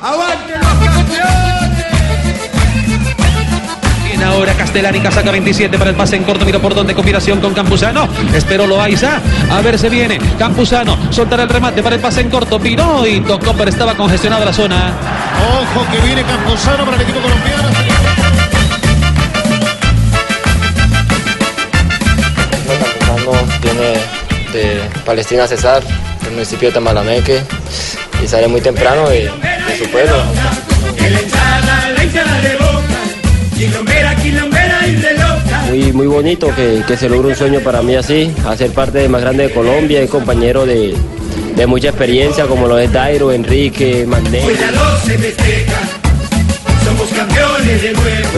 ¡Aguante los campeones! Viene ahora Castellani, casaca 27 para el pase en corto. Mira por dónde combinación con Campuzano. Espero Loaiza. A ver se viene. Campuzano soltará el remate para el pase en corto. Viró y tocó, pero estaba congestionada la zona. Ojo que viene Campuzano para el equipo colombiano. Campuzano viene de Palestina Cesar, del municipio de Tamalameque, y sale muy temprano de su. Muy, muy bonito que, que se logre un sueño para mí así, hacer parte de más grande de Colombia y compañero de, de mucha experiencia como lo es Dairo, Enrique, nuevo.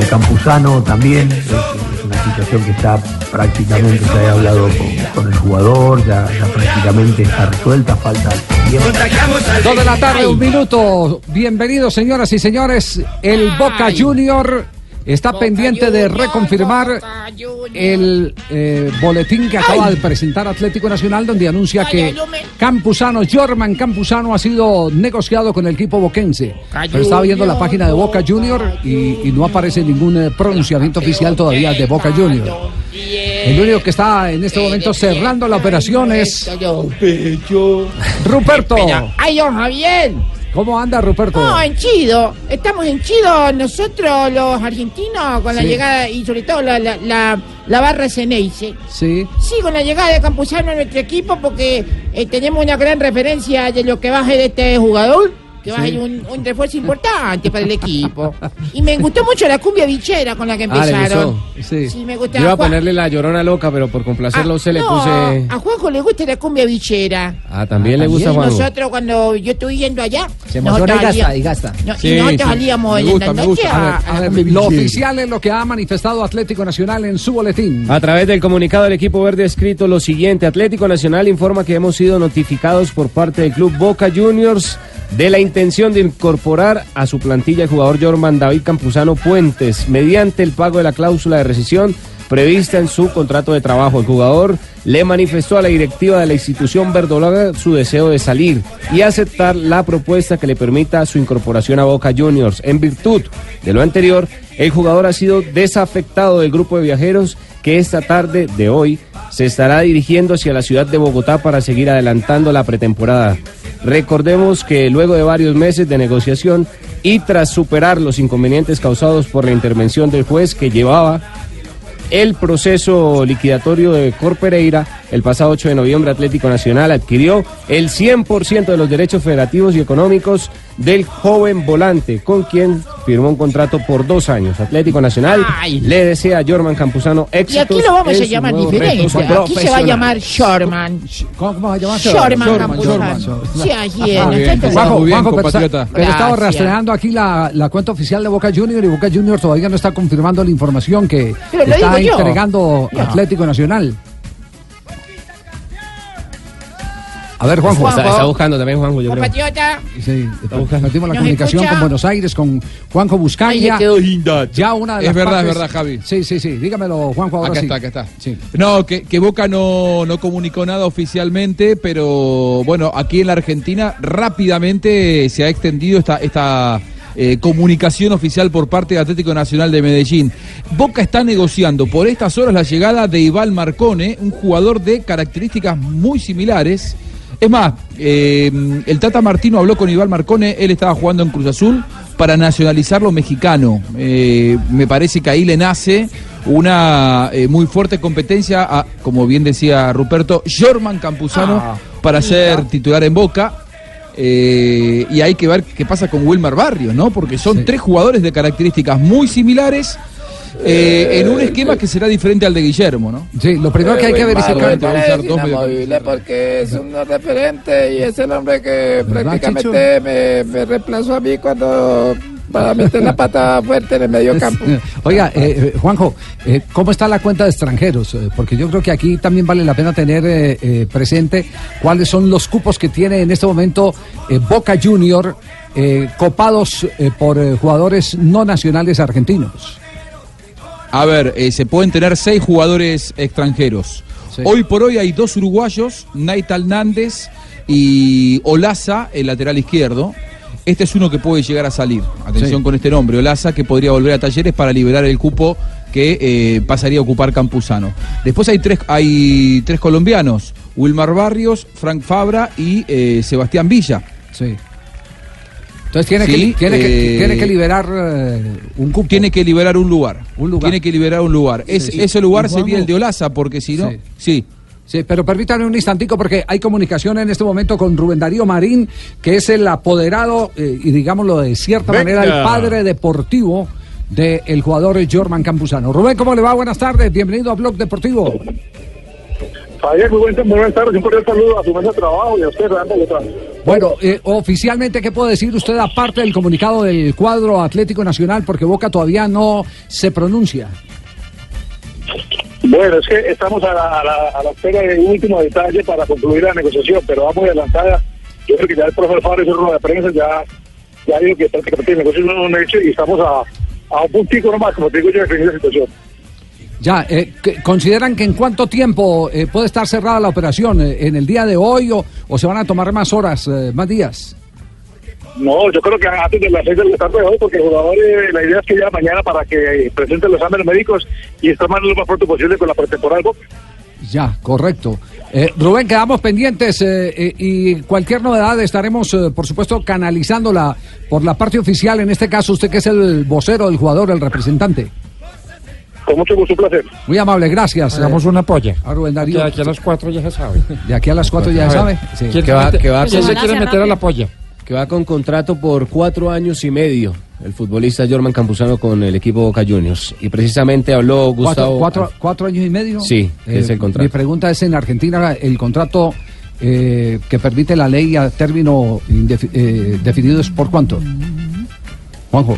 El campusano también es, es una situación que está prácticamente, se ha hablado con, con el jugador, ya, ya prácticamente está resuelta, falta tiempo. Dos de la tarde, un minuto. Bienvenidos, señoras y señores. El Boca Junior está pendiente de reconfirmar el eh, boletín que acaba de presentar Atlético Nacional, donde anuncia que Campuzano, Jorman Campuzano, ha sido negociado con el equipo boquense. Pero estaba viendo la página de Boca Junior y, y no aparece ningún eh, pronunciamiento oficial todavía de Boca Junior. El único que está en este momento cerrando la operación es Ruperto. ¡Ay, don Javier! ¿Cómo anda Ruperto? No, en chido. Estamos en chido nosotros los argentinos con la llegada y sobre todo la, la, la, la barra Ceneice. Sí. Sí, con la llegada de Campuzano a nuestro equipo porque eh, tenemos una gran referencia de lo que va a ser este jugador, que va a ser un, un refuerzo importante para el equipo. Y me gustó mucho la cumbia bichera con la que Ah, ¿le empezaron. gustó? Sí. Sí, me gusta. Yo iba a Juan- ponerle la llorona loca, pero por complacerlo a usted le no, puse. A Juanjo le gusta la cumbia bichera. Ah, también le gusta Y Juan. nosotros cuando yo estuve yendo allá, Se emociona y nosotros gasta, salíamos- y gasta. no, Sí, y nosotros sí. salíamos Me en gusta, la me noche gusta. a, A a la ver, cumbia lo oficial es lo que ha manifestado Atlético Nacional en su boletín. A través del comunicado del equipo verde ha escrito lo siguiente. Atlético Nacional informa que hemos sido notificados por parte del club Boca Juniors de la intención de incorporar a su plantilla el jugador Jorman David Campuzano Puentes mediante el pago de la cláusula de rescisión prevista en su contrato de trabajo. El jugador le manifestó a la directiva de la institución verdolaga su deseo de salir y aceptar la propuesta que le permita su incorporación a Boca Juniors. En virtud de lo anterior, el jugador ha sido desafectado del grupo de viajeros que esta tarde de hoy se estará dirigiendo hacia la ciudad de Bogotá para seguir adelantando la pretemporada. Recordemos que luego de varios meses de negociación y tras superar los inconvenientes causados por la intervención del juez que llevaba el proceso liquidatorio de Cor Pereira, el pasado 8 de noviembre Atlético Nacional adquirió el 100% de los derechos federativos y económicos del joven volante, con quien firmó un contrato por dos años. Atlético Nacional le desea a Jorman Campuzano Y éxitos. aquí lo vamos a llamar diferente. Aquí se va a llamar Shorman. ¿Cómo se llama? Shorman Campuzano. Sí, así es. Juanjo, Juanjo, compatriota. pero estaba rastreando aquí la, la cuenta oficial de Boca Junior y Boca Junior todavía no está confirmando la información que está entregando. Atlético Nacional. A ver, Juanjo. Está, está buscando también Juanjo, yo creo. Compatriota, Sí, perdimos la ¿Nos comunicación escucha? con Buenos Aires, con Juanjo Buscaya. linda. Ya una de Es las verdad, partes- es verdad, Javi. Sí, sí, sí. Dígamelo, Juanjo, ahora Acá sí. está, acá está. Sí. No, que, que Boca no, no comunicó nada oficialmente, pero bueno, aquí en la Argentina rápidamente se ha extendido esta, esta eh, comunicación oficial por parte de Atlético Nacional de Medellín. Boca está negociando por estas horas la llegada de Iván Marcone, un jugador de características muy similares. Es más, eh, el Tata Martino habló con Iván Marcone, él estaba jugando en Cruz Azul para nacionalizarlo mexicano. Eh, me parece que ahí le nace una eh, muy fuerte competencia a, como bien decía Ruperto, Jorman Campuzano Ah, para ser titular en Boca. Eh, y hay que ver qué pasa con Wilmar Barrios, ¿no? Porque son tres jugadores de características muy similares eh, en un esquema que será diferente al de Guillermo, ¿no? Sí, lo primero que hay que verificar. Usar dos mediocampistas. porque es un referente y es el hombre que ¿Verdad, prácticamente me, me reemplazó a mí cuando para meter la pata fuerte en el medio campo. Oiga, eh, eh, Juanjo, eh, ¿cómo está la cuenta de extranjeros? Eh, porque yo creo que aquí también vale la pena tener eh, eh, presente cuáles son los cupos que tiene en este momento eh, Boca Junior eh, copados eh, por eh, jugadores no nacionales argentinos. A ver, eh, se pueden tener seis jugadores extranjeros. Sí. Hoy por hoy hay dos uruguayos, Naita Hernández y Olaza, el lateral izquierdo. Este es uno que puede llegar a salir. Atención Sí. con este nombre, Olaza, que podría volver a Talleres para liberar el cupo que eh, pasaría a ocupar Campuzano. Después hay tres, hay tres colombianos, Wilmar Barrios, Frank Fabra y eh, Sebastián Villa. Sí. Entonces tiene, Sí, que, tiene, que, eh, tiene que liberar eh, un cupo. Tiene que liberar un lugar. Un lugar. Tiene que liberar un lugar. Es- Sí. Ese lugar sería el de Olaza, porque si no... Sí. sí. Sí, pero permítanme un instantico porque hay comunicación en este momento con Rubén Darío Marín, que es el apoderado eh, y digámoslo de cierta Venga. manera el padre deportivo del jugador Jorman Campuzano. Rubén, ¿cómo le va? Buenas tardes, bienvenido a Blog Deportivo. Javier, muy, buen, muy buenas tardes. Un cordial saludo a su mesa de trabajo y a usted, Fernando. Bueno, eh, oficialmente, ¿qué puede decir usted aparte del comunicado del cuadro Atlético Nacional? Porque Boca todavía no se pronuncia. Bueno, es que estamos a la, a la, a la espera de último detalle para concluir la negociación, pero vamos adelantada. Yo creo que ya el profesor Fabio hizo rueda de prensa, ya, ya dijo que prácticamente el negocio no es un hecho y estamos a, a un puntico nomás, como te digo yo, de definir la situación. Ya, eh, ¿qué- ¿consideran que en cuánto tiempo eh, puede estar cerrada la operación? Eh, ¿En el día de hoy o, o se van a tomar más horas, eh, más días? No, yo creo que antes de las seis del tarde de hoy, porque el jugador, eh, la idea es que ya mañana para que presente los exámenes médicos y más lo más pronto posible con la pretemporada. Ya, correcto. Eh, Rubén, quedamos pendientes eh, eh, y cualquier novedad estaremos, por supuesto, canalizándola por la parte oficial. En este caso, usted que es el vocero del jugador, el representante. Con mucho gusto, un placer. Muy amable, gracias. Le damos eh, una polla. a Rubén Darío. Que aquí a las cuatro ya se sabe. De aquí a las cuatro ya A ver, sabe. Sí. ¿quién Que va- se que va ¿quién con- se quiere meter a la polla? que va con contrato por cuatro años y medio, el futbolista Jorman Campuzano con el equipo Boca Juniors. Y precisamente habló Cuatro, Gustavo... cuatro- cuatro años y medio. Sí, es el contrato. Mi pregunta es, en Argentina, el contrato eh, que permite la ley a término eh, definido es por cuánto? Juanjo.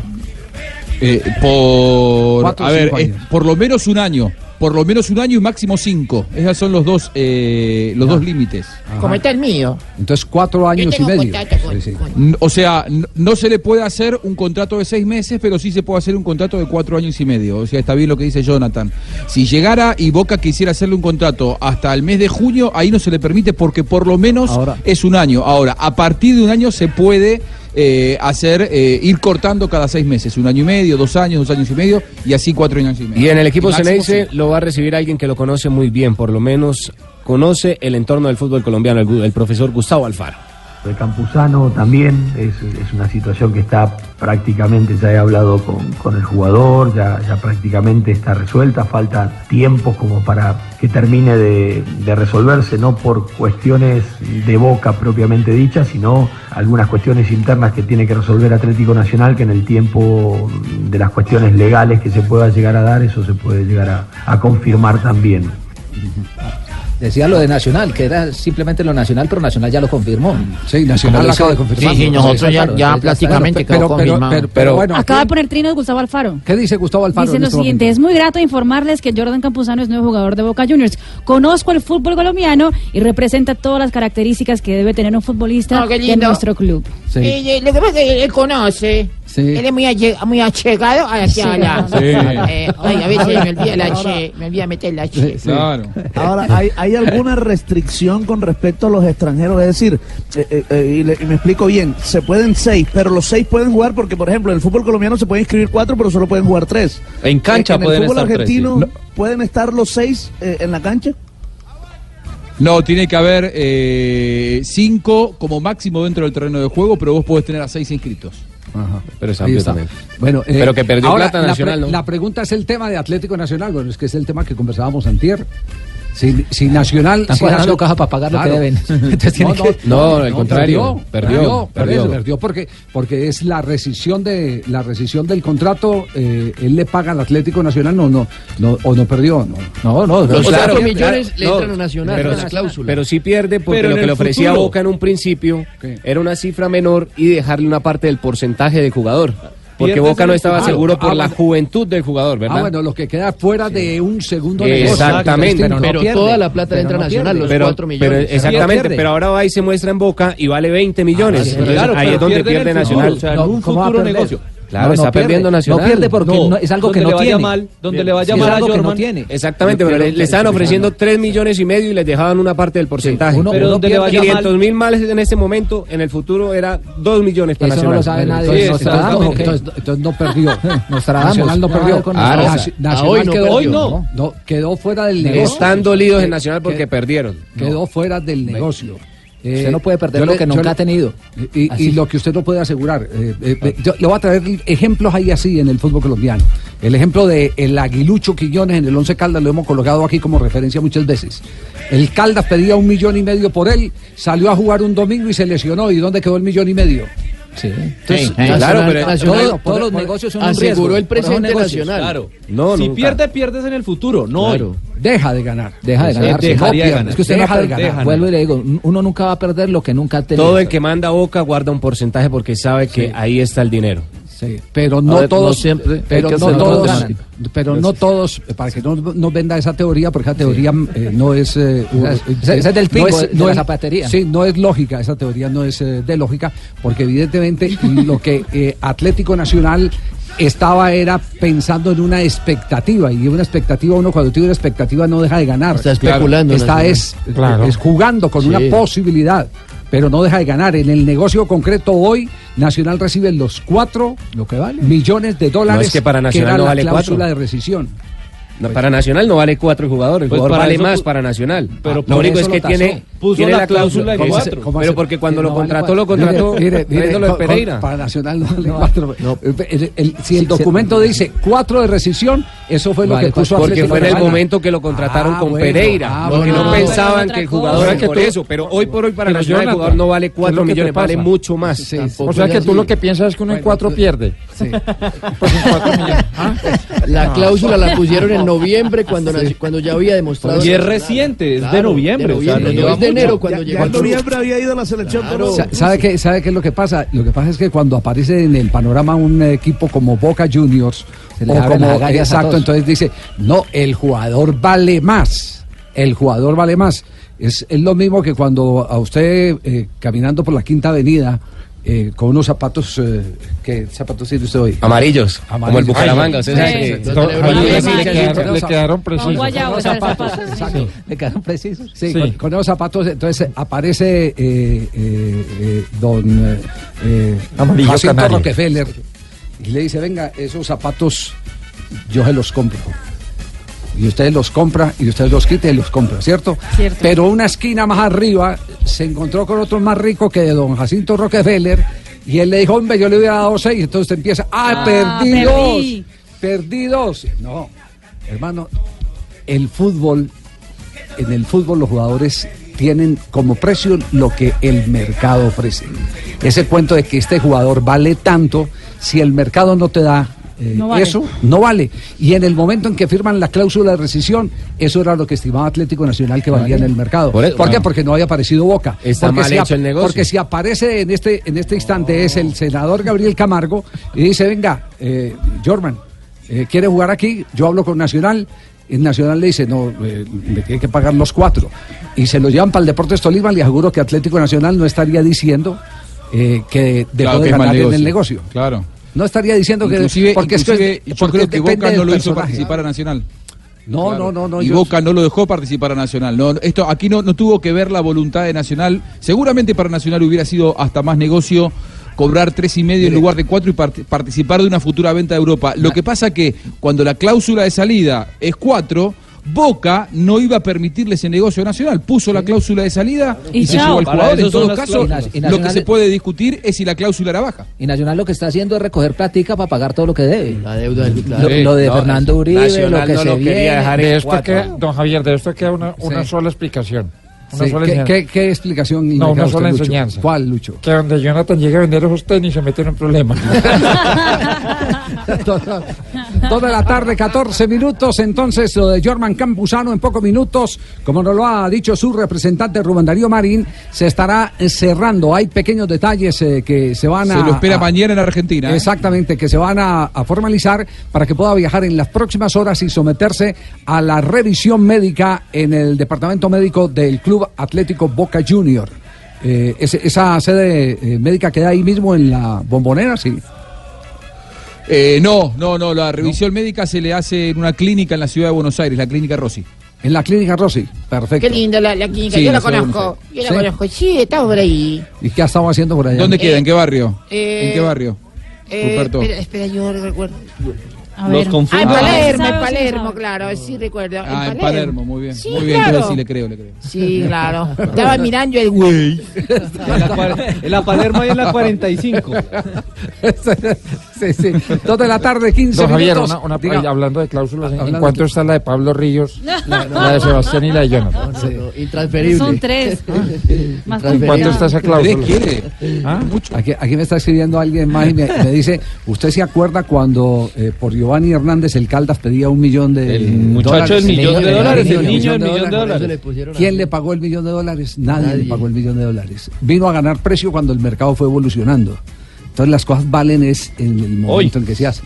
Eh, por Cuatro a ver, es años. por lo menos un año. Por lo menos un año y máximo cinco. Esos son los dos, eh, los dos límites. Como está el mío. Entonces, cuatro años y medio. contacto con- Sí, sí. N- O sea, no se le puede hacer un contrato de seis meses, pero sí se puede hacer un contrato de cuatro años y medio. O sea, está bien lo que dice Jonathan. Si llegara y Boca quisiera hacerle un contrato hasta el mes de junio, ahí no se le permite porque por lo menos Ahora. es un año. Ahora, a partir de un año se puede eh, hacer, eh, ir cortando cada seis meses. Un año y medio, dos años, dos años y medio, y así cuatro años y medio. Y en el equipo Ceneice lo va a recibir alguien que lo conoce muy bien, por lo menos conoce el entorno del fútbol colombiano, el, el profesor Gustavo Alfaro. De Campuzano también es, es una situación que está prácticamente, ya he hablado con, con el jugador, ya, ya prácticamente está resuelta, falta tiempo como para que termine de, de resolverse, no por cuestiones de boca propiamente dichas, sino algunas cuestiones internas que tiene que resolver Atlético Nacional, que en el tiempo de las cuestiones legales que se pueda llegar a dar, eso se puede llegar a, a confirmar también. Decía lo de Nacional, que era simplemente lo nacional, pero Nacional ya lo confirmó. Sí, Nacional lo acaba de confirmar. Sí, sí, nosotros ya, ya prácticamente Pero- quedó pero- pero- confirmado. pero bueno, Acaba ¿qué- de poner trinos Gustavo Alfaro. ¿Qué dice Gustavo Alfaro? Dice en lo este siguiente, momento? es muy grato informarles que Jordan Campuzano es nuevo jugador de Boca Juniors. Conozco el fútbol colombiano y representa todas las características que debe tener un futbolista Oh, de nuestro club. Sí. Eh, eh, lo que pasa es que él conoce. Sí. Él es muy, alle- muy achegado a la que Sí. Eh, ay, a veces me olvida la che, me olvida meter la che. Claro. Ahora, ¿hay, ¿hay alguna restricción con respecto a los extranjeros? Es decir, eh, eh, eh, y, le- y me explico bien, se pueden seis, pero los seis pueden jugar porque, por ejemplo, en el fútbol colombiano se pueden inscribir cuatro, pero solo pueden jugar tres. En cancha en, en pueden el fútbol estar tres, argentino, sí. ¿pueden estar los seis eh, en la cancha? No, tiene que haber eh, cinco como máximo dentro del terreno de juego, pero vos podés tener a seis inscritos. Ajá. Pero es amplio también. Bueno, eh, Pero que perdió ahora, plata la Nacional, pre- ¿no? La pregunta es el tema de Atlético Nacional. Bueno, es que es el tema que conversábamos antier. Si, si Nacional... Están si cuadrando Nacio- caja para pagar lo que deben. Entonces tiene que- No, al contrario, perdió, perdió, perdió. perdió, perdió porque, porque es la rescisión de la rescisión del contrato. eh, él le paga al Atlético Nacional, no, no, no o no perdió, no. No, no, Los Claro, cuatro millones claro, le no, entran a Nacional, pero, una cláusula. pero sí pierde porque Pero lo que le ofrecía futuro- Boca en un principio ¿Qué? era una cifra menor y dejarle una parte del porcentaje del jugador. Porque Boca no estaba seguro por Ah, la bueno. juventud del jugador, ¿verdad? Ah, bueno, lo que queda fuera de un segundo Exactamente. negocio. Pero pierde, toda la plata pero entra a no Nacional, pierde. los pero, cuatro pero millones. exactamente, pero ahora va y se muestra en Boca y vale 20 millones. Ah, sí, Entonces, claro, ahí pero es donde pierde pierde Nacional. o sea, No, un ¿cómo va a futuro negocio. Claro, No, no está pierde. perdiendo Nacional. No pierde porque no- es algo que no le vaya tiene. mal, donde Bien. le vaya Sí, mal es a algo que no tiene. Exactamente, pero Pero le, le estaban ofreciendo 3 millones y medio y les dejaban una parte del porcentaje. uno- pero uno donde le vaya mal. 500 mil males en este momento, en el futuro era 2 millones para Eso no Nacional. lo sabe nadie. Sí, Entonces, entonces, entonces, entonces no perdió. Nacional no No, perdió. con Ah, Nacional. Naci- A Nacional hoy no quedó, no, no, quedó fuera del negocio. Están dolidos en Nacional porque perdieron. Quedó fuera del negocio. Eh, Usted no puede perder lo que nunca le- ha tenido. Y, lo que usted no puede asegurar. Eh, eh, eh, yo le voy a traer ejemplos ahí así en el fútbol colombiano. El ejemplo de el aguilucho Quiñones en el Once Caldas lo hemos colocado aquí como referencia muchas veces. El Caldas pedía un millón y medio por él, salió a jugar un domingo y se lesionó. ¿Y dónde quedó el millón y medio? Sí. Entonces, Sí, claro, pero- Nacional- todo- todos los negocios son un aseguró riesgo. el presente negocios. nacional. Claro. No, si nunca. pierde, pierdes en el futuro, no. Deja de ganar. Deja de ganar. no de ganar. Es que usted no Deja perder. ganar. Vuelvo y le digo, uno nunca va a perder lo que nunca ha tenido. Todo el que manda Boca guarda un porcentaje porque sabe que ahí está el dinero. Sí, pero no ver, todos, no siempre pero no todos, pero no todos, para que no nos venda esa teoría, porque esa teoría eh, no es, eh, Esa es- eh, esa es del no pingo, de la zapatería. Sí, no es lógica, esa teoría no es eh, de lógica, porque evidentemente lo que eh, Atlético Nacional estaba era pensando en una expectativa y una expectativa uno cuando tiene una expectativa no deja de ganar Está especulando, está es, Claro. es jugando con Sí. una posibilidad pero no deja de ganar. En el negocio concreto hoy, Nacional recibe los cuatro lo que vale. millones de dólares No, es que para Nacional era no la vale cláusula cuatro. de rescisión. No, para Nacional no vale cuatro jugadores, el Pues jugador para vale eso más para Nacional. pero lo por único es que lo tiene, Puso la la cláusula cláusula. de ¿Cómo cuatro. se- ¿Cómo Pero porque cuando lo vale contrató, lo contrató Mire, mire, con- Pereira. para Nacional no vale cuatro. El- el- si el documento dice cuatro de rescisión, eso fue lo que puso porque fue en el momento que lo contrataron Ah, con bueno, Pereira, ah, porque no pensaban que el jugador era por eso, pero hoy por hoy para Nacional el jugador no vale ¿qué es cuatro millones, vale mucho más. O sea que tú lo que piensas es que uno en cuatro pierde. Sí. Pues en cuatro millones. ¿Ah? La cláusula la pusieron en noviembre cuando, ya había demostrado. Y es reciente, es de noviembre. Enero cuando Ya, llegó. ya en noviembre había ido a la selección. Claro. pero- Sa- ¿Sabe qué, ¿Sabe qué es lo que pasa? Lo que pasa es que cuando aparece en el panorama un equipo como Boca Juniors, Se le o como, exacto, entonces dice, no, el jugador vale más, el jugador vale más. Es, es lo mismo que cuando a usted, eh, caminando por la Quinta Avenida, eh, con unos zapatos, eh, ¿qué zapatos tiene usted hoy? Amarillos, como el Amarillos. Bucaramanga. Sí. Ahí Lebron le, quedaron, precisos. guayabos. Exacto. ¿Le quedaron precisos? Sí, Sí. Con, con esos zapatos, entonces aparece eh, eh, eh, don eh, Amarillo Jacinto canario. Rockefeller y le dice, venga, esos zapatos yo se los compro. Y ustedes los compra y ustedes los quita y los compra, ¿cierto? Cierto. Pero una esquina más arriba se encontró con otro más rico que don Jacinto Rockefeller y él le dijo, hombre, yo le hubiera dado seis. Entonces usted empieza, ah, Ah, perdí perdí. dos, perdí dos. No, hermano, el fútbol en el fútbol los jugadores tienen como precio lo que el mercado ofrece. Ese cuento de que este jugador vale tanto, si el mercado no te da eh, No vale. eso, no vale. Y en el momento en que firman la cláusula de rescisión, eso era lo que estimaba Atlético Nacional que valía en el mercado. Por ¿Por, eso- qué? Porque no había aparecido Boca. Está porque mal si hecho el negocio. Porque si aparece en este, en este instante es el senador Gabriel Camargo y dice, venga, eh, Jorman, eh, ¿quiere jugar aquí? Yo hablo con Nacional. Y Nacional le dice, no, eh, me tiene que pagar los cuatro. Y se lo llevan para el Deportes Tolima. Le aseguro que Atlético Nacional no estaría diciendo eh, que dejó Claro de ganar en el negocio. Claro. No estaría diciendo que... Inclusive, porque es que- inclusive yo porque creo que Boca no lo hizo participar a Nacional. No, Claro. no, no, no. y yo- Boca no lo dejó participar a Nacional. No, esto aquí no, no tuvo que ver la voluntad de Nacional. Seguramente para Nacional hubiera sido hasta más negocio cobrar tres y medio en lugar de cuatro y part- participar de una futura venta de Europa. Lo que pasa que cuando la cláusula de salida es cuatro, Boca no iba a permitirle ese negocio a Nacional. Puso la cláusula de salida y, Y se llevó al jugador. En todo caso. Y lo que se puede discutir es si la cláusula era baja. Y Nacional lo que está haciendo es recoger platica para pagar todo lo que debe. La deuda del Lo, Sí, lo de no, Fernando Uribe, Nacional lo que no se lo quería viene. dejar De esto queda, don Javier, de esto queda una, una Sí. sola explicación. Una Sí, sola ¿qué, qué, qué explicación? No, una usted, sola Lucho? enseñanza. ¿Cuál, Lucho? Que donde Jonathan llegue a vender esos tenis se mete en un problema. Toda la tarde, 14 minutos. Entonces, lo de Jorman Campuzano en pocos minutos, como nos lo ha dicho su representante Rubén Darío Marín, se estará eh, cerrando. Hay pequeños detalles eh, que se van a. Se lo espera a- mañana en Argentina. ¿eh? Exactamente, que se van a, a formalizar para que pueda viajar en las próximas horas y someterse a la revisión médica en el departamento médico del Club Atlético Boca Junior. Eh, ese- esa sede eh, médica queda ahí mismo en la bombonera, sí. Eh, no, no, no, la revisión médica se le hace en una clínica en la ciudad de Buenos Aires, la clínica Rossi. En la clínica Rossi, perfecto. Qué linda la, la clínica, Sí, yo la conozco. Yo la ¿Sí? conozco. Sí, estaba por ahí. ¿Y qué ha estado haciendo por allá? ¿Dónde queda? ¿En qué barrio? eh, ¿En qué barrio? Eh, Ruperto. espera, espera, yo recuerdo. A Los confundo. Ah, en Ah, Palermo, en sí Palermo, claro, sí recuerdo. Ah, en Palermo, muy bien. Sí, muy bien, claro. sí le creo, le creo. Sí, claro. Estaba mirando el güey. En la, en la Palermo y en la 45. sí, sí. Dos de la tarde, 15 Don Javier, minutos. una, una- hablando de cláusulas, ¿en cuánto de- está la de Pablo Ríos, No. la de Sebastián y la de Jonathan? Intransferible. Son tres. Más ¿En cuánto está esa cláusula? ¿Ah? Aquí, aquí me está escribiendo alguien más y me, me dice, ¿usted se acuerda cuando eh, por Giovanni Hernández el Caldas pedía un millón de El muchacho dólares? del millón de El dólares, el niño del millón de dólares. ¿Quién le pagó el millón de dólares? Nadie, Nadie. le pagó el millón de dólares. Vino a ganar precio cuando el mercado fue evolucionando. Entonces las cosas valen es en el momento en que se hace.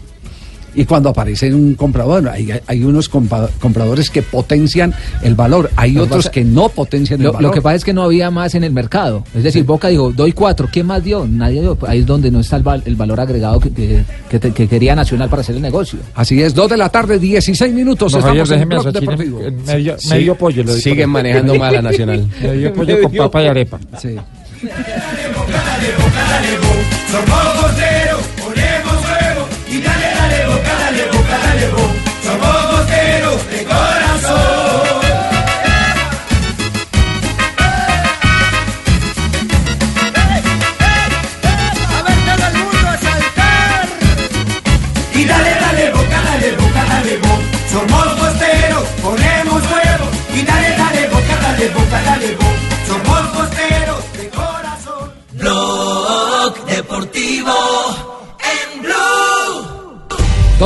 Y cuando aparece un comprador, hay, hay unos compa- compradores que potencian el valor, hay otros pasa- que no potencian el Lo, valor. lo que pasa es que no había más en el mercado. Es decir, Boca dijo, doy cuatro, ¿quién más dio? Nadie dio. Ahí es donde no está el, val- el valor agregado que, que- que te- que quería Nacional para hacer el negocio. Así es, 2 de la tarde, 16 minutos. No, estamos Javier, en Blog Deportivo. en- medio, Sí, medio pollo. siguen manejando mal a Nacional. Medio pollo con papa y arepa. Sí.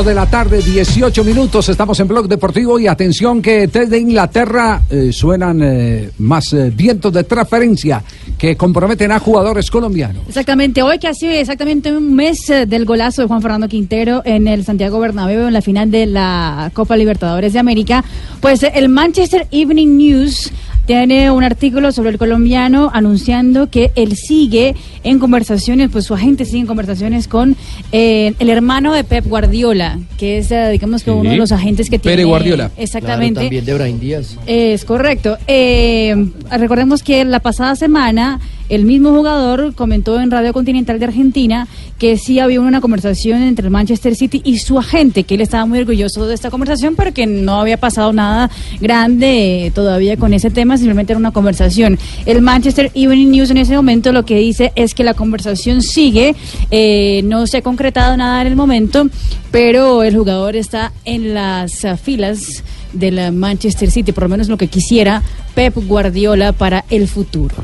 Blue. 2 de la tarde, 18 minutos. Estamos en Blog Deportivo y atención que desde Inglaterra eh, suenan eh, más eh, vientos de transferencia que comprometen a jugadores colombianos. Exactamente, hoy que ha sido exactamente un mes del golazo de Juan Fernando Quintero en el Santiago Bernabéu en la final de la Copa Libertadores de América, pues el Manchester Evening News tiene un artículo sobre el colombiano anunciando que él sigue en conversaciones, pues su agente sigue en conversaciones con eh, el hermano de Pep Guardiola, que es, eh, digamos que Sí. uno de los agentes que Pere tiene... Guardiola. Exactamente. Claro, también de Brian Díaz. Es correcto. Eh, recordemos que la pasada semana el mismo jugador comentó en Radio Continental de Argentina que sí había una conversación entre el Manchester City y su agente, que él estaba muy orgulloso de esta conversación, pero que no había pasado nada grande eh, todavía con ese tema, simplemente era una conversación. El Manchester Evening News en ese momento lo que dice es que la conversación sigue, eh, no se ha concretado nada en el momento, pero el jugador está en las ah, filas de la Manchester City, por lo menos lo que quisiera Pep Guardiola para el futuro.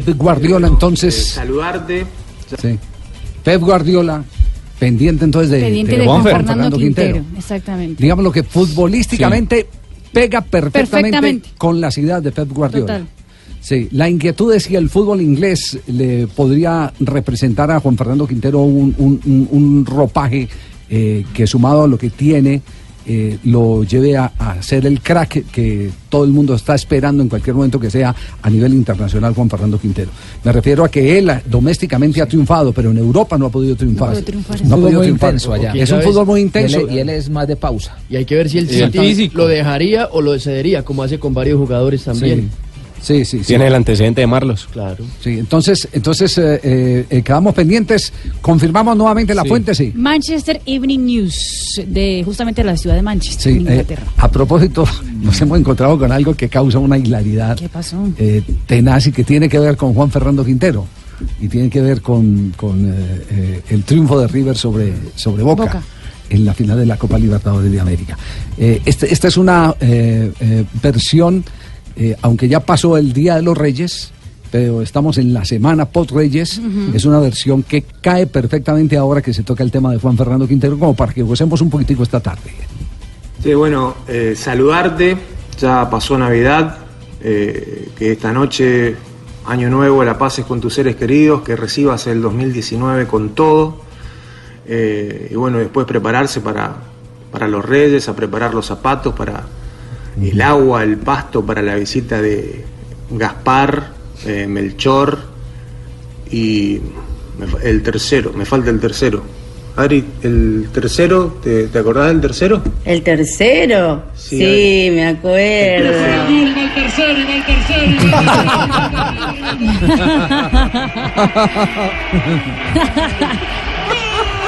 Pep Guardiola entonces... Saludarte. Sí. Pep Guardiola, pendiente entonces de, Pendiente de Juan Fernando Quintero. Exactamente. Digamos lo que futbolísticamente pega perfectamente, Perfectamente. con las ideas de Pep Guardiola. Total. Sí, la inquietud es si el fútbol inglés le podría representar a Juan Fernando Quintero un, un- un- un ropaje eh, que sumado a lo que tiene eh, lo lleve a, a ser el crack que todo el mundo está esperando en cualquier momento que sea a nivel internacional Juan Fernando Quintero. Me refiero a que él ah, domésticamente ha triunfado, pero en Europa no ha podido triunfar. No ha podido muy triunfar. intenso allá. Es un fútbol muy Y intenso. él, y él es más de pausa. Y hay que ver si el City físico. lo dejaría o lo cedería, como hace con varios jugadores también. Sí, sí, sí. Tiene el antecedente de Marlos. Claro. Sí, entonces, entonces eh, eh, eh, quedamos pendientes. Confirmamos nuevamente la fuente, sí. Manchester Evening News, de justamente la ciudad de Manchester, Sí, en eh, Inglaterra. a propósito, nos hemos encontrado con algo que causa una hilaridad ¿Qué pasó? eh, tenaz y que tiene que ver con Juan Fernando Quintero y tiene que ver con, con, eh, eh, el triunfo de River sobre, sobre Boca, Boca. en la final de la Copa Libertadores de América. Eh, este- esta es una eh, eh, versión, eh, aunque ya pasó el Día de los Reyes, pero estamos en la semana post-Reyes, Ujú. es una versión que cae perfectamente ahora que se toca el tema de Juan Fernando Quintero, como para que gocemos un poquitico esta tarde. Sí, bueno, eh, saludarte. Ya pasó Navidad. eh, que esta noche, Año Nuevo, la pases con tus seres queridos. Que recibas el 2019 con todo. eh, y bueno, después prepararse para, para los Reyes, a preparar los zapatos, para el agua, el pasto, para la visita de Gaspar, eh, Melchor y el tercero. Me falta el tercero. Ari, el tercero, ¿te, te acordás del tercero? ¿El tercero? Sí, Sí, me acuerdo.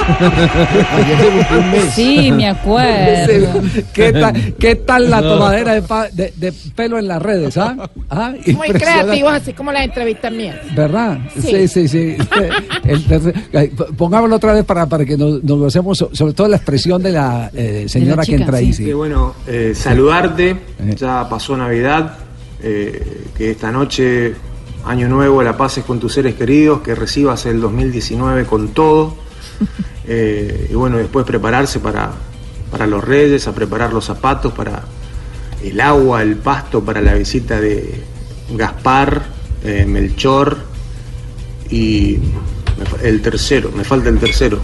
Sí, me acuerdo. ¿Qué tal, qué tal la tomadera de, pa- de- de pelo en las redes? ¿ah? ¿Ah? Muy creativos, así como las entrevistas mías. ¿Verdad? Sí. Sí, sí. El p- pongámoslo otra vez para, para que nos, nos gocemos, so- sobre todo la expresión de la eh, señora que entra ahí. sí. Bueno, eh, saludarte, ya pasó Navidad, eh, que esta noche, Año Nuevo, la pases con tus seres queridos, que recibas el 2019 con todo. Eh, y bueno, después prepararse para, para los reyes, a preparar los zapatos, para el agua, el pasto, para la visita de Gaspar, eh, Melchor y el tercero, me falta el tercero.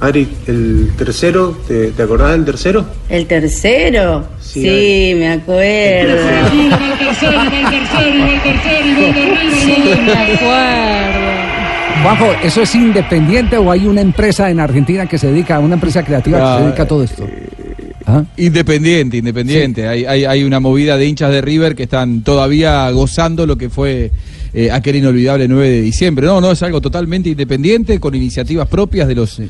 Ari, el tercero, ¿te, te acordás del tercero? ¿El tercero? Sí, Sí, me acuerdo. Sí, me acuerdo. Juanjo, ¿eso es independiente o hay una empresa en Argentina que se dedica, una empresa creativa que se Ah, dedica a todo esto? Independiente, independiente. Hay, hay, hay una movida de hinchas de River que están todavía gozando lo que fue eh, aquel inolvidable 9 de diciembre. No, no, es algo totalmente independiente, con iniciativas propias de los,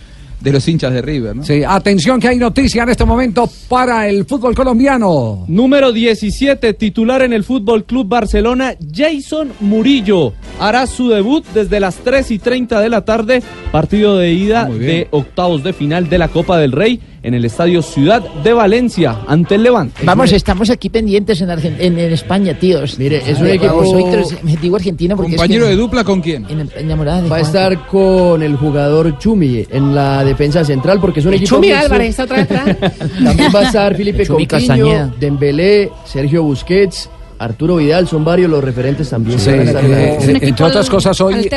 de los hinchas de River. ¿no? Sí, atención que hay noticia en este momento para el fútbol colombiano. Número 17, titular en el Fútbol Club Barcelona, Jason Murillo. Hará su debut desde las 3 y 30 de la tarde, partido de ida de octavos de final de la Copa del Rey en el Estadio Ciudad de Valencia ante el Levante. Vamos, estamos aquí pendientes en, Argen- en, en España, tíos. Mire, es un Ay, equipo- Soy digo argentino porque ¿Compañero es que- de dupla con quién? en- enamorada de Va a estar con el jugador Chumi en la defensa central porque es un El equipo Chumi. Álvarez está otra vez atrás. También va a estar Felipe Coutinho, Castañeda. Dembélé, Sergio Busquets, Arturo Vidal, son varios los referentes también. Sí, eh, eh, entre otras cosas, hoy,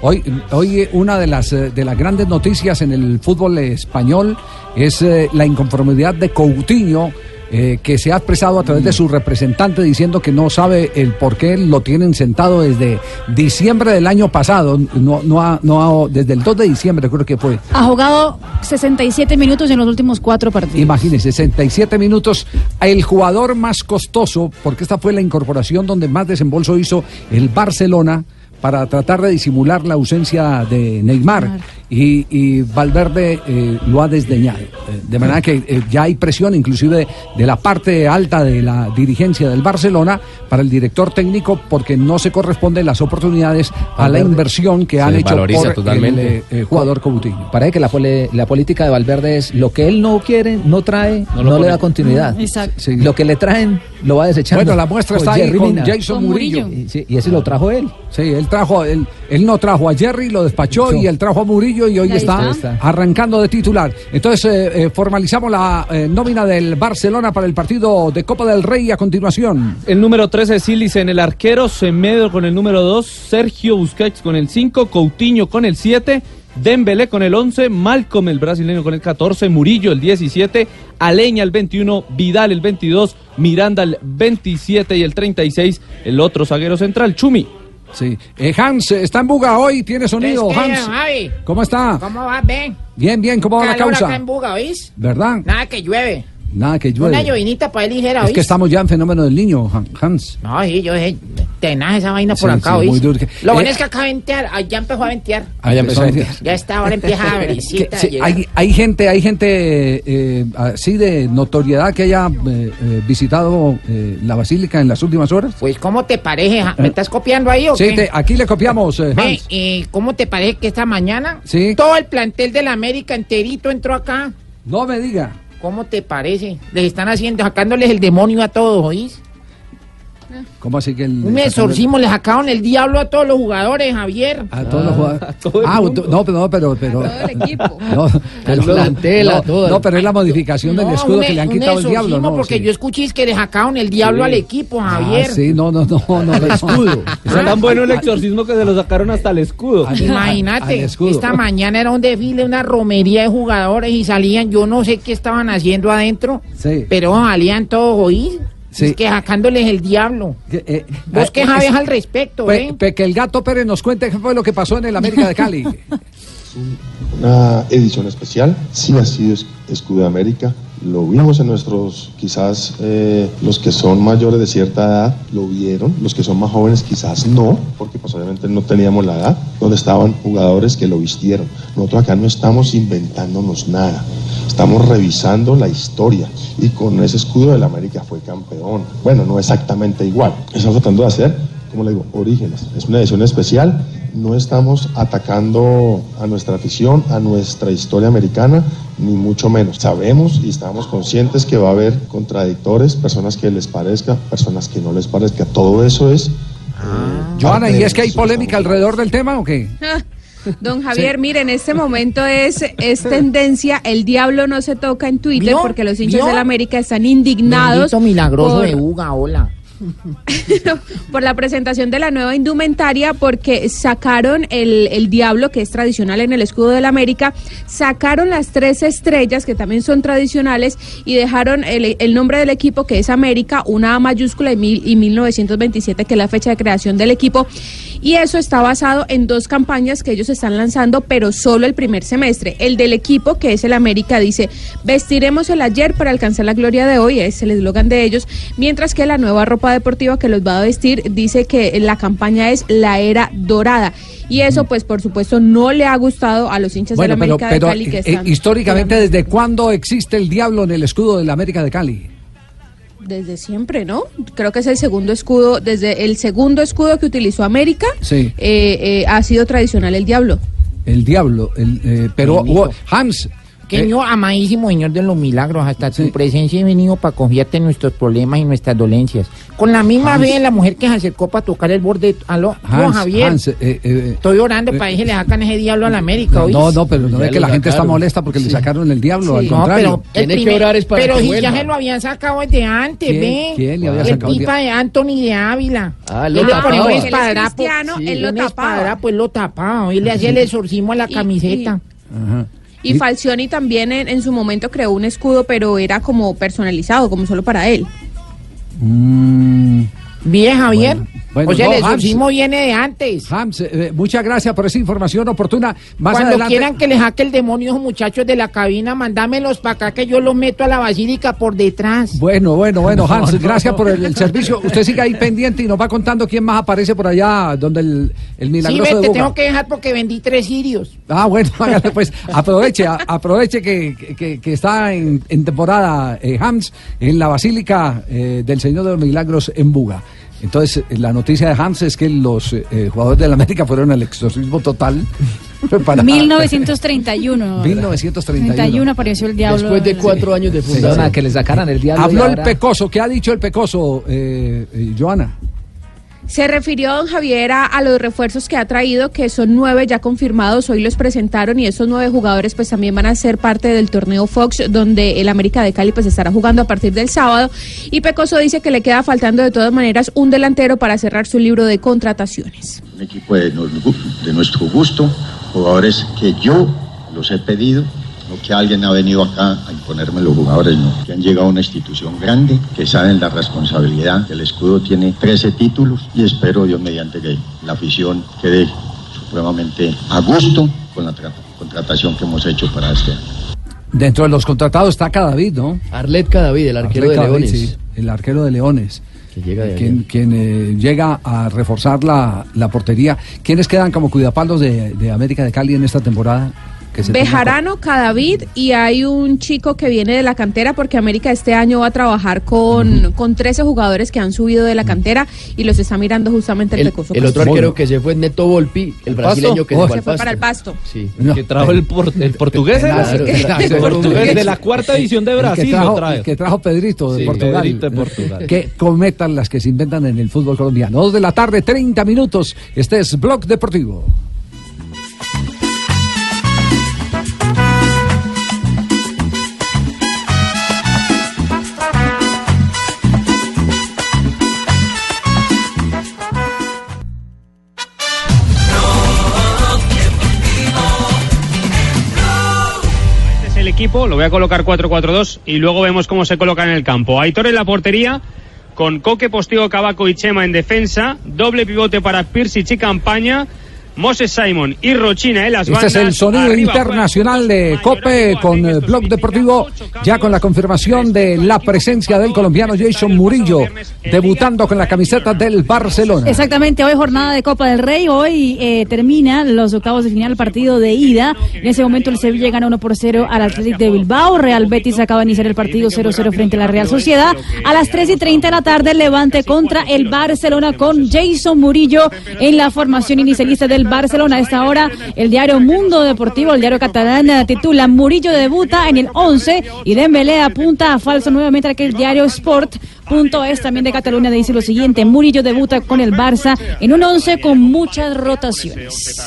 hoy, hoy una de las, eh, de las grandes noticias en el fútbol español es eh, la inconformidad de Coutinho. Eh, que se ha expresado a través de su representante diciendo que no sabe el por qué lo tienen sentado desde diciembre del año pasado, no, no ha, no ha- desde el 2 de diciembre creo que fue. Ha jugado 67 minutos en los últimos cuatro partidos. Imagínense, 67 minutos. El jugador más costoso, porque esta fue la incorporación donde más desembolso hizo el Barcelona para tratar de disimular la ausencia de Neymar. Y, y Valverde eh, lo ha desdeñado. Eh, De manera que eh, ya hay presión, inclusive de la parte alta de la dirigencia del Barcelona, para el director técnico, porque no se corresponden las oportunidades a la inversión que Se han hecho por totalmente. el eh, jugador Coutinho. Parece que la, pole- la política de Valverde es lo que él no quiere, no trae, no, le da continuidad. Mm, exacto. Lo que le traen, lo va desechando. Bueno, la muestra Con está ahí Jerry con Mina. Jason Con Murillo. Murillo. Y, sí, y ese lo trajo él. Sí, él trajo, él, él no trajo a Jerry, lo despachó y él trajo a Murillo y hoy está, está. arrancando de titular. Entonces eh, eh, formalizamos la eh, nómina del Barcelona para el partido de Copa del Rey a continuación. El número 13, Silis en el arquero, Semedo con el número 2, Sergio Busquets con el 5, Coutinho con el 7, Dembélé con el 11, Malcolm el brasileño con el 14, Murillo el 17, Aleña el 21, Vidal el 22, Miranda el 27 y el 36, el otro zaguero central, Chumi. Sí. Eh, Hans, está en Buga hoy, tiene sonido, Es que, Hans. Javi, ¿Cómo está? ¿Cómo vas, Ben? Bien, bien, ¿cómo va la Calor acá causa? en Buga, ¿oís? ¿Verdad? Nada que llueve. Nada que Una llueve. llovinita para él ligera, Es ¿oís? que estamos ya en fenómeno del niño, Han- Hans. No, sí, yo dije, tenaz esa vaina por Sí, acá, sí, ¿oís? muy duro. Lo bueno Eh, es que acá ventear, allá empezó a ventear. Ah, ya empezó a ventear. Ya está, ahora empieza a brisita. Sí, hay, hay gente, hay gente eh, así de notoriedad que haya eh, visitado la basílica en las últimas horas. Pues, ¿cómo te parece? ¿Me estás copiando ahí o Sí, qué? te- aquí le copiamos, Hans. ¿y cómo te parece que esta mañana Sí. todo el plantel de la América enterito entró acá? No me diga. ¿Cómo te parece? Les están haciendo, sacándoles el demonio a todos, ¿oís? ¿Cómo así que el Un exorcismo, le sacaron el diablo a todos los jugadores, Javier. A todos los jugadores. Ah, no, pero no, pero, pero. No, pero, plantel, a no, todo. no, pero es la modificación del escudo un- que le han quitado el diablo, exorcismo, ¿no? porque Sí. yo escuché es que le sacaron el diablo Sí. al equipo, Ah, Javier. sí, no, no, no, no, el escudo. Es tan bueno el exorcismo que se lo sacaron hasta el escudo. Imagínate, al escudo. esta mañana era un desfile, una romería de jugadores y salían, yo no sé qué estaban haciendo adentro, Sí. pero salían todos, ¿oís? Sí. Es que sacándoles el diablo. Eh, ¿Vos es- sabes al respecto, Pe- eh? pe- que el gato Pérez nos cuente qué fue lo que pasó en el América de Cali. una edición especial, sí ha sido es- escudo de América. Lo vimos en nuestros, quizás eh, los que son mayores de cierta edad lo vieron, los que son más jóvenes quizás no, porque pues obviamente no teníamos la edad, donde estaban jugadores que lo vistieron. Nosotros acá no estamos inventándonos nada, estamos revisando la historia y con ese escudo del América fue campeón. Bueno, no exactamente igual, estamos tratando de hacer, como le digo, orígenes. Es una edición especial no estamos atacando a nuestra afición, a nuestra historia americana, ni mucho menos. Sabemos y estamos conscientes que va a haber contradictores, personas que les parezca, personas que no les parezca. Todo eso es... Joana, parte ¿y de es que hay polémica alrededor del tema o qué? Ah, Don Javier, mire, en este momento es, es tendencia, el diablo no se toca en Twitter ¿Vio? porque los hinchas del América están indignados milagroso por, de Uga, hola. por la presentación de la nueva indumentaria porque sacaron el, el diablo que es tradicional en el escudo del América, sacaron las tres estrellas que también son tradicionales y dejaron el, el nombre del equipo que es América, una A mayúscula y, mil, y 1927 que es la fecha de creación del equipo y eso está basado en dos campañas que ellos están lanzando pero solo el primer semestre. El del equipo que es el América dice vestiremos el ayer para alcanzar la gloria de hoy, es el eslogan de ellos, mientras que la nueva ropa deportiva que los va a vestir dice que la campaña es la era dorada. Y eso, pues, por supuesto, no le ha gustado a los hinchas Bueno, del pero, América pero de Cali que eh, están históricamente, ¿desde cuándo existe el diablo en el escudo de la América de Cali? Desde siempre, ¿no? Creo que es el segundo escudo, desde el segundo escudo que utilizó América, Sí. eh, eh, ha sido tradicional el diablo. El diablo, el, eh, pero Hans, Señor, amadísimo Señor de los milagros, hasta tu presencia he venido para confiarte en nuestros problemas y nuestras dolencias. Con la misma Hans. vez la mujer que se acercó para tocar el borde. Aló, no, Hans, Javier. Hans, eh, eh, Estoy orando para que le sacan ese diablo a la América. ¿oís? no, no, pero no Ya es que la gente está molesta porque le sacaron el diablo, al No, contrario. pero el primer- Pero si ya se lo habían sacado desde antes, ¿Quién? ve. ¿Quién le había el sacado el pipa de Anthony de Ávila. Ah, él lo le tapaba. ponía un Él es él lo tapaba. él lo tapaba. Él le hacía el exorcismo a la camiseta. Y Falcioni también en, su momento creó un escudo, pero era como personalizado, como solo para él. Bien, Javier. Bueno, o sea, no, el exorcismo viene de antes. Hams, eh, muchas gracias por esa información oportuna. Más Cuando adelante. quieran que les saque el demonio muchachos de la cabina, mandámelos para acá que yo los meto a la basílica por detrás. Bueno, bueno, bueno, No, Hans, no, gracias por el, el servicio. Usted sigue ahí pendiente y nos va contando quién más aparece por allá donde el, el Sí, milagroso de te Buga. tengo que dejar porque vendí tres sirios. Ah, bueno, hágale, pues aproveche, a- aproveche que, que- que está en, en temporada eh, Hams en la Basílica eh, del Señor de los Milagros en Buga. Entonces, eh, la noticia de Hams es que los eh, eh, jugadores de la América fueron al exorcismo total. para- 1931. 1931. 31 apareció el diablo. Después de cuatro años de fundación. Sí. que le sacaran el diablo. Habló el pecoso. ¿Qué ha dicho el pecoso, eh, eh, Joana? Se refirió don Javier a, los refuerzos que ha traído, que son nueve ya confirmados, hoy los presentaron y esos nueve jugadores pues también van a ser parte del torneo Fox, donde el América de Cali pues estará jugando a partir del sábado. Y Pecoso dice que le queda faltando de todas maneras un delantero para cerrar su libro de contrataciones. un equipo de nuestro gusto, jugadores que yo los he pedido, no que alguien ha venido acá a imponerme los jugadores, no, que han llegado a una institución grande, que saben la responsabilidad, el escudo tiene 13 títulos y espero Dios mediante que la afición quede supremamente a gusto con la tra- contratación que hemos hecho para este año. Dentro de los contratados está Cadavid, ¿no? Arlet Cadavid, el arquero Arlet de Cadavid, Leones. sí, el arquero de Leones. Que llega de quien, quien, eh, llega a reforzar la, la portería. ¿Quiénes quedan como cuidapalos de, de América de Cali en esta temporada? Bejarano, Cadavid y hay un chico que viene de la cantera porque América este año va a trabajar con, con 13 jugadores que han subido de la cantera y los está mirando justamente el, El, Pecoso el otro arquero que se fue es Neto Volpi, el brasileño que Oh, se fue se para el pasto. Sí. Que trajo el, por- el portugués. Claro, El portugués de la cuarta edición de El que Brasil trajo, lo trae. el que trajo Pedrito de Sí, Portugal. Pedrito de Portugal. Que cometan las que se inventan en el fútbol colombiano. Dos de la tarde, 30 minutos. Este es Blog Deportivo. Equipo, lo voy a colocar 4-4-2 y luego vemos cómo se coloca en el campo. Aitor en la portería, con Coque, Postigo, Cabaco y Chema en defensa, doble pivote para Pirsic y Campaña, Moses Simon y Rochina en las Este es bandas. el sonido Arriba internacional de Cope con el Blog Deportivo, ya con la confirmación de la presencia del colombiano Jason Murillo, debutando con la camiseta del Barcelona. Exactamente, hoy jornada de Copa del Rey, hoy eh, terminan los octavos de final partido de ida. En ese momento el Sevilla gana 1 por 0 al Athletic de Bilbao, Real Betis acaba de iniciar el partido 0-0 frente a la Real Sociedad. A las 3 y 30 de la tarde el Levante contra el Barcelona con Jason Murillo en la formación inicialista del Barcelona. A esta hora el diario Mundo Deportivo, el diario catalán eh, titula Murillo debuta en el 11 y Dembélé apunta a falso nuevamente aquel diario Sport. Punto es también de Cataluña dice lo siguiente, Murillo debuta con el Barça en un 11 con muchas rotaciones.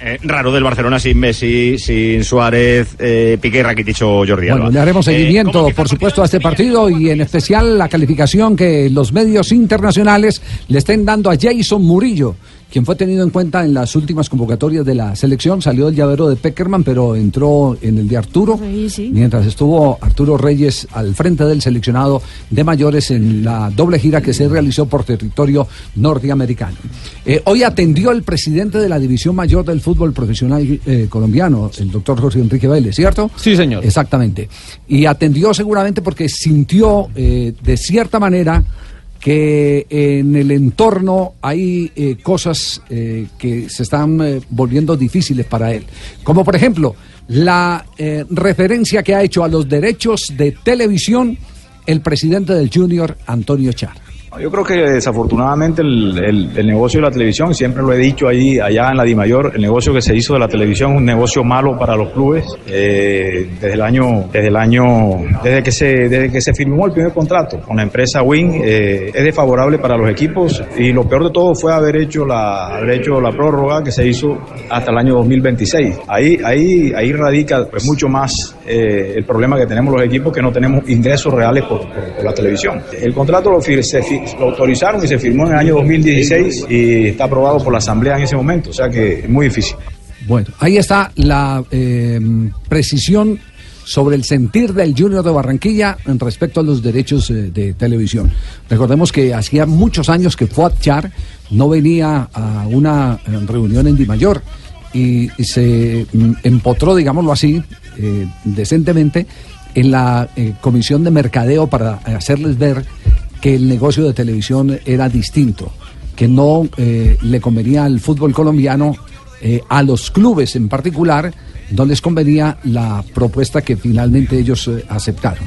Eh, raro del Barcelona sin Messi, sin Suárez, eh, Piqué, Rakitic o Jordi Bueno, Alba. le haremos Eh, seguimiento, por supuesto, a este partido y en especial la calificación que los medios internacionales le estén dando a Jason Murillo, quien fue tenido en cuenta en las últimas convocatorias de la selección. Salió del llavero de Peckerman, pero entró en el de Arturo, mientras estuvo Arturo Reyes al frente del seleccionado de mayores en la doble gira que se realizó por territorio norteamericano. Eh, hoy atendió el presidente de la División Mayor del Fútbol Profesional eh, colombiano, el doctor Jorge Enrique Vélez, ¿cierto? Sí, señor. Exactamente. Y atendió seguramente porque sintió eh, de cierta manera que en el entorno hay eh, cosas eh, que se están eh, volviendo difíciles para él. Como por ejemplo, la eh, referencia que ha hecho a los derechos de televisión el presidente del Junior, Antonio Char. Yo creo que desafortunadamente el, el- negocio de la televisión, siempre lo he dicho ahí, allá en la Dimayor, el negocio que se hizo de la televisión un negocio malo para los clubes. Eh, desde el año, desde el año, desde que se, desde que se firmó el primer contrato con la empresa Win, eh, es desfavorable para los equipos y lo peor de todo fue haber hecho la, haber hecho la prórroga que se hizo hasta el año 2026. Ahí, ahí, ahí radica pues mucho más eh, el problema que tenemos los equipos que no tenemos ingresos reales por, por- la televisión. El contrato lo, se lo autorizaron y se firmó en el año 2016 y está aprobado por la Asamblea en ese momento, o sea que es muy difícil. Bueno, ahí está la eh, precisión sobre el sentir del Junior de Barranquilla en respecto a los derechos eh, de televisión. Recordemos que hacía muchos años que Fuad Char no venía a una eh, reunión en Dimayor y, y se mm, empotró, digámoslo así, eh, decentemente en la eh, comisión de mercadeo para hacerles ver que el negocio de televisión era distinto, que no eh, le convenía al fútbol colombiano, eh, a los clubes en particular, no les convenía la propuesta que finalmente ellos eh, aceptaron.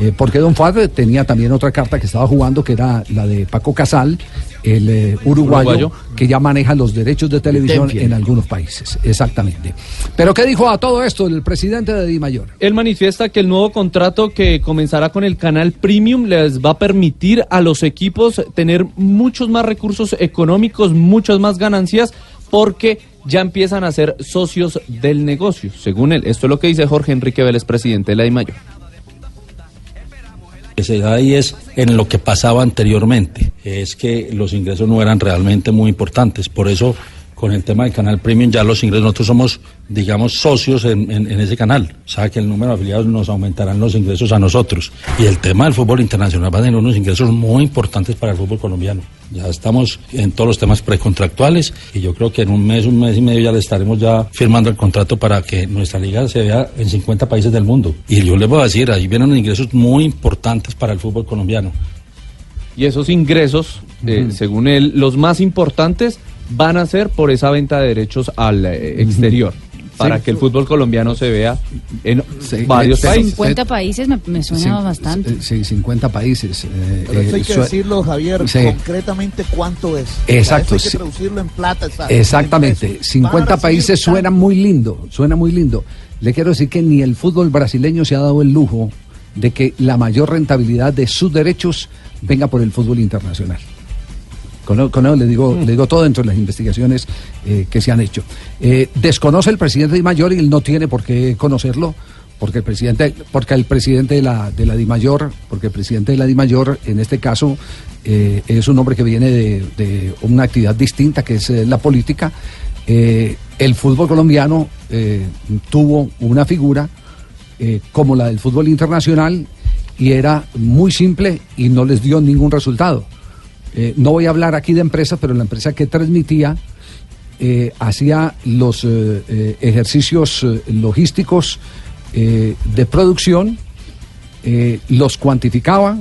Eh, porque Don Fuad tenía también otra carta que estaba jugando, que era la de Paco Casal, el eh, uruguayo, Uruguayo. que ya maneja los derechos de televisión en algunos países. Exactamente. Pero ¿qué dijo a todo esto el presidente de Di Mayor? Él manifiesta que el nuevo contrato que comenzará con el canal Premium les va a permitir a los equipos tener muchos más recursos económicos, muchas más ganancias, porque ya empiezan a ser socios del negocio, según él. Esto es lo que dice Jorge Enrique Vélez, presidente de la DIMAYOR. Que se da ahí es en lo que pasaba anteriormente, es que los ingresos no eran realmente muy importantes. Por eso, con el tema del canal premium, ya los ingresos, nosotros somos, digamos, socios en, en- en ese canal. O sea, que el número de afiliados nos aumentarán los ingresos a nosotros. Y el tema del fútbol internacional va a tener unos ingresos muy importantes para el fútbol colombiano. Ya estamos en todos los temas precontractuales y yo creo que en un mes, un mes y medio ya le estaremos ya firmando el contrato para que nuestra liga se vea en 50 países del mundo. Y yo les voy a decir, ahí vienen ingresos muy importantes para el fútbol colombiano. Y esos ingresos, eh, según él, los más importantes van a ser por esa venta de derechos al eh, exterior, para Sí. que el fútbol colombiano se vea en varios países. 50 países me, me suena Sí, bastante. Sí, 50 países. eh, Pero eso eh, hay que sue- decirlo, Javier, Sí. concretamente cuánto es. Exacto, eso hay que traducirlo en plata. exacto. Exactamente, En pesos. 50 Van a recibir países suena muy lindo, suena muy lindo. Le quiero decir que ni el fútbol brasileño se ha dado el lujo de que la mayor rentabilidad de sus derechos venga por el fútbol internacional. Con, con le digo, le digo todo dentro de las investigaciones eh, que se han hecho. Eh, desconoce el presidente de Mayor y él no tiene por qué conocerlo, porque el presidente, porque el presidente de la, de la DIMAYOR, porque el presidente de la DIMAYOR, en este caso, eh, es un hombre que viene de, de una actividad distinta, que es eh, la política. Eh, el fútbol colombiano tuvo una figura como la del fútbol internacional y era muy simple y no les dio ningún resultado. Eh, no voy a hablar aquí de empresas, pero la empresa que transmitía eh, hacía los eh, ejercicios logísticos de producción, los cuantificaba,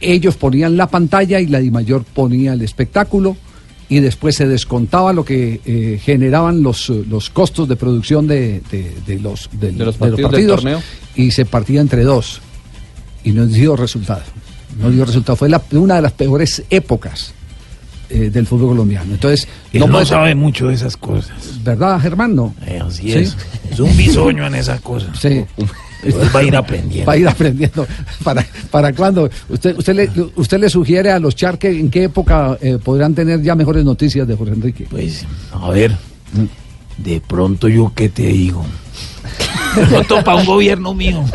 ellos ponían la pantalla y la DIMAYOR ponía el espectáculo y después se descontaba lo que eh, generaban los, los costos de producción de, de- de los, de, los partidos del torneo. y se partía entre dos y no dio resultado. No dio resultado. Fue la- una de las peores épocas eh, del fútbol colombiano. Entonces, Él no, puede- sabe mucho de esas cosas. ¿Verdad, Germán? No. así es. Es un bisoño en esas cosas. Sí. Él va a ir aprendiendo. Va a ir aprendiendo. ¿Para, para cuándo? ¿Usted, usted, le, ¿Usted le sugiere a los Char que en qué época eh, podrán tener ya mejores noticias de Jorge Enrique? Pues, a ver, de pronto yo qué te digo. Pronto para un gobierno mío.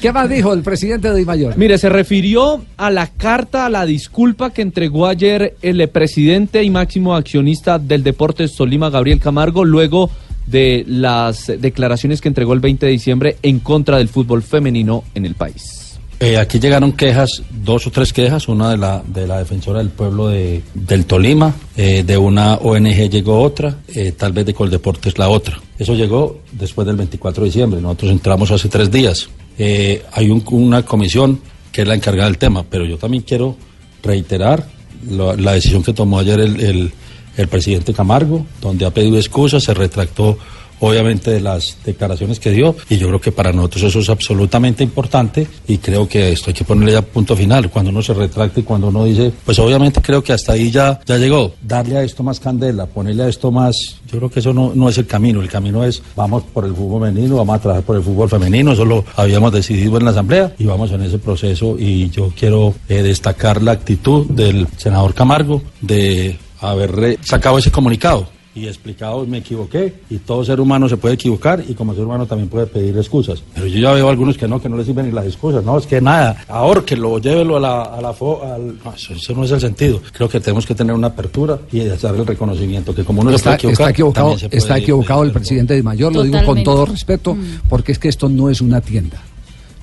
¿Qué más dijo el presidente de Mayor? Mire, se refirió a la carta, a la disculpa que entregó ayer el presidente y máximo accionista del Deportes Tolima, Gabriel Camargo, luego de las declaraciones que entregó el 20 de diciembre en contra del fútbol femenino en el país. Eh, aquí llegaron quejas, dos o tres quejas, una de la, de la defensora del pueblo de, del Tolima, eh, de una ONG llegó otra, eh, tal vez de Coldeportes la otra. Eso llegó después del 24 de diciembre, nosotros entramos hace tres días. Eh, hay un- una comisión que es la encargada del tema, pero yo también quiero reiterar la decisión que tomó ayer el, el- el presidente Camargo, donde ha pedido excusas, se retractó obviamente de las declaraciones que dio. Y yo creo que para nosotros eso es absolutamente importante y creo que esto hay que ponerle ya punto final. Cuando uno se retracta y cuando uno dice pues obviamente creo que hasta ahí ya ya llegó. Darle a esto más candela ponerle a esto más yo creo que eso no, no es el camino. El camino es vamos por el fútbol femenino vamos a trabajar por el fútbol femenino. Eso lo habíamos decidido en la asamblea y vamos en ese proceso. Y yo quiero eh, destacar la actitud del senador Camargo de haber sacado ese comunicado y explicado me equivoqué y todo ser humano se puede equivocar y como ser humano también puede pedir excusas. Pero yo ya veo algunos que no, que no les sirven ni las excusas, no, es que nada, ahórquelo, llévelo a la, a la fo- al- no, eso, eso no es el sentido. Creo que tenemos que tener una apertura y hacer el reconocimiento que como uno se Está, puede equivocar, está equivocado, también se puede está equivocado el presidente de Mayor, lo digo con todo respeto, porque es que esto no es una tienda.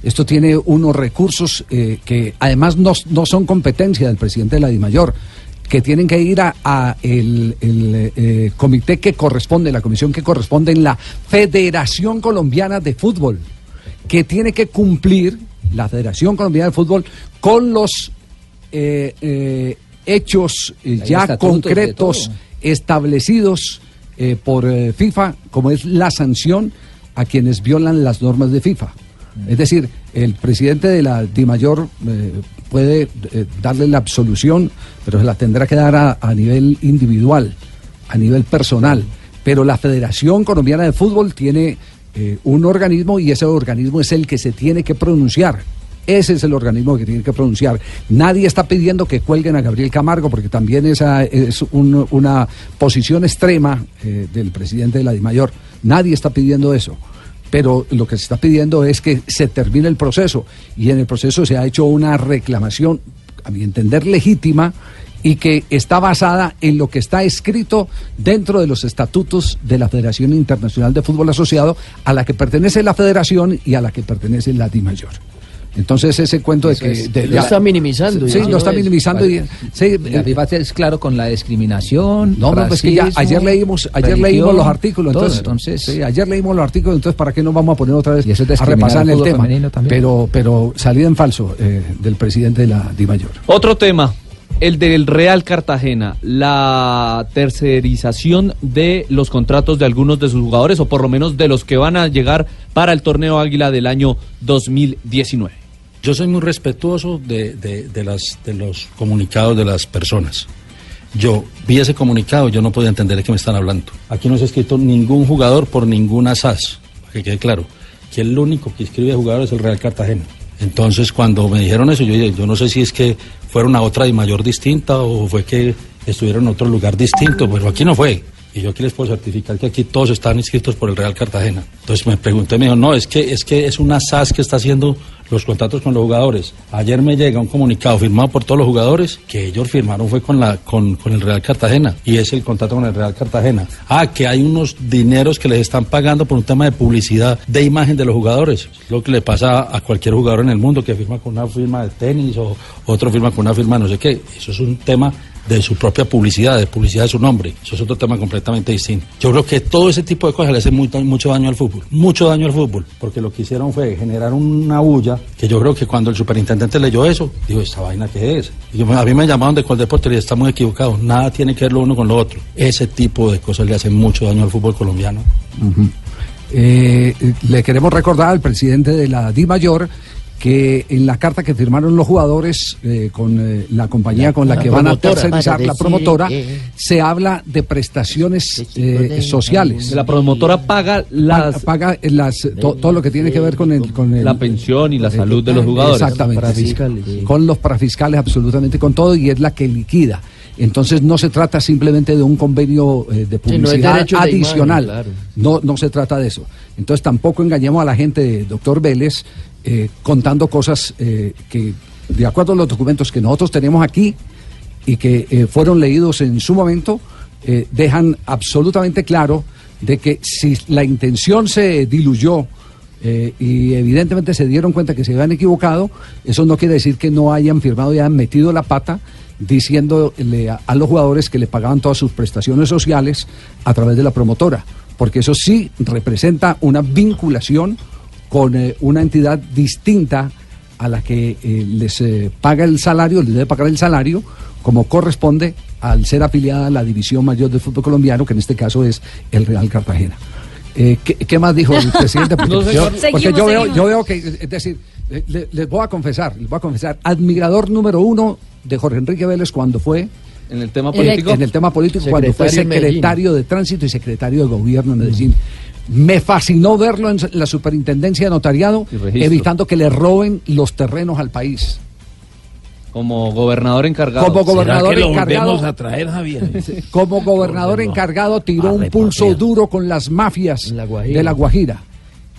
Esto tiene unos recursos eh, que además no, no son competencia del presidente de la DIMAYOR, que tienen que ir a, a el, el, eh, comité que corresponde, la comisión que corresponde en la Federación Colombiana de Fútbol, que tiene que cumplir la Federación Colombiana de Fútbol con los eh, eh, hechos ya concretos establecidos por FIFA, como es la sanción a quienes violan las normas de FIFA. Es decir, el presidente de la DIMAYOR eh, puede eh, darle la absolución, pero se la tendrá que dar a, nivel individual, a nivel personal. Pero la Federación Colombiana de Fútbol tiene eh, un organismo y ese organismo es el que se tiene que pronunciar. Ese es el organismo que tiene que pronunciar. Nadie está pidiendo que cuelguen a Gabriel Camargo, porque también esa es un- una posición extrema eh, del presidente de la DIMAYOR. Nadie está pidiendo eso. Pero lo que se está pidiendo es que se termine el proceso. Y en el proceso se ha hecho una reclamación, a mi entender, legítima y que está basada en lo que está escrito dentro de los estatutos de la Federación Internacional de Fútbol Asociado, a la que pertenece la Federación y a la que pertenece la DIMAYOR. Entonces ese cuento de que... es. de- Lo está minimizando, Sí, ya. lo está es. minimizando. Y, sí, La eh, es claro con la discriminación. no, no, pues que ya ayer leímos, ayer religión, leímos los artículos, todo, entonces, entonces sí, ayer leímos los artículos, entonces para qué nos vamos a poner otra vez Y eso es a repasar el tema, pero pero salida en falso eh, del presidente de la DIMAYOR. Otro tema, el del Real Cartagena, la tercerización de los contratos de algunos de sus jugadores, o por lo menos de los que van a llegar para el torneo Águila del año 2019. Yo soy muy respetuoso de, de- de las, de los comunicados de las personas. Yo vi ese comunicado, yo no podía entender de qué me están hablando. Aquí no se ha escrito ningún jugador por ninguna SAS, que quede claro. Que el único que escribe jugadores es el Real Cartagena. Entonces, cuando me dijeron eso, yo dije, yo no sé si es que fueron a otra y mayor distinta o fue que estuvieron en otro lugar distinto, pero aquí no fue. Y yo aquí les puedo certificar que aquí todos están inscritos por el Real Cartagena. Entonces me pregunté, me dijo, no, es que, es que es una SAS que está haciendo los contratos con los jugadores. Ayer me llega un comunicado firmado por todos los jugadores que ellos firmaron fue con la con, con el Real Cartagena y es el contrato con el Real Cartagena. Ah, que hay unos dineros que les están pagando por un tema de publicidad de imagen de los jugadores. Es lo que le pasa a cualquier jugador en el mundo que firma con una firma de tenis o otro firma con una firma no sé qué. Eso es un tema de su propia publicidad, de publicidad de su nombre. Eso es otro tema completamente distinto. Yo creo que todo ese tipo de cosas le hace muy- mucho daño al fútbol, mucho daño al fútbol, porque lo que hicieron fue generar una bulla que yo creo que cuando el superintendente leyó eso, dijo, ¿esta vaina qué es? Y yo- a mí me llamaron de Coldeporte y está muy equivocado, nada tiene que ver lo uno con lo otro. Ese tipo de cosas le hacen mucho daño al fútbol colombiano. Eh, le queremos recordar al presidente de la Di Mayor que en la carta que firmaron los jugadores eh, con eh, la compañía con la, la que van a tercerizar, la promotora, que- se habla de prestaciones eh, sociales. La promotora paga las paga las to- todo lo que tiene que ver con el con el- la pensión y la salud de los jugadores. Exactamente. Parafiscales, sí. sí. Con los parafiscales, absolutamente con todo, y es la que liquida. Entonces no se trata simplemente de un convenio eh, de Sí, no es publicidad de adicional. imagen, claro. no, no se trata de eso. Entonces tampoco engañemos a la gente, doctor Vélez, eh, contando cosas eh, que, de acuerdo a los documentos que nosotros tenemos aquí y que eh, fueron leídos en su momento, dejan absolutamente claro de que si la intención se diluyó y evidentemente se dieron cuenta que se habían equivocado, eso no quiere decir que no hayan firmado y hayan metido la pata diciéndole a, a los jugadores que le pagaban todas sus prestaciones sociales a través de la promotora, porque eso sí representa una vinculación con eh, una entidad distinta a la que eh, les eh, paga el salario, les debe pagar el salario, como corresponde al ser afiliada a la división mayor del fútbol colombiano, que en este caso es el Real Cartagena. Eh, ¿qué, qué más dijo el presidente? Porque, No, señor. yo, porque Seguimos, yo veo, yo veo que, es decir, le- les voy a confesar, les voy a confesar, admirador número uno de Jorge Enrique Vélez cuando fue en el tema político. en el tema político cuando fue secretario de tránsito y secretario de gobierno en Medellín. Me fascinó verlo en la superintendencia de notariado, evitando que le roben los terrenos al país. Como gobernador encargado. Como gobernador ¿Será que lo encargado, volvemos a traer, Javier? como gobernador encargado tiró un pulso duro con las mafias de la Guajira.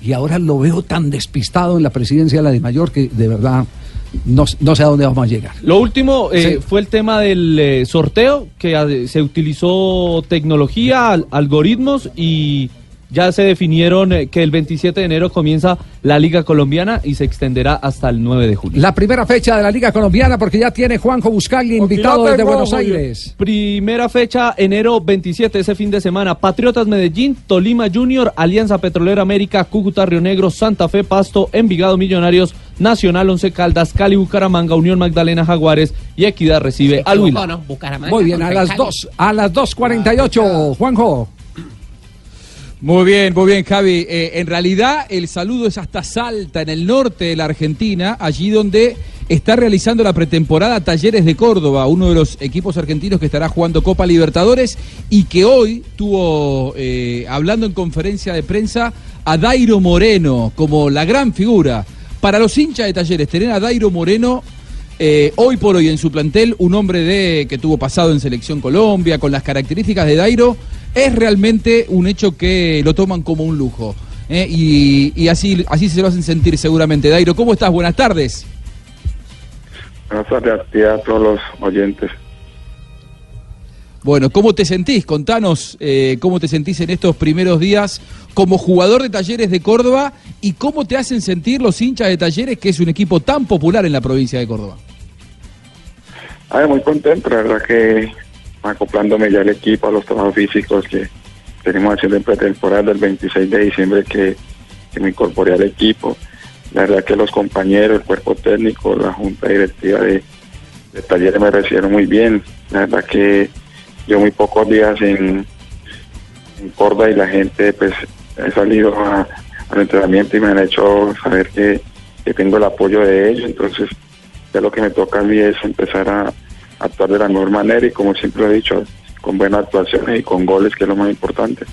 Y ahora lo veo tan despistado en la presidencia de la de Mayor que de verdad no, no sé a dónde vamos a llegar. Lo último eh, Sí. fue el tema del eh, sorteo, que eh, se utilizó tecnología, al- algoritmos y ya se definieron eh, que el 27 de enero comienza la Liga Colombiana y se extenderá hasta el 9 de julio. La primera fecha de la Liga Colombiana porque ya tiene Juanjo Buscaglia invitado desde Buenos Aires. Primera fecha, enero 27, ese fin de semana. Patriotas Medellín, Tolima Junior, Alianza Petrolera América, Cúcuta Río Negro, Santa Fe Pasto, Envigado Millonarios, Nacional Once Caldas, Cali Bucaramanga, Unión Magdalena Jaguares y Equidad recibe al Huila. Muy bien, a las 2, a las 2.48, Juanjo. Muy bien, muy bien, Javi. Eh, en realidad, el saludo es hasta Salta, en el norte de la Argentina, allí donde está realizando la pretemporada Talleres de Córdoba, uno de los equipos argentinos que estará jugando Copa Libertadores y que hoy tuvo, eh, hablando en conferencia de prensa, a Dairo Moreno como la gran figura. Para los hinchas de Talleres, tener a Dairo Moreno eh, hoy por hoy en su plantel, un hombre de que tuvo pasado en Selección Colombia, con las características de Dairo, es realmente un hecho que lo toman como un lujo. ¿eh? Y, y así, así se lo hacen sentir seguramente. Dairo, ¿cómo estás? Buenas tardes. Buenas tardes a ti a todos los oyentes. Bueno, ¿cómo te sentís? Contanos eh, cómo te sentís en estos primeros días como jugador de Talleres de Córdoba y cómo te hacen sentir los hinchas de Talleres, que es un equipo tan popular en la provincia de Córdoba. Ay, muy contento, la verdad que acoplándome ya al equipo, a los trabajos físicos que tenemos haciendo en pretemporada del 26 de diciembre que, que me incorporé al equipo. La verdad que los compañeros, el cuerpo técnico, la junta directiva de, talleres me recibieron muy bien. La verdad que yo muy pocos días en, en Córdoba y la gente pues he salido a- al entrenamiento y me han hecho saber que, que tengo el apoyo de ellos. Entonces ya lo que me toca a mí es empezar a actuar de la mejor manera y como siempre he dicho, con buenas actuaciones y con goles, que es lo más importante.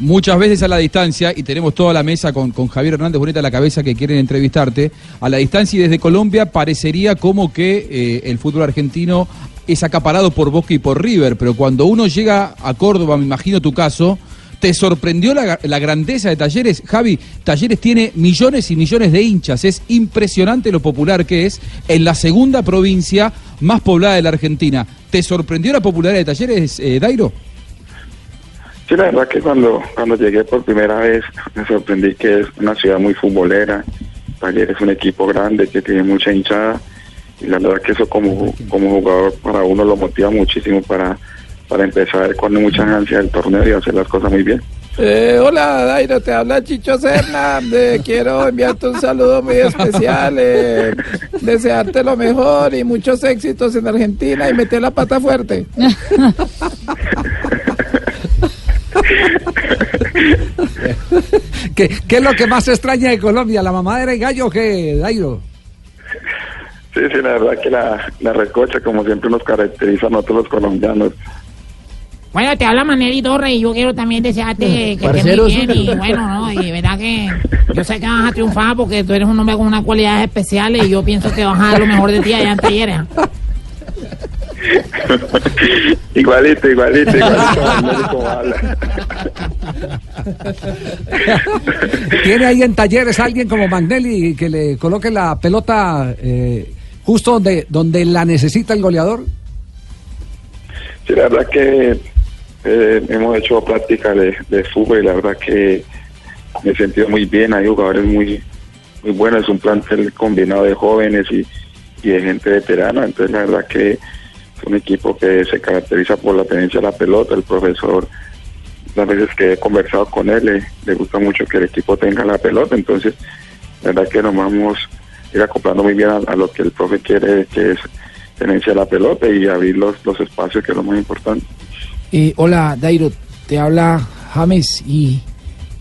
muchas veces a la distancia, y tenemos toda la mesa con, con Javier Hernández Boneta a la cabeza que quieren entrevistarte, a la distancia y desde Colombia parecería como que eh, el fútbol argentino es acaparado por Boca y por River, pero cuando uno llega a Córdoba, me imagino tu caso, ¿te sorprendió la, grandeza de Talleres? Javi, Talleres tiene millones y millones de hinchas, es impresionante lo popular que es en la segunda provincia más poblada de la Argentina. ¿Te sorprendió la popularidad de Talleres, eh, Dairo? Sí, la verdad que cuando, cuando llegué por primera vez me sorprendí que es una ciudad muy futbolera. Taller es un equipo grande que tiene mucha hinchada y la verdad que eso como, como jugador para uno lo motiva muchísimo para, para empezar con mucha ansia el torneo y hacer las cosas muy bien. Eh, hola, Dairo, te habla Chicho Serna. Eh, quiero enviarte un saludo muy especial. eh, desearte lo mejor y muchos éxitos en Argentina y meter la pata fuerte. ¿Qué, qué es lo que más extraña de Colombia? ¿La mamadera y gallo o qué, Dairo? Sí, sí, la verdad que la, la recocha como siempre nos caracteriza a nosotros los colombianos. Bueno, te habla Maneri Torres y yo quiero también desearte que estés muy bien y bueno, ¿no? Y verdad que yo sé que vas a triunfar porque tú eres un hombre con unas cualidades especiales y yo pienso que vas a dar lo mejor de ti allá en Talleres. igualito, igualito, igualito. ¿Tiene ahí en talleres alguien como Magnelli que le coloque la pelota eh, justo donde, donde la necesita el goleador? Sí, la verdad que eh, hemos hecho práctica de, fútbol y la verdad que me he sentido muy bien. Hay jugadores muy muy buenos, es un plantel combinado de jóvenes y, de gente veterana. Entonces, la verdad que es un equipo que se caracteriza por la tenencia de la pelota. El profesor, las veces que he conversado con él, le, gusta mucho que el equipo tenga la pelota. Entonces, la verdad que nos vamos ir acoplando muy bien a, a lo que el profe quiere, que es tenencia de la pelota y abrir los, los espacios, que es lo más importante. Eh, hola, Dairo, te habla James y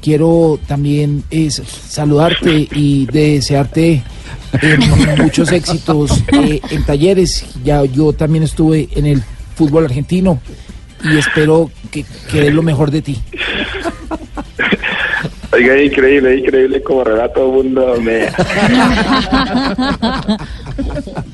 quiero también eh, saludarte y desearte eh, muchos éxitos eh, en talleres. Ya yo también estuve en el fútbol argentino y espero que, que lo mejor de ti. Oiga, increíble, increíble como relato todo el mundo. Me...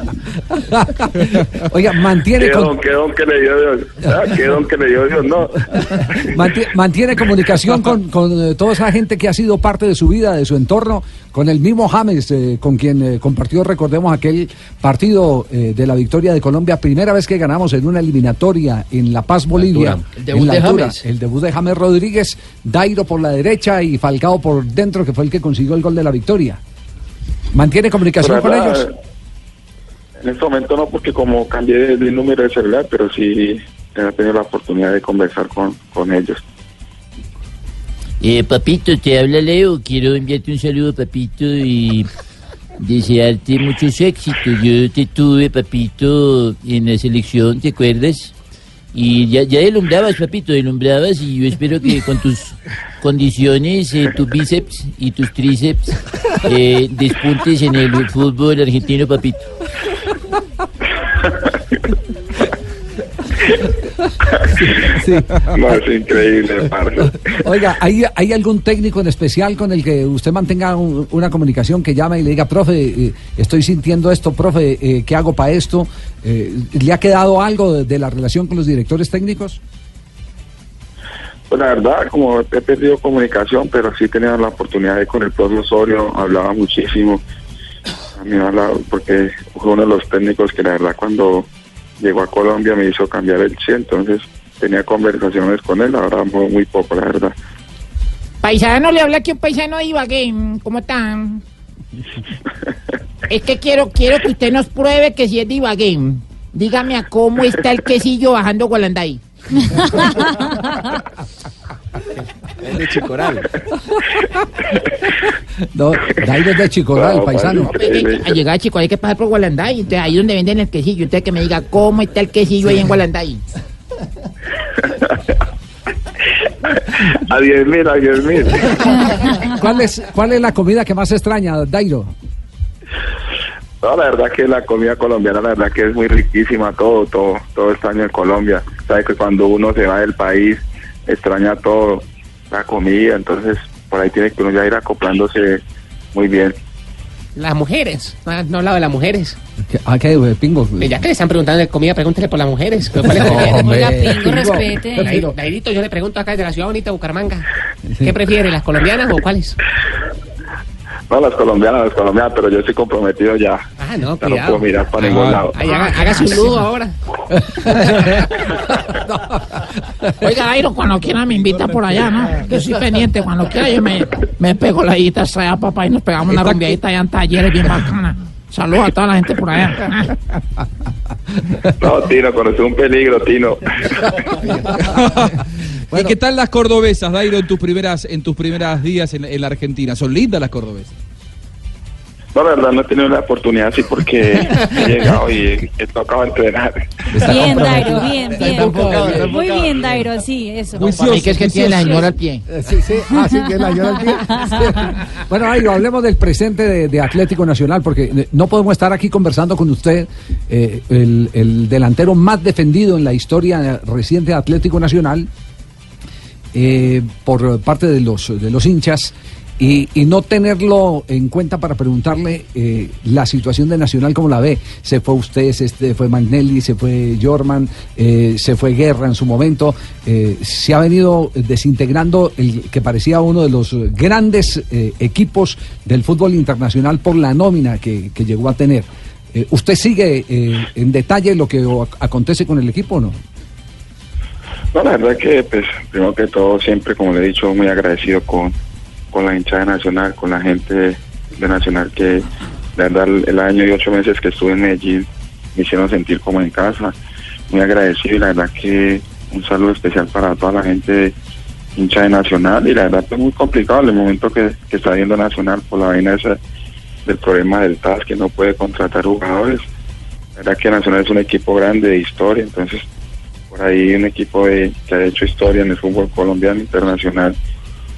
Oiga, mantiene, ¿Qué con- don, qué don que le dio Dios? Ah, ¿Qué don que le dio Dios? No. manti- mantiene comunicación con, con, eh, toda esa gente que ha sido parte de su vida, de su entorno, con el mismo James, eh, con quien eh, compartió, recordemos, aquel partido eh, de la victoria de Colombia, primera vez que ganamos en una eliminatoria en La Paz, Bolivia. El debut en la de altura. James. El debut de James Rodríguez, Dairo por la derecha y Falcao por dentro, que fue el que consiguió el gol de la victoria. ¿Mantiene comunicación con ellos? En este momento no, porque como cambié de número de celular, pero sí he tenido la oportunidad de conversar con, con ellos. Eh, papito, te habla Leo. Quiero enviarte un saludo, papito, y desearte muchos éxitos. Yo te tuve, papito, en la selección, ¿te acuerdas? Y ya, ya deslumbrabas, papito, deslumbrabas, y yo espero que con tus condiciones, eh, tus bíceps y tus tríceps, eh, despuntes en el fútbol argentino, papito. No, es increíble, parce. Oiga, ¿hay, ¿hay algún técnico en especial con el que usted mantenga un- una comunicación que llame y le diga, profe, eh, estoy sintiendo esto, profe, eh, ¿qué hago para esto? Eh, ¿Le ha quedado algo de, de la relación con los directores técnicos? Pues la verdad, como he perdido comunicación, pero sí tenía la oportunidad de con el propio Osorio, hablaba muchísimo. A mí me hablaba porque fue uno de los técnicos que la verdad cuando llegó a Colombia me hizo cambiar el sí, entonces tenía conversaciones con él, ahora muy, muy poco, la verdad. Paisano, le habla aquí un paisano de Ibagué. ¿Cómo están? Es que quiero, quiero que usted nos pruebe que si es de Ibagué. Dígame a cómo está el quesillo bajando Gualanday. Es de Chicoral. No, Dairo es de Chicoral, No, paisano. A llegar a Chico hay que pasar por Gualanday. Entonces, ahí donde venden el quesillo. Usted que me diga cómo está el quesillo ahí en Gualanday. A 10 mil, a 10 mil. ¿Cuál es, ¿Cuál es la comida que más extraña, Dairo? No, la verdad que la comida colombiana, la verdad que es muy riquísima, todo, todo, todo extraño en Colombia. Sabe que cuando uno se va del país, extraña todo, la comida, entonces por ahí tiene que uno ya ir acoplándose muy bien. Las mujeres. No, no hablado de las mujeres. ¿A qué, Pingo? Eh, Ya que le están preguntando de comida, pregúntele por las mujeres. ¿Cuál es No, Pingo, respete. Yo le pregunto acá de la ciudad bonita de Bucaramanga. ¿Qué prefiere, las colombianas o cuáles? No, las colombianas, las colombianas, pero yo estoy comprometido ya. Ah, no, Ya no cuidado. puedo mirar para ningún lado. Ahí, haga- hágase un nudo ahora. Oiga, Dairo, cuando quiera me invita por allá, ¿no? Yo soy pendiente. Cuando quiera yo me, me pego la guita allá, papá, y nos pegamos una rumbiadita allá en talleres bien bacana. Saludos a toda la gente por allá. No, Tino, conoces un peligro, Tino. ¿Y qué tal las cordobesas, Dairo, en tus primeras, en tus primeras días en, en la Argentina? ¿Son lindas las cordobesas? No, la verdad no he tenido la oportunidad así porque he llegado y he, he tocado entrenar. Bien, Dairo, bien, bien. Muy bien, Dairo, sí, eso. Para mí que es que tiene la señora al pie. Sí, sí. Ah, sí, tiene la señora al pie. Bueno, Dairo, hablemos del presente de, de Atlético Nacional, porque eh, no podemos estar aquí conversando con usted, eh, el, el delantero más defendido en la historia reciente de Atlético Nacional, eh, por parte de los, de los hinchas. Y, y no tenerlo en cuenta para preguntarle eh, la situación de Nacional como la ve. Se fue usted, se este, fue Magnelli, se fue Jorman, eh, se fue Guerra en su momento. eh, se ha venido desintegrando el que parecía uno de los grandes eh, equipos del fútbol internacional por la nómina que, que llegó a tener. Eh, ¿Usted sigue en detalle lo que acontece con el equipo o no? No, la verdad que, pues, primero que todo, siempre, como le he dicho, muy agradecido con, con la hinchada de Nacional, con la gente de Nacional que, la verdad, el, año y ocho meses que estuve en Medellín me hicieron sentir como en casa. Muy agradecido y la verdad que un saludo especial para toda la gente hincha de Nacional y la verdad que es muy complicado el momento que, que está viendo Nacional por la vaina esa del problema del TAS que no puede contratar jugadores. La verdad que Nacional es un equipo grande de historia, entonces por ahí un equipo de- que ha hecho historia en el fútbol colombiano internacional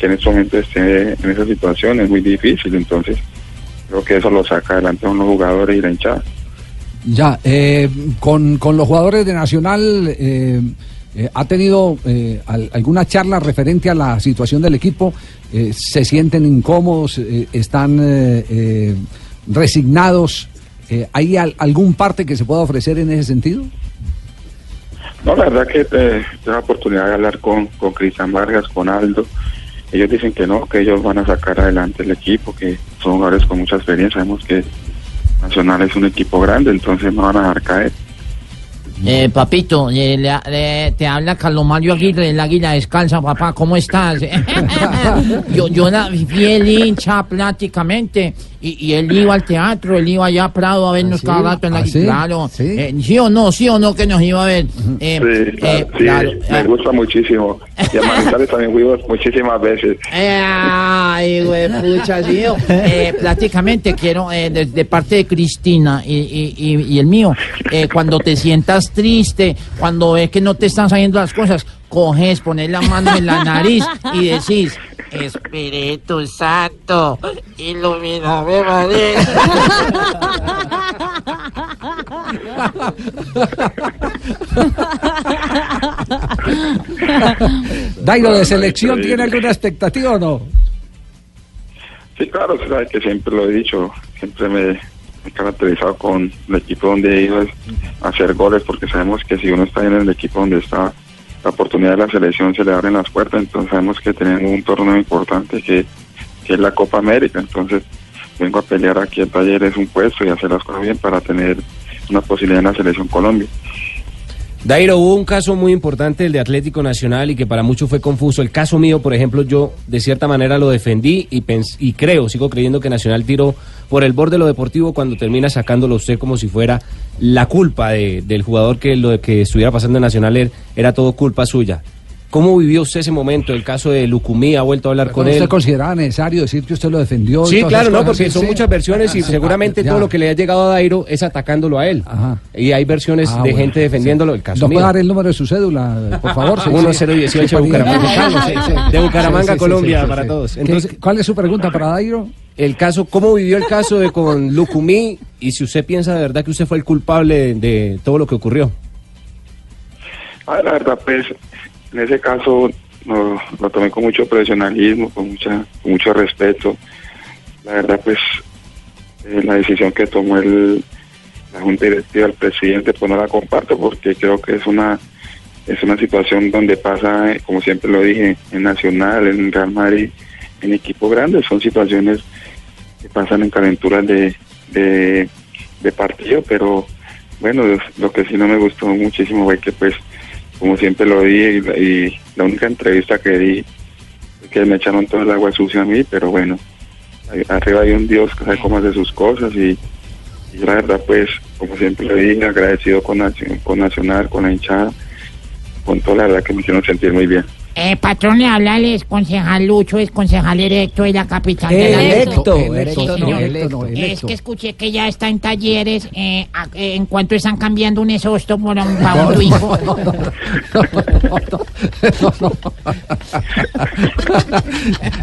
que en este momento esté en esa situación es muy difícil, entonces creo que eso lo saca adelante a unos jugadores y la hinchada. Ya, eh, con, con los jugadores de Nacional, eh, eh, ¿ha tenido eh, al- alguna charla referente a la situación del equipo? ¿Se sienten incómodos? ¿Están resignados? ¿Hay al- algún parte que se pueda ofrecer en ese sentido? No, la verdad que tuve la oportunidad de hablar con, con Cristian Vargas, con Aldo. Ellos dicen que no, que ellos van a sacar adelante el equipo, que son jugadores con mucha experiencia. Sabemos que Nacional es un equipo grande, entonces no van a dejar caer. Eh, papito, eh, le- te habla Carlos Mario Aguirre, el águila descalza, papá, ¿cómo estás? yo, yo era fiel hincha prácticamente, y, y él iba al teatro, él iba allá a Prado a vernos ¿Ah, sí? cada rato en la ¿Ah, sí? claro. Eh, ¿Sí o no? ¿Sí o no que nos iba a ver? Eh, Sí, eh, sí, claro, me gusta muchísimo. Y a Manizales también fuimos muchísimas veces. Eh, Ay, güey, pucha, sí, yo, eh, prácticamente quiero, eh, de, de parte de Cristina y, y- y- y el mío, eh, cuando te sientas triste, cuando ves que no te están saliendo las cosas, coges, pones la mano en la nariz y decís, Espíritu Santo, ilumíname, María. Dairo, ¿de selección tiene alguna expectativa o no? Sí, claro, se sabe que siempre lo he dicho, siempre me, me he caracterizado con el equipo donde he ido a hacer goles, porque sabemos que si uno está en el equipo donde está, la oportunidad de la selección se le abren las puertas, entonces sabemos que tenemos un torneo importante que, es la Copa América, entonces vengo a pelear aquí en Talleres un puesto y hacer las cosas bien para tener una posibilidad en la selección Colombia. Dairo, hubo un caso muy importante, el de Atlético Nacional, y que para muchos fue confuso. El caso mío, por ejemplo, yo de cierta manera lo defendí y, y creo, sigo creyendo que Nacional tiró por el borde de lo deportivo cuando termina sacándolo usted como si fuera la culpa de- del jugador que lo que estuviera pasando en Nacional er- era todo culpa suya. ¿Cómo vivió usted ese momento? El caso de Lucumí, ha vuelto a hablar con ¿Usted él. consideraba necesario decir que usted lo defendió? Sí, claro, no, porque Sí, son sí. muchas versiones y Ah, seguramente ya. todo lo que le ha llegado a Dairo es atacándolo a él. Y hay versiones Ah, de bueno, gente defendiéndolo. El caso ¿Nos mío. puede dar el número de su cédula, por favor? Sí, sí. 1018 de Bucaramanga. Sí, sí. De Bucaramanga, Sí, sí, sí, Colombia, sí, sí, para sí. todos. ¿Qué- Entonces, ¿Cuál es su pregunta para Dairo? el caso, ¿cómo vivió el caso de con Lucumí? Y si usted piensa de verdad que usted fue el culpable de, de todo lo que ocurrió. Ah, la verdad, pues, en ese caso lo, tomé con mucho profesionalismo, con, mucha, con mucho respeto. La verdad, pues, eh, la decisión que tomó el, la Junta Directiva, el presidente, pues no la comparto porque creo que es una es una situación donde pasa, eh, como siempre lo dije, en Nacional, en Real Madrid, en equipo grande, son situaciones que pasan en calenturas de, de partido, pero bueno, lo que sí no me gustó muchísimo fue que pues como siempre lo di y, la- única entrevista que di que me echaron todo el agua sucia a mí, pero bueno, arriba hay un Dios que sabe cómo hace sus cosas y, y la verdad pues como siempre le dije agradecido con, con Nacional, con la hinchada, con toda la verdad que me hicieron sentir muy bien. Eh, patrón, le habla el ex concejal Lucho, es concejal electo de la capital de la Electo, electo, no, electo, no, Es que escuché que ya está en talleres eh, a- eh, en cuanto están cambiando un exhausto por un, para un hijo.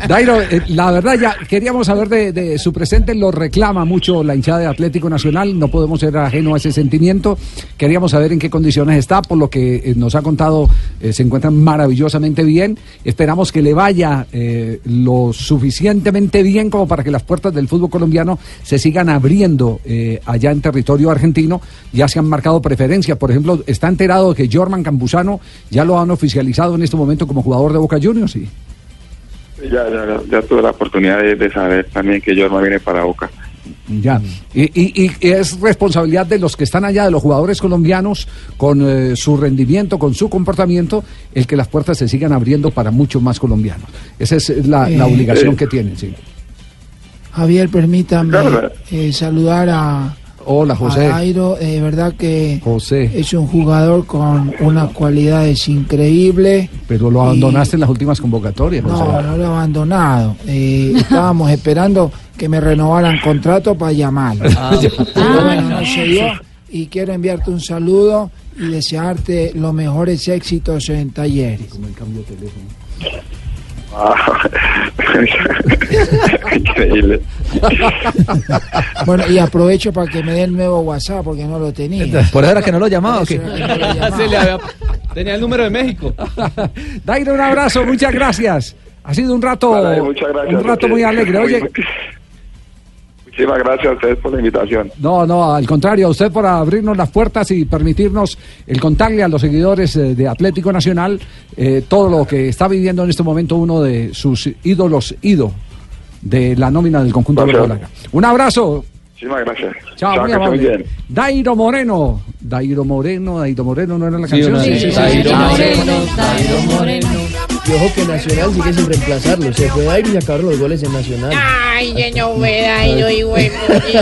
Dairo, eh, la verdad ya queríamos saber de, de su presente, lo reclama mucho la hinchada de Atlético Nacional, no podemos ser ajeno a ese sentimiento. Queríamos saber en qué condiciones está, por lo que eh, nos ha contado, eh, se encuentra maravillosamente bien. Esperamos que le vaya eh, lo suficientemente bien como para que las puertas del fútbol colombiano se sigan abriendo eh, allá en territorio argentino. Ya se han marcado preferencias, por ejemplo, está enterado de que Jorman Campuzano ya lo han oficializado en este momento como jugador de Boca Juniors, sí. Ya, ya, tuve la oportunidad de, de saber también que Jorma viene para Boca. Ya, y, y- y es responsabilidad de los que están allá, de los jugadores colombianos, con eh, su rendimiento, con su comportamiento, el que las puertas se sigan abriendo para muchos más colombianos. Esa es la, la Eh, obligación eh. que tienen, sí. Javier, permítame eh, saludar a, Hola, José. a Dairo. eh, De verdad que José, es un jugador con unas cualidades increíbles. pero lo abandonaste en las últimas convocatorias, José. No, no lo he abandonado. Eh, estábamos esperando que me renovaran contrato para llamarlo. Ah. Bueno, no se dio. Y quiero enviarte un saludo y desearte los mejores éxitos en talleres. Increíble. Bueno, y aprovecho para que me dé el nuevo WhatsApp porque no lo tenía. ¿Por eso era que no lo llamaba o qué? Por eso era que no lo llamaba. Se le había- Tenía el número de México. Dairo, un abrazo, muchas gracias. Ha sido un rato, muchas gracias. un rato muy alegre. Oye, Muchísimas gracias a ustedes por la invitación. No, no, al contrario, a usted por abrirnos las puertas y permitirnos el contarle a los seguidores eh, de Atlético Nacional eh, todo lo que está viviendo en este momento uno de sus ídolos, ido de la nómina del conjunto verdolaga. Un abrazo. Muchísimas gracias. Chao, muy esté amable. bien. Dairo Moreno. Dairo Moreno, Dairo Moreno, ¿no era la Sí, canción? Sí, sí, sí, Dairo. Moreno, Dairo Moreno. Y ojo que Nacional sigue sin reemplazarlo. Se fue Dairo y sacaron los goles en Nacional. Ay, ya no ve Dairo y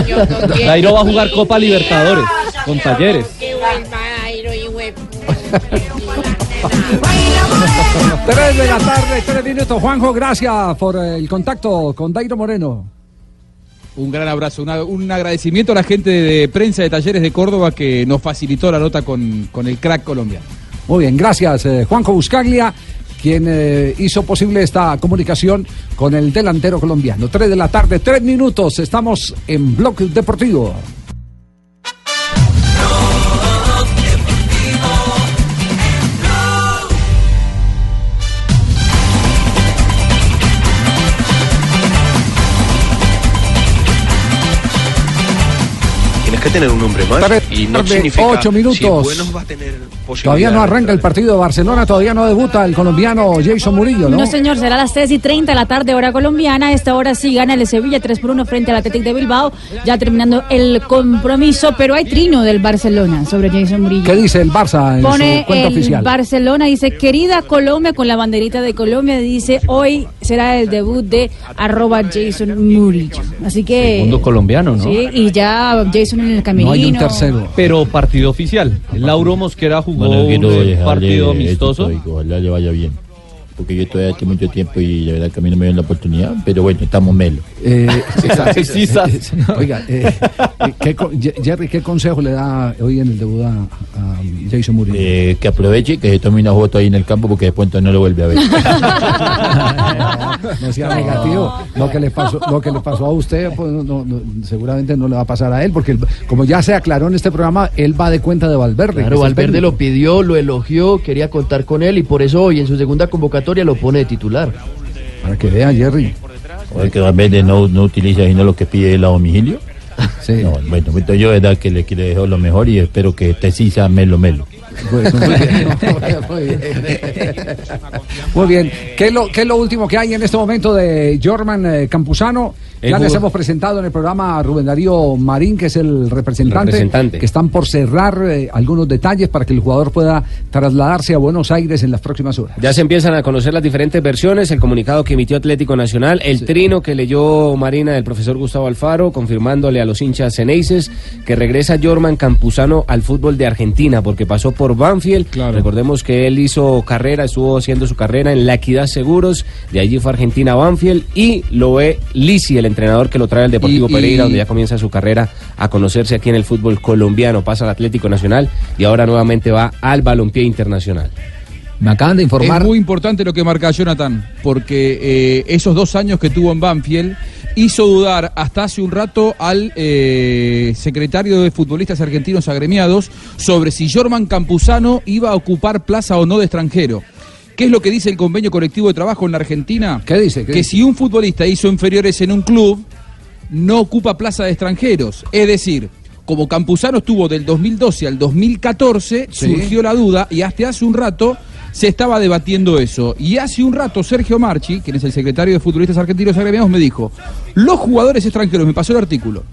yo no Dairo va a jugar Copa Libertadores con Talleres. que vuelva Dairo y güey. Tres de la tarde, tres minutos. Juanjo, gracias por eh, el contacto con Dairo Moreno. Un gran abrazo, una- un agradecimiento a la gente de prensa de Talleres de Córdoba que nos facilitó la nota con, con el crack colombiano. Muy bien, gracias eh, Juanjo Buscaglia, quien eh, hizo posible esta comunicación con el delantero colombiano. Tres de la tarde, tres minutos, estamos en Bloque Deportivo. Que tener un nombre más. Tarde, Y no tarde, significa. ocho minutos. Si es bueno, va a tener Todavía no arranca el partido de Barcelona, todavía no debuta el colombiano Jason Murillo, ¿no? No, señor, será a las 3 y 30 de la tarde, hora colombiana. Esta hora sí gana el Sevilla 3 por 1 frente al Athletic de Bilbao, ya terminando el compromiso, pero hay trino del Barcelona sobre Jason Murillo. ¿Qué dice el Barça en Pone su cuenta el oficial? Barcelona, dice, querida Colombia, con la banderita de Colombia, dice, hoy será el debut de arroba Jason Murillo. Así que... Segundo colombiano, ¿no? Sí, y ya Jason en el camerino. Pero partido oficial. Lauro Mosquera jugó Bueno, un partido amistoso. ojalá le vaya bien. Porque yo todavía hace mucho tiempo y la verdad que a mí no me dio la oportunidad, pero bueno, estamos melo. Eh, sí. Oiga, eh, ¿qué co- Ye- Jerry, ¿qué consejo le da hoy en el debut a, a Jason Murillo? Eh, que aproveche, que se tome una foto ahí en el campo porque después entonces no lo vuelve a ver. no sea negativo. Lo que le pasó, lo que le pasó a usted, pues, no- no- no, seguramente no le va a pasar a él, porque él- como ya se aclaró en este programa, él va de cuenta de Valverde. Claro, Valverde lo pidió, lo elogió, quería contar con él y por eso hoy en su segunda convocatoria lo pone de titular. Para que vea, Jerry. Oye, que Valverde no, no utiliza sino lo que pide el a domicilio. No, bueno, entonces yo de verdad que le quiero dejar lo mejor y espero que este sí sea melo melo. Bueno, muy bien. Muy bien. Muy bien. ¿Qué es, lo, qué es lo último que hay en este momento de Jorman eh, Campuzano? Ya les hemos presentado en el programa a Rubén Darío Marín, que es el representante, Representante. que están por cerrar eh, algunos detalles para que el jugador pueda trasladarse a Buenos Aires en las próximas horas. Ya se empiezan a conocer las diferentes versiones, el comunicado que emitió Atlético Nacional, el trino que leyó Marina del profesor Gustavo Alfaro, confirmándole a los hinchas ceneices que regresa Jorman Campuzano al fútbol de Argentina, porque pasó por Banfield. Recordemos que él hizo carrera, estuvo haciendo su carrera en La Equidad Seguros, de allí fue Argentina a Banfield, y lo ve Lisi, el entrenador que lo trae al Deportivo Y- y- Pereira, donde ya comienza su carrera a conocerse aquí en el fútbol colombiano, pasa al Atlético Nacional y ahora nuevamente va al balompié internacional. Me acaban de Es muy importante lo que marca Jonathan, porque eh, esos dos años que tuvo en Banfield hizo dudar hasta hace un rato al eh, secretario de futbolistas argentinos agremiados sobre si Jorman Campuzano iba a ocupar plaza o no de extranjero. ¿Qué es lo que dice el convenio colectivo de trabajo en la Argentina? ¿Qué dice? ¿Qué que dice? si un futbolista hizo inferiores en un club, no ocupa plaza de extranjeros. Es decir, como Campuzano estuvo del 2012 al 2014, Sí. surgió la duda y hasta hace un rato se estaba debatiendo eso. Y hace un rato Sergio Marchi, quien es el secretario de futbolistas argentinos agremiados, me dijo, los jugadores extranjeros, me pasó el artículo,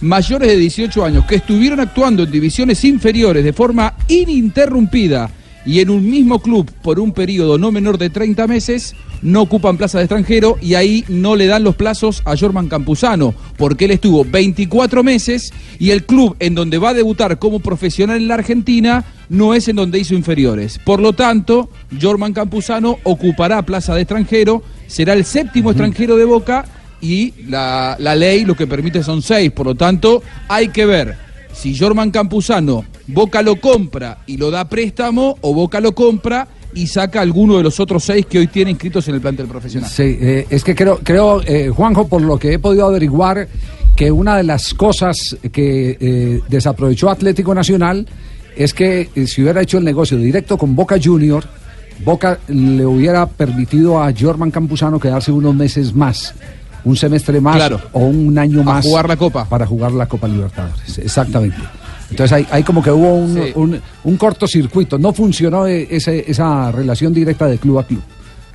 mayores de 18 años que estuvieron actuando en divisiones inferiores de forma ininterrumpida y en un mismo club por un periodo no menor de 30 meses, no ocupan plaza de extranjero y ahí no le dan los plazos a Jorman Campuzano, porque él estuvo 24 meses y el club en donde va a debutar como profesional en la Argentina no es en donde hizo inferiores. Por lo tanto, Jorman Campuzano ocupará plaza de extranjero, será el séptimo extranjero de Boca y la, la ley lo que permite son seis. Por lo tanto, hay que ver si Jorman Campuzano Boca lo compra y lo da préstamo o Boca lo compra y saca alguno de los otros seis que hoy tiene inscritos en el plantel profesional. Sí, eh, es que creo, creo eh, Juanjo, por lo que he podido averiguar, que una de las cosas que eh, desaprovechó Atlético Nacional es que si hubiera hecho el negocio directo con Boca Junior, Boca le hubiera permitido a Jorman Campuzano quedarse unos meses más, un semestre más Claro. o un año más. jugar la Copa. Para jugar la Copa Libertadores, exactamente. Entonces hay, hay como que hubo un, Sí. un, un cortocircuito, no funcionó ese- esa relación directa de club a club.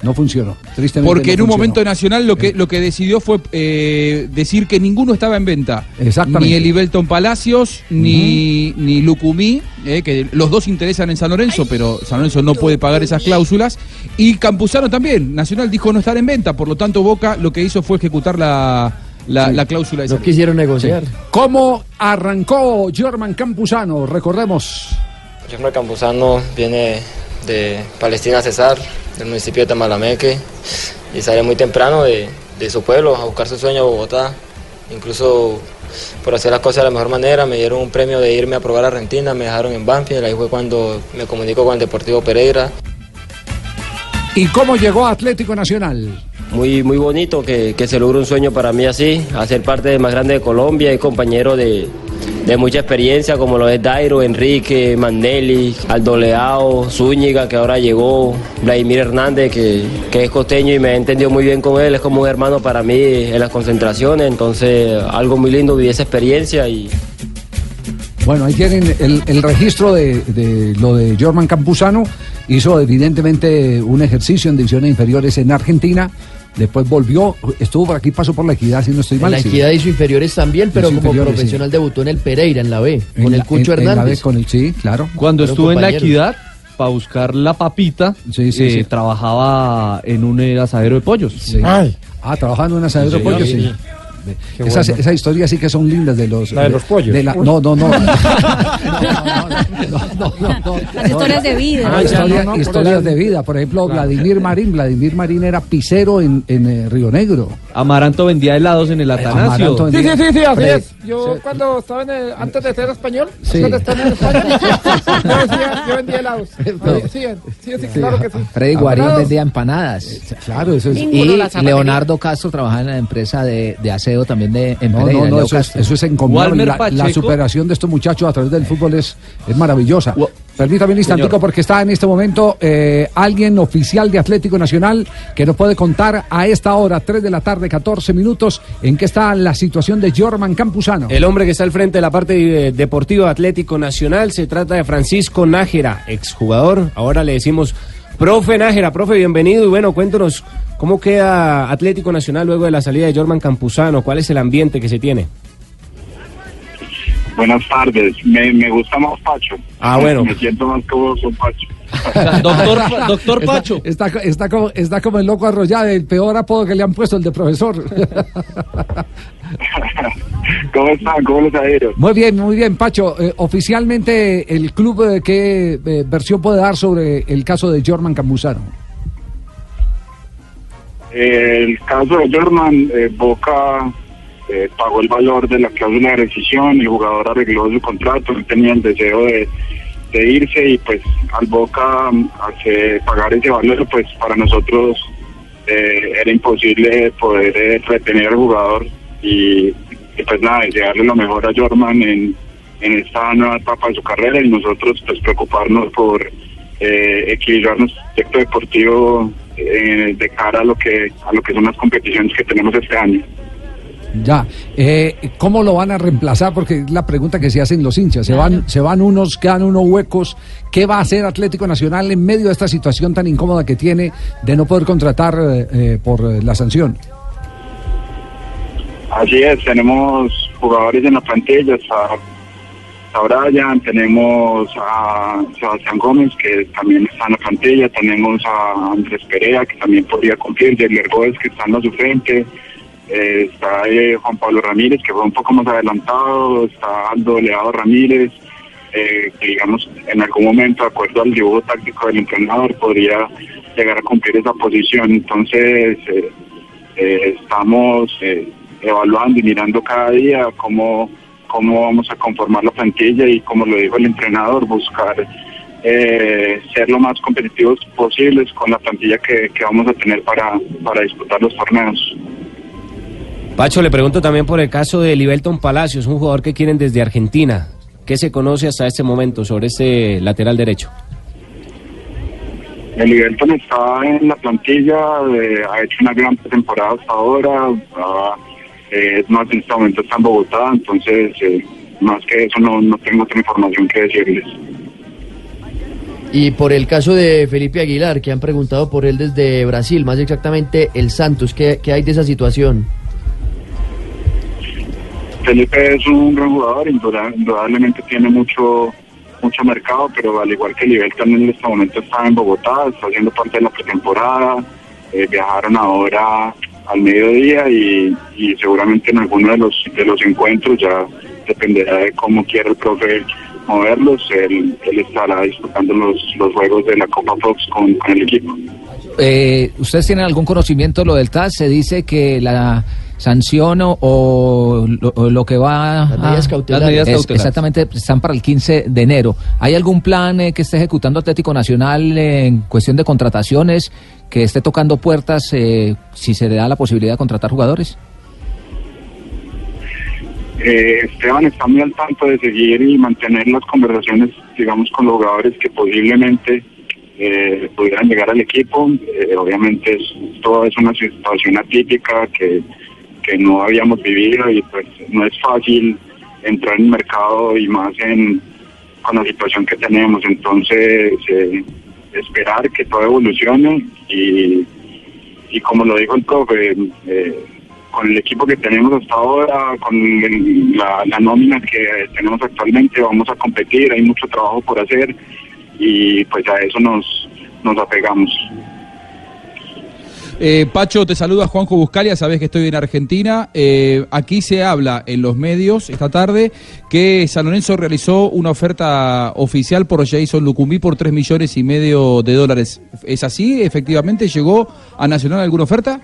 No funcionó, tristemente. Porque no en un funcionó. momento Nacional lo que, lo que decidió fue eh, decir que ninguno estaba en venta. Exactamente. Ni Elibelton Palacios, ni, ni Lucumí, eh, que los dos interesan en San Lorenzo, pero San Lorenzo no puede pagar esas cláusulas. Y Campuzano también. Nacional dijo no estar en venta, por lo tanto Boca lo que hizo fue ejecutar la, la, la cláusula de No quisieron negociar. ¿Cómo arrancó Jorman Campuzano? Recordemos. Germán Campuzano viene de Palestina Cesar, del municipio de Tamalameque, y sale muy temprano de, de su pueblo a buscar su sueño a Bogotá. Incluso por hacer las cosas de la mejor manera, me dieron un premio de irme a probar a Argentina, me dejaron en Banfield, ahí fue cuando me comunico con el Deportivo Pereira. ¿Y cómo llegó a Atlético Nacional? Muy, muy bonito que, que se logre un sueño para mí así, hacer parte del más grande de Colombia y compañero de, de mucha experiencia como lo es Dairo, Enrique, Mandelli, Aldo Leao, Zúñiga que ahora llegó, Vladimir Hernández que, que es costeño y me he entendido muy bien con él, es como un hermano para mí en las concentraciones, entonces algo muy lindo vivir esa experiencia y Bueno, ahí tienen el, el registro de, de lo de Jorman Campuzano. Hizo evidentemente un ejercicio en divisiones inferiores en Argentina. Después volvió, estuvo por aquí, pasó por la equidad, si no estoy En mal. la sí. equidad hizo inferiores también, pero Hizo como profesional debutó en el Pereira, en la B, En con la- el Cucho en- en la Hernández. B con el, sí, claro. Cuando estuve en la equidad, para buscar la papita, sí, eh, sí. trabajaba en un asadero de pollos. Ah, trabajando en asadero de Sí, señor. pollo, sí. Esas, bueno. esas historias sí que son lindas de los... La de los pollos. de la- no, no, no. Las historias de vida. Ah, historia- historias de vida. Por ejemplo, Vladimir Marín. Vladimir Marín era pisero en, en eh, Río Negro. Amaranto vendía helados en el Atanasio. Amaranto Sí, sí, sí, sí, así es. Yo cuando estaba en el, antes de ser español, Sí. cuando estaba en España, yo, vendía helados. Sí, sí, sí, claro que sí. Freddy Guarín vendía empanadas. Claro, eso es. Ninguno Y. Leonardo Castro trabajaba en la empresa de, de también de en No, Pereira, no, no, Leo eso es, Castro. eso es encomiable. Walmer La, superación de estos muchachos a través del fútbol es, es maravillosa. Permítame un instantico Señor. porque está en este momento eh, alguien oficial de Atlético Nacional que nos puede contar a esta hora, 3 de la tarde, 14 minutos, en qué está la situación de Jorman Campuzano. El hombre que está al frente de la parte eh, deportiva de Atlético Nacional se trata de Francisco Nájera, exjugador. Ahora le decimos, profe Nájera, profe, bienvenido. Y bueno, cuéntanos cómo queda Atlético Nacional luego de la salida de Jorman Campuzano. ¿Cuál es el ambiente que se tiene? Buenas tardes, me, me gusta más Pacho. Ah, bueno. Me siento más cómodo con Pacho. Doctor, doctor Pacho. Está, está, está como, está como el loco arrollado, el peor apodo que le han puesto, el de profesor. ¿Cómo están? ¿Cómo les ha ido? Muy bien, muy bien, Pacho. Eh, oficialmente, ¿el club eh, qué eh, versión puede dar sobre el caso de Jorman Campuzano? El caso de German, eh, Boca eh, pagó el valor de la cláusula de rescisión, el jugador arregló su contrato, no tenía el deseo de, irse y pues al Boca mm, hace pagar ese valor, pues para nosotros eh, era imposible poder eh, retener al jugador y, pues nada, desearle lo mejor a Jorman en, esta nueva etapa de su carrera y nosotros pues preocuparnos por eh, equilibrar nuestro proyecto deportivo eh, de cara a lo que a lo que son las competiciones que tenemos este año. Ya, eh, ¿cómo lo van a reemplazar? Porque es la pregunta que se hacen los hinchas. Se van, se van unos, quedan unos huecos. ¿Qué va a hacer Atlético Nacional en medio de esta situación tan incómoda que tiene de no poder contratar eh, eh, por la sanción? Así es, tenemos jugadores en la plantilla, está, está Brian, tenemos a Sebastián Gómez, que también está en la plantilla, tenemos a Andrés Perea, que también podría cumplir, Jerry Gómez, que está en la suplente, eh, está eh, Juan Pablo Ramírez, que fue un poco más adelantado, está Aldo Leado Ramírez, eh, que digamos en algún momento, de acuerdo al dibujo táctico del entrenador, podría llegar a cumplir esa posición. Entonces, eh, eh, estamos evaluando y mirando cada día cómo, cómo vamos a conformar la plantilla y, como lo dijo el entrenador, buscar eh, ser lo más competitivos posibles con la plantilla que, que vamos a tener para, para disputar los torneos. Pacho, le pregunto también por el caso de Libelton Palacios, un jugador que quieren desde Argentina. ¿Qué se conoce hasta este momento sobre este lateral derecho? El Liberton está en la plantilla, eh, ha hecho una gran temporada hasta ahora, ah, eh, más, en este momento está en Bogotá, entonces eh, más que eso no, no tengo otra información que decirles. Y por el caso de Felipe Aguilar, que han preguntado por él desde Brasil, más exactamente el Santos, ¿qué, qué hay de esa situación? Felipe es un gran jugador, indudab- indudablemente tiene mucho mucho mercado, pero al igual que Nivel también en este momento está en Bogotá, está haciendo parte de la pretemporada, eh, viajaron ahora al mediodía y, y seguramente en alguno de los de los encuentros ya dependerá de cómo quiera el profe moverlos, él, él estará disputando los, los juegos de la Copa Fox con, con el equipo. Eh, ¿Ustedes tienen algún conocimiento de lo del TAS? Se dice que la sanción o, o lo, o lo que va Las medidas a- cautelares. Las medidas es- cautelares. exactamente están para el 15 de enero. ¿Hay algún plan eh, que esté ejecutando Atlético Nacional eh, en cuestión de contrataciones que esté tocando puertas eh, si se le da la posibilidad de contratar jugadores? Eh, Esteban está muy al tanto de seguir y mantener las conversaciones, digamos, con los jugadores que posiblemente eh, pudieran llegar al equipo. Eh, obviamente es, todo es una situación atípica que, que no habíamos vivido y pues no es fácil entrar en el mercado y más en con la situación que tenemos. Entonces, eh, esperar que todo evolucione y, y como lo dijo el profe, eh, con el equipo que tenemos hasta ahora, con la, la nómina que tenemos actualmente, vamos a competir, hay mucho trabajo por hacer y pues a eso nos, nos apegamos. Eh, Pacho, te saluda Juanjo Buscalia, sabes que estoy en Argentina. Eh, aquí se habla en los medios esta tarde que San Lorenzo realizó una oferta oficial por Jason Lucumí por 3 millones y medio de dólares. ¿Es así? ¿Efectivamente llegó a Nacional alguna oferta?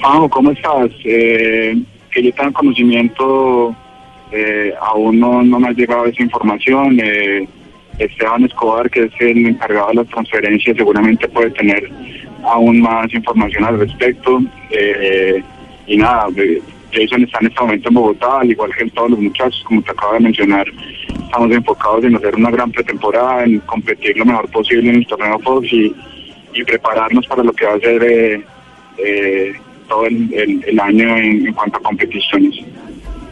Juanjo, ¿cómo estás? Eh, que yo conocimiento, eh, aún no, no me ha llegado esa información. Esteban Escobar, que es el encargado de las transferencias, seguramente puede tener aún más información al respecto. Eh, y nada, eh, Jason está en este momento en Bogotá, al igual que todos los muchachos, como te acabo de mencionar, estamos enfocados en hacer una gran pretemporada, en competir lo mejor posible en el torneo Fox y, prepararnos para lo que va a ser eh, eh, todo el, año en cuanto a competiciones.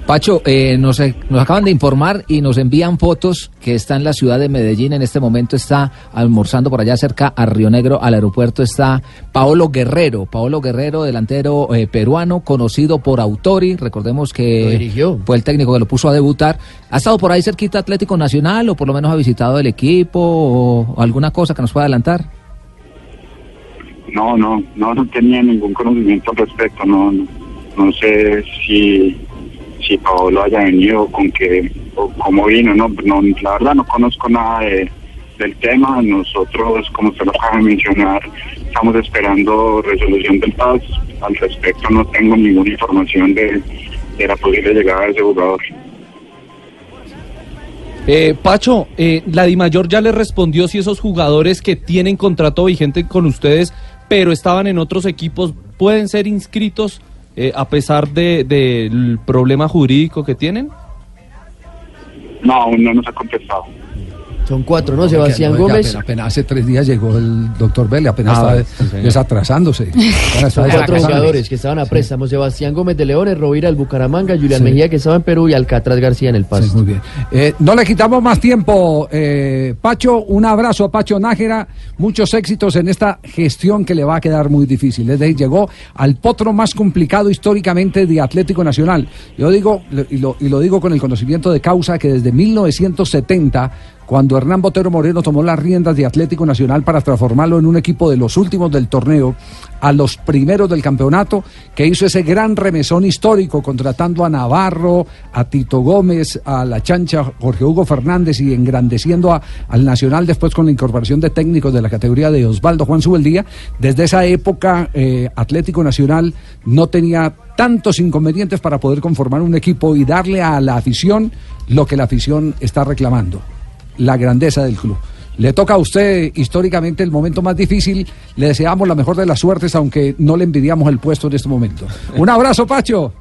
Pacho, eh, nos, nos acaban de informar y nos envían fotos que está en la ciudad de Medellín. En este momento está almorzando por allá cerca a Río Negro, al aeropuerto, está Paolo Guerrero. Paolo Guerrero, delantero eh, peruano, conocido por Autori. Recordemos que fue el técnico que lo puso a debutar. ¿Ha estado por ahí cerquita Atlético Nacional o por lo menos ha visitado el equipo o, o alguna cosa que nos pueda adelantar? No, no, no, no tenía ningún conocimiento al respecto, no, no, no sé si, si Paolo haya venido, con qué, o cómo vino, no, no, la verdad no conozco nada de- del tema, nosotros, como usted lo acaba de mencionar, estamos esperando resolución del paz, al respecto no tengo ninguna información de, de la posible llegada de ese jugador. Eh, Pacho, eh, la Dimayor ya le respondió si esos jugadores que tienen contrato vigente con ustedes, pero estaban en otros equipos, pueden ser inscritos eh, a pesar de- del problema jurídico que tienen. No, no nos ha contestado. Son cuatro, ¿no? Sebastián Gómez. Apenas, apenas hace tres días llegó el doctor Vélez, apenas Ah, está sí, desatrasándose. Apenas está Son cuatro jugadores que estaban a préstamo. Sebastián Gómez de Leones, Rovira del Bucaramanga, Julián Sí. Mejía que estaba en Perú y Alcatraz García en el Pasto. muy bien. Eh, no le quitamos más tiempo, eh, Pacho. Un abrazo a Pacho Nájera. Muchos éxitos en esta gestión que le va a quedar muy difícil. Es decir, llegó al potro más complicado históricamente de Atlético Nacional. Yo digo, y lo, y lo digo con el conocimiento de causa, que desde 1970 cuando Hernán Botero Moreno tomó las riendas de Atlético Nacional para transformarlo en un equipo de los últimos del torneo, a los primeros del campeonato, que hizo ese gran remesón histórico contratando a Navarro, a Tito Gómez, a la chancha Jorge Hugo Fernández y engrandeciendo a- al Nacional después con la incorporación de técnicos de la categoría de Osvaldo Juan Subeldía. Desde esa época eh, Atlético Nacional no tenía tantos inconvenientes para poder conformar un equipo y darle a la afición lo que la afición está reclamando la grandeza del club. Le toca a usted históricamente el momento más difícil. Le deseamos la mejor de las suertes, aunque no le envidiamos el puesto en este momento. Un abrazo, Pacho.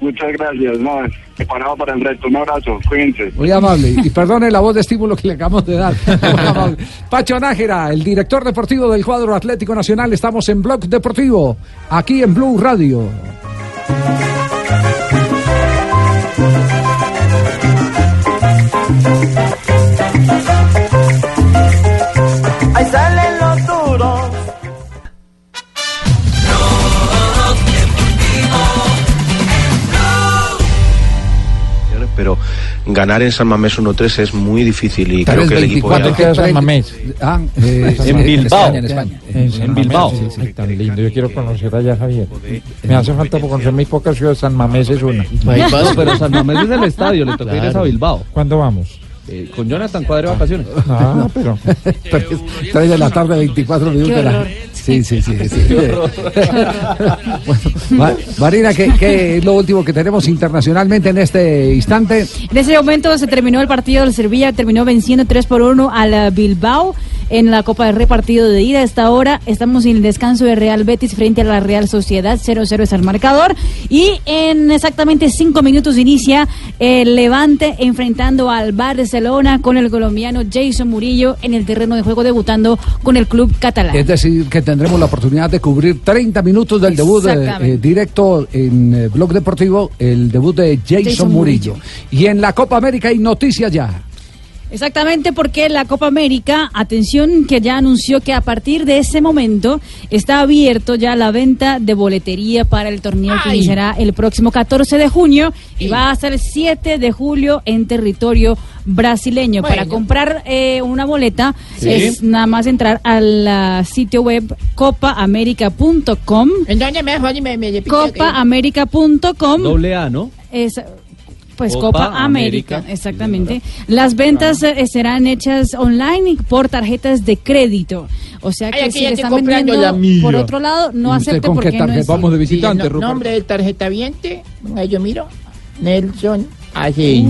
Muchas gracias, no, preparado para el reto, un abrazo, cuídense. Muy amable. Y perdone la voz de estímulo que le acabamos de dar. Muy amable. Pacho Nájera, el director deportivo del cuadro Atlético Nacional. Estamos en Blog Deportivo, aquí en Blue Radio. Pero ganar en San Mamés 1-3 es muy difícil y creo que el equipo... 24 ya- San Mamés. Ah, eh, En en Bilbao. España, en España. En, Bilbao. Ay, tan lindo. Yo quiero conocer allá, Javier. Me hace falta conocer muy pocas ciudades. San Mamés es una. Pero San Mamés es el estadio, le toca ir a Bilbao. ¿Cuándo vamos? Eh, con Jonathan Cuadre de vacaciones. Ah, pero. Tres tres de la tarde, 24 minutos. de la-. Sí, sí, sí. Marina, ¿qué, qué es lo último que tenemos internacionalmente en este instante? En ese momento se terminó el partido del Sevilla, terminó venciendo 3 por 1 al eh, Bilbao en la Copa del Rey partido de ida. A esta hora estamos en el descanso de Real Betis frente a la Real Sociedad, 0-0 es el marcador. Y en exactamente 5 minutos inicia el Levante enfrentando al Barcelona con el colombiano Jason Murillo en el terreno de juego debutando con el club catalán. Es decir, que tendremos la oportunidad de cubrir 30 minutos del debut eh, eh, directo en eh, Blog Deportivo, el debut de Jason, Jason Murillo. Y en la Copa América hay noticias ya. Exactamente porque la Copa América, atención que ya anunció que a partir de ese momento está abierto ya la venta de boletería para el torneo que iniciará el próximo 14 de junio y va a ser el 7 de julio en territorio brasileño. Para comprar eh, una boleta Sí. es nada más entrar al sitio web copaamerica.com. ¿En dónde? Me, me, me- Copaamerica.com. Doble A, ¿no? Es, pues Copa Copa, América, América. exactamente. Las ventas eh, serán hechas online por tarjetas de crédito. O sea que Ay, si le están vendiendo la mía. por otro lado, no ¿Y usted acepte con qué porque no tarjeta? es... Vamos de visitante, visitante, Rupert. Nombre de tarjeta viente. Ahí yo miro. Nelson. Así.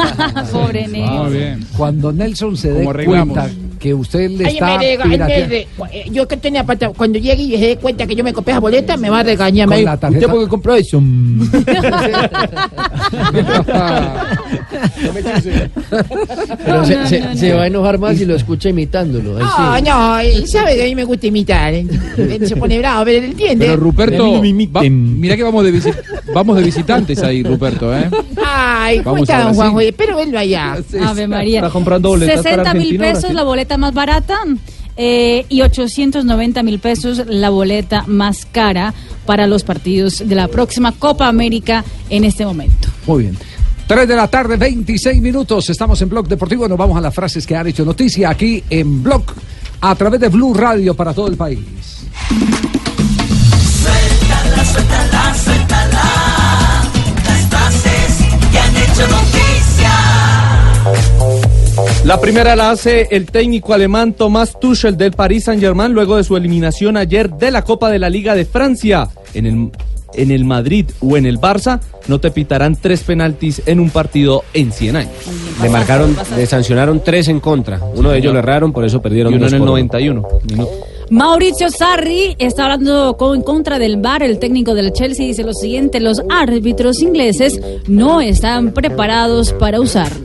Pobre Nelson. Cuando Nelson se dé cuenta que usted le Ay, está me rega- eh, yo que tenía pata, cuando llegue y se dé cuenta que yo me copié esa boleta, me va a regañar. me Con la tarjeta- ¿Usted por qué compró eso? Pero se, se- se va a enojar más si lo escucha imitándolo. No, sí. no, sabe que a mí me gusta imitar. eh. Él se pone bravo, pero él entiende. Pero Ruperto, va- mirá que vamos de, visi- vamos de visitantes ahí, Ruperto, ¿eh? Ay, ¿cómo Vamos está, don. Juanjo? Espero verlo allá. Ave María. Está comprando boletas para 60 mil pesos la boleta más barata eh, y 890 mil pesos la boleta más cara para los partidos de la próxima Copa América en este momento. Muy bien. 3 de la tarde, 26 minutos. Estamos en Blog Deportivo. Nos vamos a las frases que han hecho noticia aquí en Blog a través de Blue Radio para todo el país. Suéltala, suéltala, suéltala. Las frases que han hecho noticia. La primera la hace el técnico alemán Thomas Tuchel del Paris Saint-Germain luego de su eliminación ayer de la Copa de la Liga de Francia. En el, en el Madrid o en el Barça no te pitarán tres penaltis en un partido en 100 años. Le marcaron, le sancionaron tres en contra. Uno de ellos le erraron, por eso perdieron Y uno dos en el por 91 minuto. Mauricio Sarri está hablando con- en contra del VAR. El técnico del Chelsea dice lo siguiente: los árbitros ingleses no están preparados para usarlo.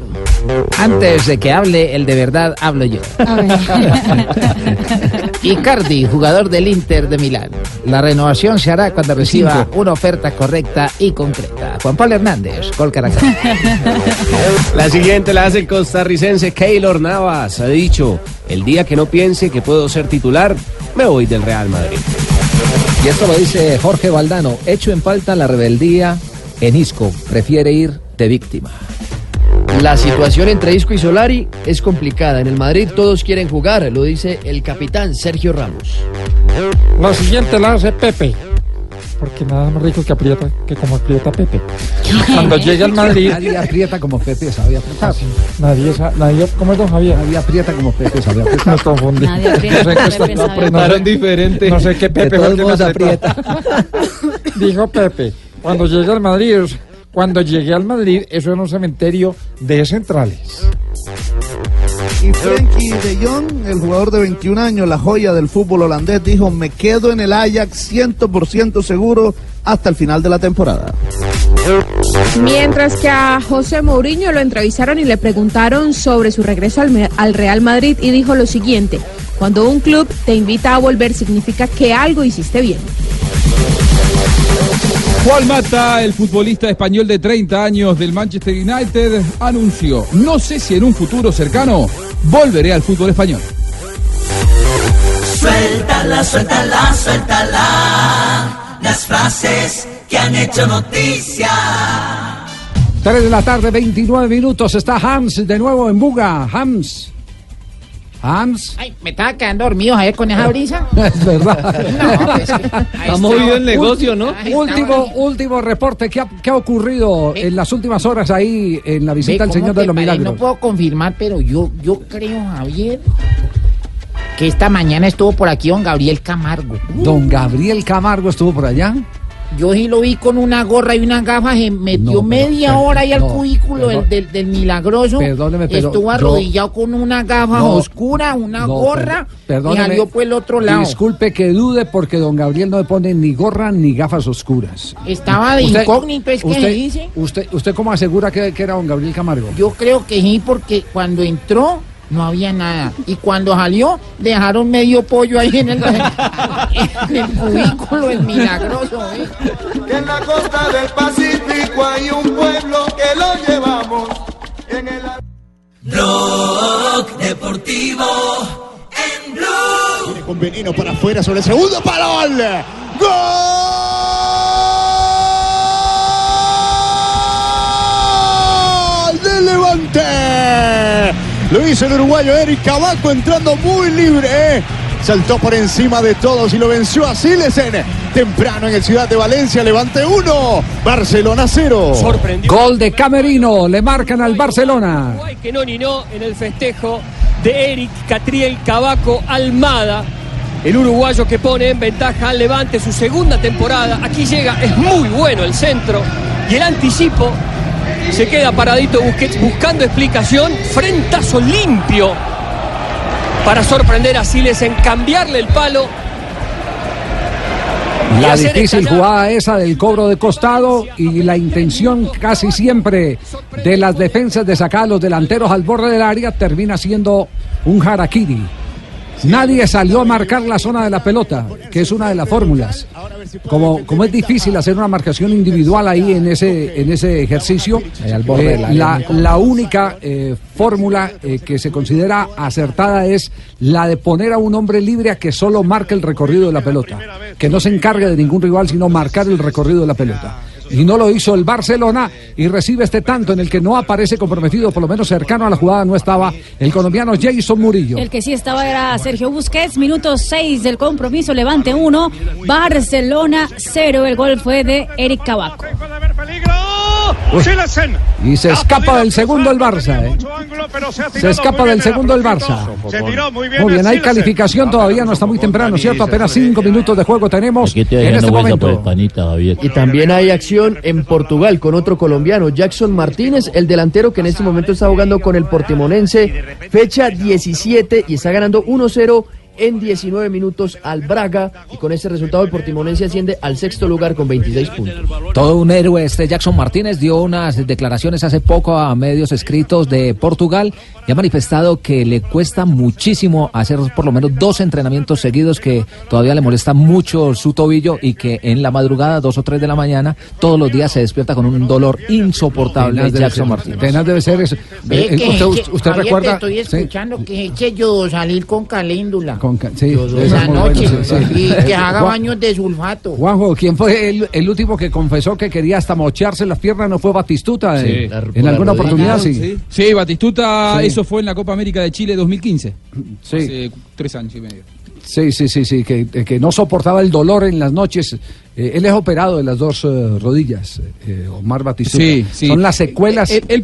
Antes de que hable el de verdad, hablo yo. Icardi, jugador del Inter de Milán. La renovación se hará cuando reciba una oferta correcta y concreta. Juan Pablo Hernández, Gol Caracas. La siguiente la hace el costarricense Keylor Navas. Ha dicho, el día que no piense que puedo ser titular, me voy del Real Madrid. Y esto lo dice Jorge Valdano. Hecho en falta la rebeldía en Isco. Prefiere ir de víctima. La situación entre Isco y Solari es complicada. En el Madrid todos quieren jugar, lo dice el capitán Sergio Ramos. La siguiente la hace Pepe. Porque nada más rico que aprieta que como aprieta Pepe. Cuando llega al Madrid. Nadie aprieta como Pepe sabe apretar. Nadie, sa- nadie, ¿cómo es don Javier? Nadie aprieta como Pepe sabe apretar. Nos confundí. Nadie aprieta No sé qué está- Pepe sabe diferente. No sé qué Pepe fue todos el que apretó. Dijo Pepe, cuando llegue al Madrid, cuando llegué al Madrid, eso era un cementerio de centrales. Y Frenkie de Jong, el jugador de 21 años, la joya del fútbol holandés, dijo, me quedo en el Ajax 100% seguro hasta el final de la temporada. Mientras que a José Mourinho lo entrevistaron y le preguntaron sobre su regreso al, al Real Madrid y dijo lo siguiente, cuando un club te invita a volver significa que algo hiciste bien. Juan Mata, el futbolista español de 30 años del Manchester United, anunció, no sé si en un futuro cercano volveré al fútbol español. Suéltala, suéltala, suéltala. Las frases que han hecho noticia. 3 de la tarde, 29 minutos. Está Hans de nuevo en Buga. Hans. Hans. Ay, me estaba quedando dormido ayer con esa brisa. Es verdad. No, pues, Está movido el negocio, ¿no? Último, último reporte. ¿Qué ha, qué ha ocurrido en las últimas horas ahí en la visita al Señor ¿cómo de los? Milagros? No puedo confirmar, pero yo, yo creo, Javier, que esta mañana estuvo por aquí don Gabriel Camargo. Don Gabriel Camargo estuvo por allá. Yo sí lo vi con una gorra y una gafa, se metió No, media pero- hora ahí al no, cubículo perdón. del, del, del milagroso. Perdóneme, pero Estuvo yo- arrodillado con una gafa No, oscura, una gorra, y salió por el otro lado. Disculpe que dude porque don Gabriel no le pone ni gorra ni gafas oscuras. Estaba de Usted- incógnito, es que usted, dice. Usted, ¿Usted cómo asegura que, que era don Gabriel Camargo? Yo creo que sí, porque cuando entró no había nada. Y cuando salió, dejaron medio pollo ahí en el, en el cubículo, el milagroso. ¿eh? En la costa del Pacífico hay un pueblo que lo llevamos en el... Blog Deportivo en Blue. Con veneno para afuera sobre el segundo balón. ¡Gol del Levante! Lo hizo el uruguayo Eric Cabaco entrando muy libre. ¿eh? Saltó por encima de todos y lo venció a Silesen. Temprano en el Ciudad de Valencia, Levante 1, Barcelona 0. Gol de Camerino, le marcan al Barcelona. que no ni no en el festejo de Eric Catriel Cabaco Almada. El uruguayo que pone en ventaja al Levante su segunda temporada. Aquí llega, es muy bueno el centro. Y el anticipo se queda paradito Busquets buscando explicación. Frentazo limpio para sorprender a Siles en cambiarle el palo. La difícil jugada esa del cobro de costado y la intención casi siempre de las defensas de sacar a los delanteros al borde del área termina siendo un harakiri. Nadie salió a marcar la zona de la pelota, que es una de las fórmulas. Como, como es difícil hacer una marcación individual ahí en ese, en ese ejercicio, eh, la, la única eh, fórmula eh, que se considera acertada es la de poner a un hombre libre a que solo marque el recorrido de la pelota, que no se encargue de ningún rival, sino marcar el recorrido de la pelota. Y no lo hizo el Barcelona y recibe este tanto en el que no aparece comprometido, por lo menos cercano a la jugada no estaba el colombiano Jason Murillo. El que sí estaba era Sergio Busquets, minuto 6 del compromiso, Levante 1, Barcelona 0. El gol fue de Eric Cavaco. Uy. Y se escapa del segundo el Barça. ¿eh? Se escapa del segundo el Barça. Muy bien, hay calificación todavía, no está muy temprano, ¿cierto? Apenas cinco minutos de juego tenemos en este momento. Y también hay acción en Portugal con otro colombiano, Jackson Martínez, el delantero que en este momento está jugando con el Portimonense, fecha 17 y está ganando 1-0 en 19 minutos al Braga y con ese resultado el Portimonense asciende al sexto lugar con 26 puntos. Todo un héroe este Jackson Martínez dio unas declaraciones hace poco a medios escritos de Portugal y ha manifestado que le cuesta muchísimo hacer por lo menos dos entrenamientos seguidos que todavía le molesta mucho su tobillo y que en la madrugada, dos o tres de la mañana, todos los días se despierta con un dolor insoportable Jackson ser, Martínez. tenaz debe ser eso. Eh, que- usted, que- usted Javier, recuerda. Te estoy Sí, escuchando que yo salir con caléndula. con ca- sí, Yo- eso en es la muy noche. bueno, sí, sí. Y que haga Juan- baños de sulfato. Juanjo, ¿quién fue el, el último que confesó que quería hasta mocharse las piernas? ¿No fue Batistuta? Sí. eh, en alguna oportunidad, sí. Sí, Batistuta, Sí. eso fue en la Copa América de Chile 2015. Sí. Hace tres años y medio. Sí, sí, sí, sí, que, que no soportaba el dolor en las noches. Eh, él es operado de las dos eh, rodillas, eh, Omar Batistuta. Sí, sí. Son las secuelas. Él, él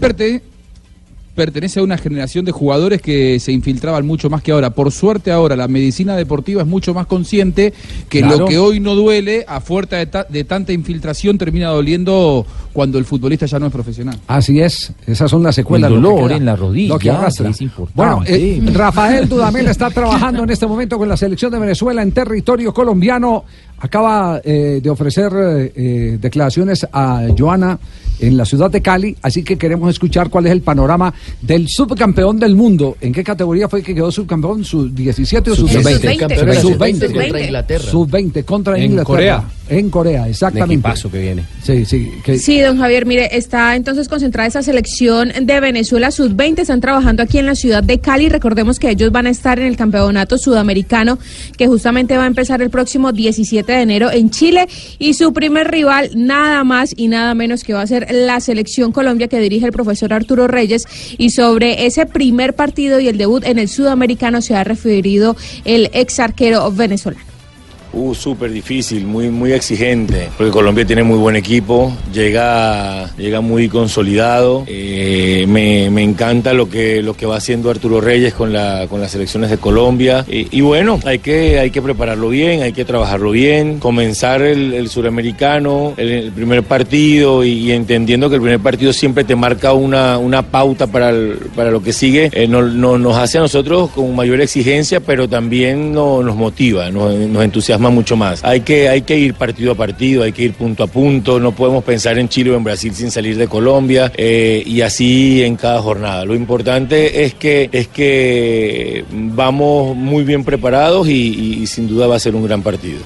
pertenece a una generación de jugadores que se infiltraban mucho más que ahora. Por suerte ahora la medicina deportiva es mucho más consciente que Claro. lo que hoy no duele a fuerza de, ta- de tanta infiltración termina doliendo cuando el futbolista ya no es profesional. Así es, esas son las secuelas. El dolor en la rodilla, lo que arrastra. es importante. Bueno, eh, Rafael Dudamel está trabajando en este momento con la selección de Venezuela en territorio colombiano. Acaba eh, de ofrecer eh, eh, declaraciones a Joana en la ciudad de Cali, así que queremos escuchar cuál es el panorama del subcampeón del mundo. ¿En qué categoría fue que quedó subcampeón? ¿Sub 17 o sub Sub- 20? Sub-20. Campeón de la Sub-20 sub-20 contra Inglaterra. Sub 20 contra En Inglaterra. Corea. En Corea, exactamente. equipazo que viene. Sí, sí. que- Sí, don Javier, mire, está entonces concentrada esa selección de Venezuela Sub-20, están trabajando aquí en la ciudad de Cali. Recordemos que ellos van a estar en el campeonato sudamericano que justamente va a empezar el próximo 17 de enero en Chile y su primer rival nada más y nada menos que va a ser la selección Colombia que dirige el profesor Arturo Reyes y sobre ese primer partido y el debut en el sudamericano se ha referido el ex arquero venezolano. Uh, súper difícil, muy, muy exigente, porque Colombia tiene muy buen equipo, llega, llega muy consolidado. Eh, me, encanta lo que, lo que va haciendo Arturo Reyes con, la, con las selecciones de Colombia. Y, bueno, hay que, hay que prepararlo bien, hay que trabajarlo bien, comenzar el, el suramericano, el, primer partido y, entendiendo que el primer partido siempre te marca una, una pauta para, para lo que sigue, eh, no- no- nos hace a nosotros con mayor exigencia, pero también no- nos motiva, nos entusiasma mucho más. Hay que, hay que ir partido a partido, hay que ir punto a punto, no podemos pensar en Chile o en Brasil sin salir de Colombia eh, y así en cada jornada. Lo importante es que, es que vamos muy bien preparados y- sin duda va a ser un gran partido.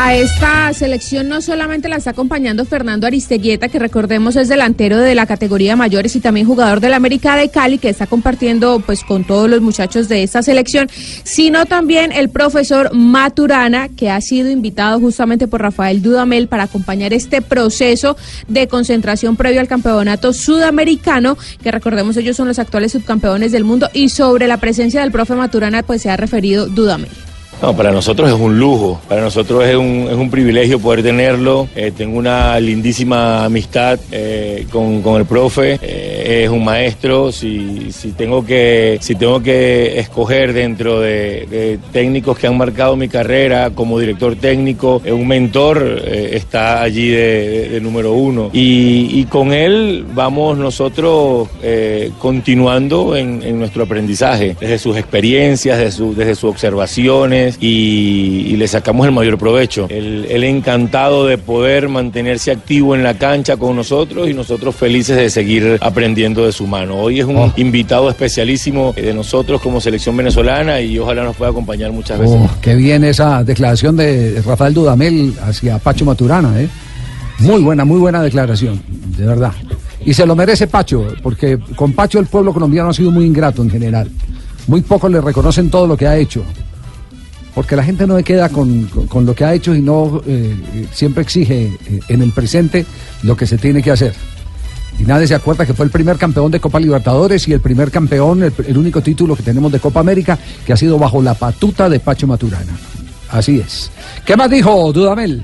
A esta selección no solamente la está acompañando Fernando Aristeguieta, que recordemos es delantero de la categoría mayores y también jugador del América de Cali, que está compartiendo pues con todos los muchachos de esta selección, sino también el profesor Maturana, que ha sido invitado justamente por Rafael Dudamel para acompañar este proceso de concentración previo al campeonato sudamericano, que recordemos ellos son los actuales subcampeones del mundo, y sobre la presencia del profe Maturana pues se ha referido Dudamel. No, para nosotros es un lujo, para nosotros es un, es un privilegio poder tenerlo. Eh, tengo una lindísima amistad eh, con, con el profe, eh, es un maestro. Si, si, tengo que, si tengo que escoger dentro de, de técnicos que han marcado mi carrera como director técnico, un mentor está allí de, de- número uno. Y, y con él vamos nosotros continuando en, en nuestro aprendizaje, desde sus experiencias, desde, desde sus observaciones y, y le sacamos el mayor provecho. Él, él encantado de poder mantenerse activo en la cancha con nosotros y nosotros felices de seguir aprendiendo de su mano. Hoy es un invitado especialísimo de nosotros como selección venezolana y ojalá nos pueda acompañar muchas veces. Oh, qué bien esa declaración de Rafael Dudamel hacia Pacho Maturana, ¿eh? Muy buena, muy buena declaración, de verdad. Y se lo merece Pacho, porque con Pacho el pueblo colombiano ha sido muy ingrato en general. Muy pocos le reconocen todo lo que ha hecho. Porque la gente no se queda con, con- lo que ha hecho y no eh, siempre exige eh, en el presente lo que se tiene que hacer. Y nadie se acuerda que fue el primer campeón de Copa Libertadores y el primer campeón, el, el único título que tenemos de Copa América, que ha sido bajo la patuta de Pacho Maturana. Así es. ¿Qué más dijo Dudamel?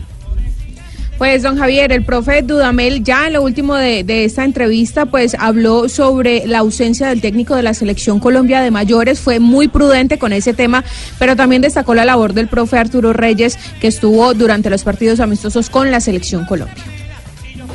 Pues don Javier, el profe Dudamel ya en lo último de, de esta entrevista pues habló sobre la ausencia del técnico de la selección Colombia de mayores, fue muy prudente con ese tema, pero también destacó la labor del profe Arturo Reyes que estuvo durante los partidos amistosos con la selección Colombia.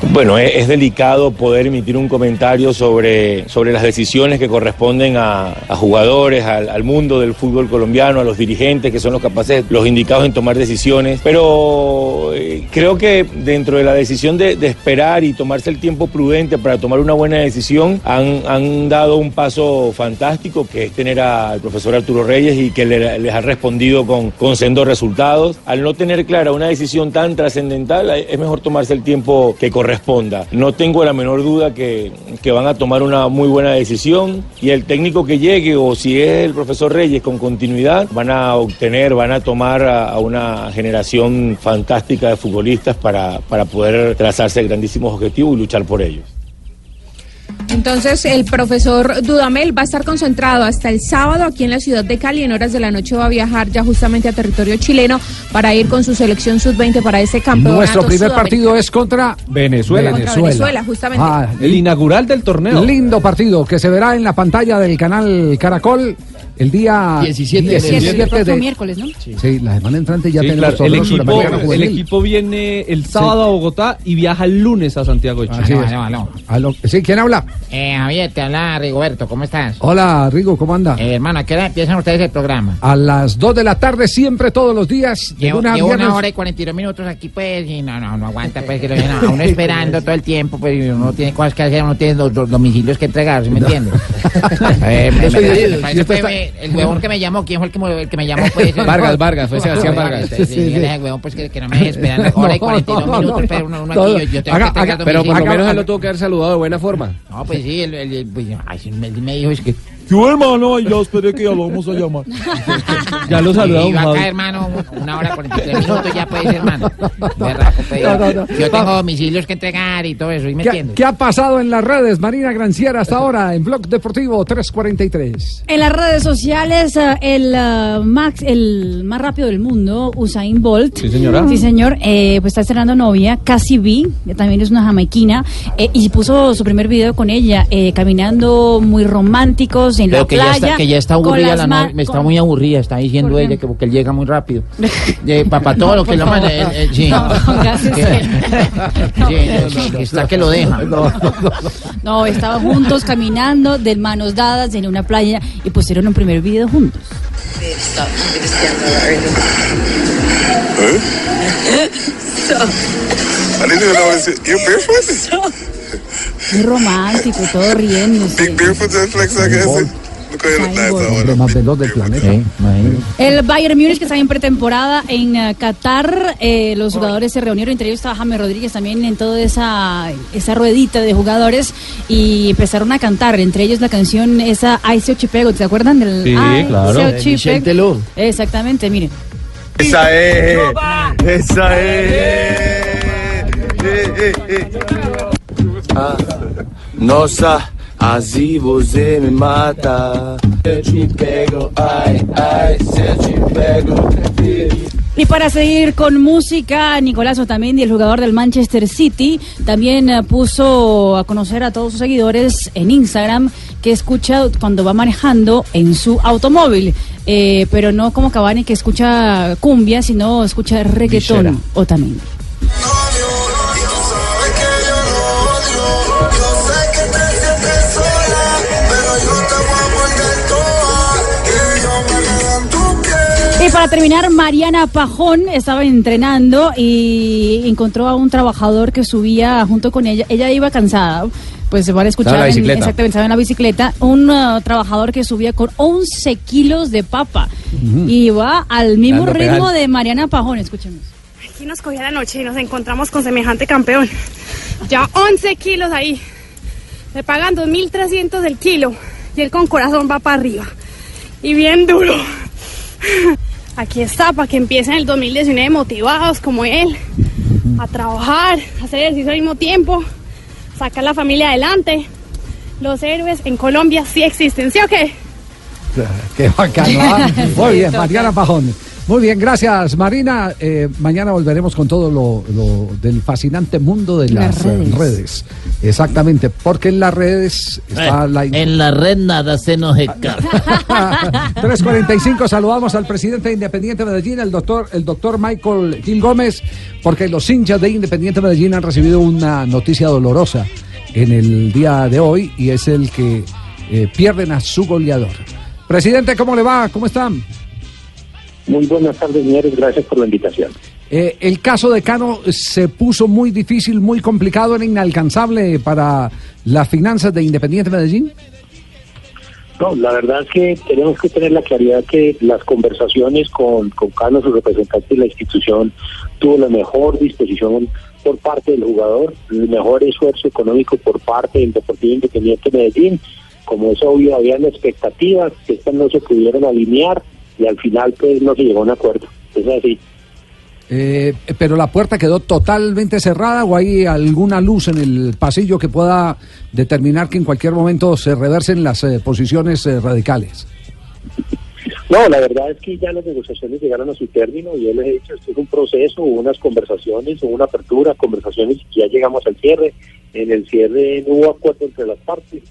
Bueno, es, delicado poder emitir un comentario sobre, sobre las decisiones que corresponden a, jugadores, al, mundo del fútbol colombiano, a los dirigentes que son los capaces, los indicados en tomar decisiones. Pero eh, creo que dentro de la decisión de, esperar y tomarse el tiempo prudente para tomar una buena decisión, han, han dado un paso fantástico, que es tener al profesor Arturo Reyes y que le- les ha respondido con, con sendos resultados. Al no tener clara una decisión tan trascendental, es mejor tomarse el tiempo que corresponda. No tengo la menor duda que, que van a tomar una muy buena decisión y el técnico que llegue o si es el profesor Reyes con continuidad, van a obtener, van a tomar a, a una generación fantástica de futbolistas para, para poder trazarse grandísimos objetivos y luchar por ellos. Entonces, el profesor Dudamel va a estar concentrado hasta el sábado aquí en la ciudad de Cali. En horas de la noche va a viajar ya justamente a territorio chileno para ir con su selección sub-20 para ese campeonato. Nuestro primer partido es contra Venezuela. Contra Venezuela, justamente. Ah, El inaugural del torneo. Lindo partido que se verá en la pantalla del canal Caracol el día 17 de 17 enero. El de- miércoles, ¿no? Sí, la semana entrante ya Sí, tenemos claro, el, equipo, el equipo viene el sábado a Bogotá y viaja el lunes a Santiago de Chile. Sí, ¿quién habla? Eh, Javier, te habla Rigoberto, ¿cómo estás? Hola, Rigo, ¿cómo anda? Eh, hermano, ¿a qué hora empiezan ustedes el programa? A las 2 de la tarde, siempre, todos los días. de Llevo, lunes a llevo una hora y 42 minutos aquí, pues, y no, no, no aguanta, pues, que lo dejen a uno esperando todo el tiempo, pues, y uno tiene cosas que hacer, uno tiene los, los domicilios que entregar, ¿sí me entiendes? Eh, me- me- de- me parece, el huevón que me llamó, ¿quién fue el que, me- el que me llamó? Pues, Vargas, Vargas, fue Sebastián Vargas. Sí, sí, al huevón, pues, que, que no me deje esperando hora y 42 no, no, minutos, pero uno, uno no, aquí, yo, yo tengo haga- que haga- pero por lo menos él lo tuvo que haber saludado de buena forma. No, pues sí, pues, ay, me, me dijo, es que... Yo, hermano, ya esperé que ya lo vamos a llamar. Ya lo saludamos, Y va acá, Javi. hermano, una hora 43 minutos ya puede ser, hermano. No, no, no. Yo tengo domicilios que entregar y todo eso, ¿y me ¿Qué, qué ha pasado en las redes, Marina Granciera, hasta ahora en Blog Deportivo 343? En las redes sociales, eh, el, eh, max, el más rápido del mundo, Usain Bolt. Sí, señora. Sí, señor. eh, pues está estrenando novia, Cassie B, que también es una jamaiquina, eh, y puso su primer video con ella, eh, caminando muy románticos en Pero la que ya, está, que ya está aburrida, la novia, me está muy aburrida, está diciendo ella que porque él llega muy rápido. De, para todo lo que lo manda, él- él- sí. No. Sí, está que lo deja. No, estaban juntos caminando, de manos dadas en una playa y pusieron un primer video juntos. I Muy romántico, todo riéndose. Big flex más veloz del planeta. El Bayern Múnich que está en pretemporada en eh, Qatar, eh, los jugadores se reunieron, entre ellos estaba James Rodríguez también en toda esa, esa ruedita de jugadores y empezaron a cantar, entre ellos la canción esa Ice Chipego, ¿se acuerdan del Sí, Ay, claro. Exactamente, miren. Esa es. Esa es. Eh, eh. Ah, nossa, Así você me mata. Eu te pego, ai, ai, se eu te pego. Y para seguir con música, Nicolás Otamendi, el jugador del Manchester City, también eh, puso a conocer a todos sus seguidores en Instagram que escucha cuando va manejando en su automóvil. Eh, pero no como Cavani que escucha cumbia, sino escucha reggaetón Villera. Otamendi. Para terminar, Mariana Pajón estaba entrenando y encontró a un trabajador que subía junto con ella. Ella iba cansada. Pues se van a escuchar Estaba en la en- bicicleta. exactamente, estaba en la bicicleta, un uh, trabajador que subía con 11 kilos de papa y va al mismo Dando ritmo pedal. de Mariana Pajón, escuchemos. Aquí nos cogió la noche y nos encontramos con semejante campeón. Ya 11 kilos ahí. Le pagan 2.300 del kilo. Y él con corazón va para arriba. Y bien duro. Aquí está, para que empiecen el 2019 motivados como él. A trabajar, a hacer ejercicio al mismo tiempo. Sacar la familia adelante. Los héroes en Colombia sí existen, ¿sí o qué? Qué bacano. ¿ah? Muy bien, Mariana Pajón. Muy bien, gracias Marina. Eh, mañana volveremos con todo lo, lo del fascinante mundo de las, Las redes. redes. Exactamente, porque en las redes está la... Eh, En la red nada se nos escapa. 345, saludamos al presidente de Independiente Medellín, el doctor, el doctor Michael Gil Gómez, porque los hinchas de Independiente Medellín han recibido una noticia dolorosa en el día de hoy y es el que eh, pierden a su goleador. Presidente, ¿cómo le va? ¿Cómo están? Muy buenas tardes, señores. Gracias por la invitación. Eh, el caso de Cano se puso muy difícil, muy complicado, era inalcanzable para las finanzas de Independiente Medellín. No, la verdad es que tenemos que tener la claridad que las conversaciones con, con Cano, su representante de la institución, tuvo la mejor disposición por parte del jugador, el mejor esfuerzo económico por parte del Deportivo Independiente Medellín. Como es obvio, habían expectativas que estas no se pudieron alinear y al final pues no se llegó a un acuerdo. Es así. Eh, pero la puerta quedó totalmente cerrada o hay alguna luz en el pasillo que pueda determinar que en cualquier momento se reversen las eh, posiciones eh, radicales. No, la verdad es que ya las negociaciones llegaron a su término y yo les he dicho, esto es un proceso, hubo unas conversaciones, hubo una apertura, conversaciones y ya llegamos al cierre. En el cierre no hubo acuerdo entre las partes,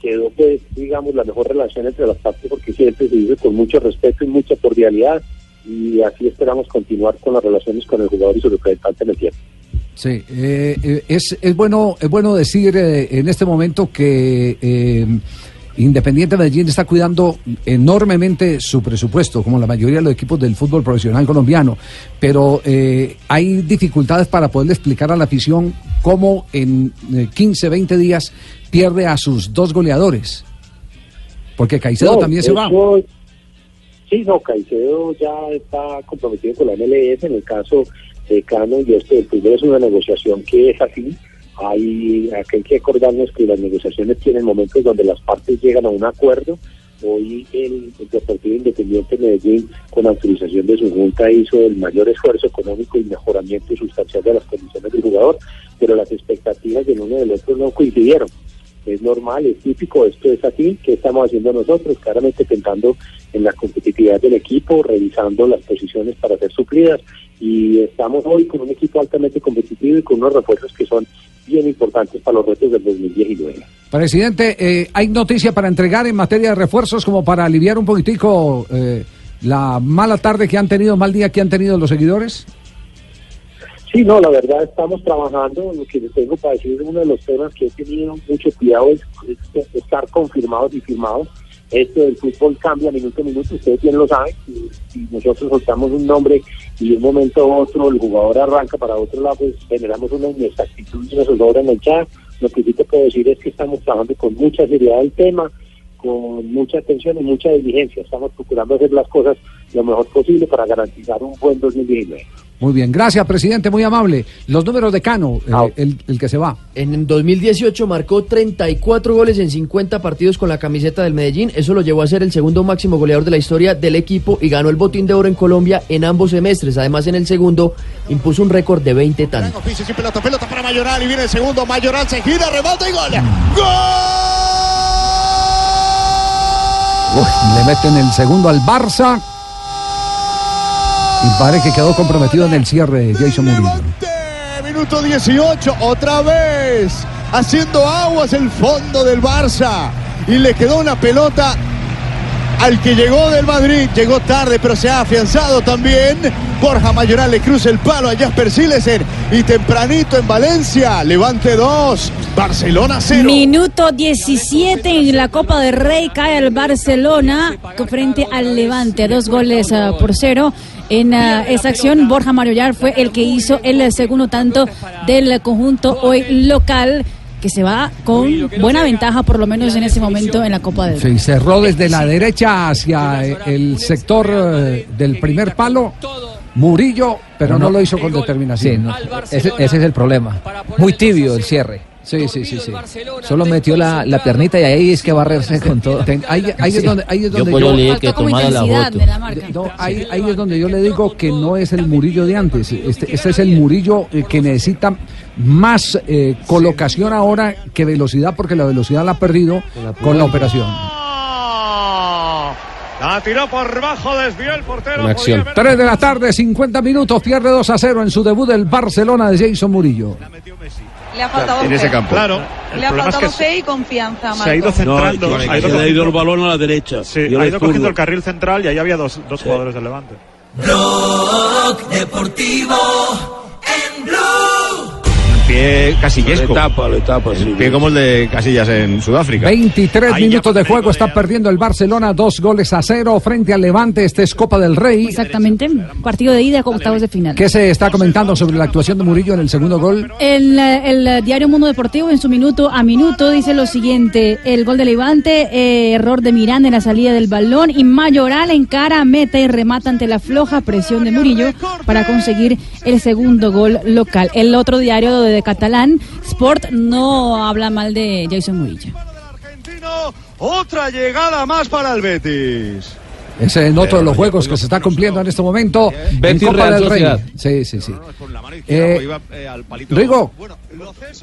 quedó pues, digamos, la mejor relación entre las partes porque siempre se vive con mucho respeto y mucha cordialidad y así esperamos continuar con las relaciones con el jugador y su representante en el tiempo. Sí, eh, eh, es, es bueno es bueno decir eh, en este momento que eh, Independiente Medellín está cuidando enormemente su presupuesto, como la mayoría de los equipos del fútbol profesional colombiano, pero eh, hay dificultades para poderle explicar a la afición cómo en eh, 15, 20 días pierde a sus dos goleadores, porque Caicedo No, también se va. Sí, no, Caicedo ya está comprometido con la MLS. En el caso de Cano y este, el primero es una negociación que es así. Hay, hay que acordarnos que las negociaciones tienen momentos donde las partes llegan a un acuerdo. Hoy el, el Deportivo Independiente Medellín, con autorización de su junta, hizo el mayor esfuerzo económico y mejoramiento sustancial de las condiciones del jugador, pero las expectativas del uno y del otro no coincidieron es normal, es típico, esto es así, ¿qué estamos haciendo nosotros? Claramente pensando en la competitividad del equipo, revisando las posiciones para ser suplidas y estamos hoy con un equipo altamente competitivo y con unos refuerzos que son bien importantes para los retos del 2019. Presidente, eh, ¿hay noticia para entregar en materia de refuerzos como para aliviar un poquitico eh, la mala tarde que han tenido, mal día que han tenido los seguidores? Sí, no, la verdad estamos trabajando. Lo que les tengo para decir, uno de los temas que he tenido mucho cuidado es, es estar confirmados y firmados. Esto del fútbol cambia minuto a minuto, ustedes bien lo saben. Si, nosotros soltamos un nombre y de un momento a otro el jugador arranca para otro lado, pues generamos una inexactitud y zozobra en el chat. Lo que sí te puedo decir es que estamos trabajando con mucha seriedad el tema, con mucha atención y mucha diligencia. Estamos procurando hacer las cosas lo mejor posible para garantizar un buen 2019. Muy bien, gracias, presidente, muy amable. Los números de Cano, eh, el, el que se va. En 2018 marcó 34 goles en 50 partidos con la camiseta del Medellín. Eso lo llevó a ser el segundo máximo goleador de la historia del equipo y ganó el botín de oro en Colombia en ambos semestres. Además, en el segundo impuso un récord de 20 tantos. Pelota, pelota para Mayoral y viene el segundo. Mayoral se gira, remata y gol. ¡Gol! Uy, le meten el segundo al Barça. Y parece que quedó comprometido en el cierre Jason Murillo. Minuto 18, otra vez haciendo aguas el fondo del Barça. Y le quedó una pelota al que llegó del Madrid. Llegó tarde, pero se ha afianzado también. Borja Mayoral le cruza el palo a Jasper Silesen. Y tempranito en Valencia, levante 2, Barcelona 0. Minuto 17 en la Copa del Rey cae el Barcelona frente al Levante, dos goles ah, por cero. En ah, esa acción, Borja Mayoral fue el que hizo el segundo tanto del conjunto hoy local, que se va con buena ventaja, por lo menos en ese momento, en la Copa del Rey. Se cerró desde la derecha hacia eh, el sector eh, del primer palo. Murillo, pero no, lo hizo con determinación. Sí, no, ese, ese es el problema. Muy tibio el cierre. Sí, sí, sí, sí. Solo metió la, la piernita y ahí es que barrerse con todo. Ten- ahí, ahí es donde, ahí es donde dije que tomara la foto. No, ahí, ahí es donde yo le digo que no es el Murillo de antes. Este, este es el Murillo eh, que necesita más eh, colocación ahora que velocidad, porque la velocidad la ha perdido con la operación. La tiró por bajo, desvió el portero. Una acción. 3 de la tarde, 50 minutos, pierde 2 a 0 en su debut del Barcelona de Jason Murillo. Le ha faltado en ese campo. Claro. Le ha faltado fe y confianza, Se ha ido Marco. centrando. ha ido, ha ido el balón a la derecha. Sí, ha ido cogiendo el carril central y ahí había dos, dos jugadores del Levante. Blog Deportivo en Blue. Pie casillesco. Le tapa, le tapa, sí. Pie como el de Casillas en Sudáfrica. 23 minutos de juego, está perdiendo el Barcelona, dos goles a cero frente al Levante. Este es Copa del Rey. Exactamente, partido de ida con octavos de final. ¿Qué se está comentando sobre la actuación de Murillo en el segundo gol? El, el, diario Mundo Deportivo en su minuto a minuto dice lo siguiente, el gol de Levante, eh, error de Miranda en la salida del balón y Mayoral encara, meta y remata ante la floja presión de Murillo para conseguir el segundo gol local. El otro diario de catalán, Sport, no habla mal de Jason Murillo. Otra llegada más para el Betis. Es en otro de los juegos que se está cumpliendo en este momento en Copa Real del Rey. Sociedad. Sí, sí, sí. Eh, Rigo.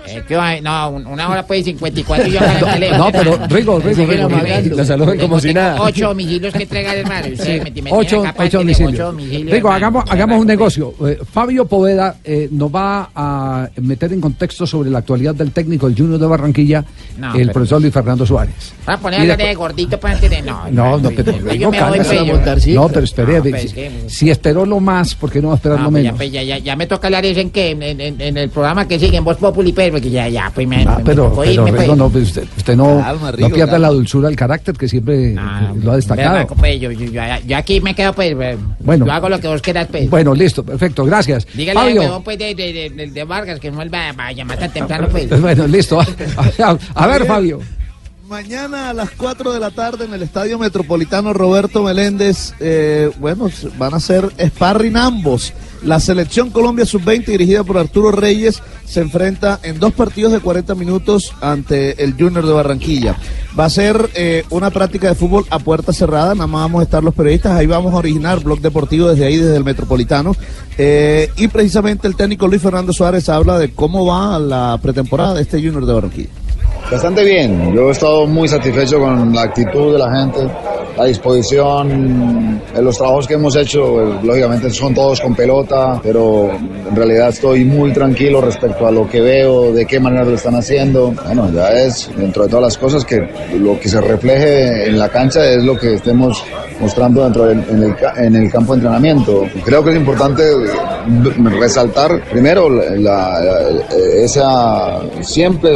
Eh, ¿qué va? No, un- una hora pues 54 y yo. No, pero Rigo, Rigo, Rigo, la saludan como si nada. Ocho domicilios que hermano. Ocho el domicilios. ocho domicilios, Rigo, hermano. hagamos, hagamos un negocio. Eh, Fabio Poveda eh, nos va a meter en contexto sobre la actualidad del técnico del Junior de Barranquilla, No, el profesor Luis Fernando Suárez. Va a poner Y a hablar después- de gordito para antes de... No, No, no, pero me pues, yo- No, pero espere. No, pues, si, es que- si esperó lo más, ¿por qué no va a esperar No, lo pues menos? pues ya, ya, ya me toca hablar eso en que en, en- en el programa que sigue en Voz Populi, pues, porque ya, ya, pues me, Ah, me- me pero, tocó pero irme, Rigo, pues. no, pues usted, usted no, Calma, no Rigo, pierda calma. la dulzura del carácter que siempre eh, lo ha destacado. Marco, pues, yo, yo, yo- yo aquí me quedo, pues, eh, Bueno. yo hago lo que vos quieras, pues. Bueno, listo, perfecto, gracias. Dígale al Fabio, pues, de, de, de, de- Vargas que no él va, va a llamar tan temprano, pues. bueno, listo. A, a ver, Fabio. Mañana a las 4 de la tarde en el Estadio Metropolitano Roberto Meléndez, eh, bueno, van a ser sparring ambos. La selección Colombia Sub-20 dirigida por Arturo Reyes se enfrenta en dos partidos de 40 minutos ante el Junior de Barranquilla. Va a ser eh, una práctica de fútbol a puerta cerrada, nada más vamos a estar los periodistas, ahí vamos a originar Blog Deportivo desde ahí, desde el Metropolitano. Eh, y precisamente el técnico Luis Fernando Suárez habla de cómo va la pretemporada de este Junior de Barranquilla. Bastante bien, yo he estado muy satisfecho con la actitud de la gente, la disposición, eh, los trabajos que hemos hecho, eh, lógicamente son todos con pelota, pero en realidad estoy muy tranquilo respecto a lo que veo, de qué manera lo están haciendo. Bueno, ya es dentro de todas las cosas que lo que se refleje en la cancha es lo que estemos mostrando dentro del en el, ca- en el campo de entrenamiento. Creo que es importante eh, resaltar primero la, la- esa siempre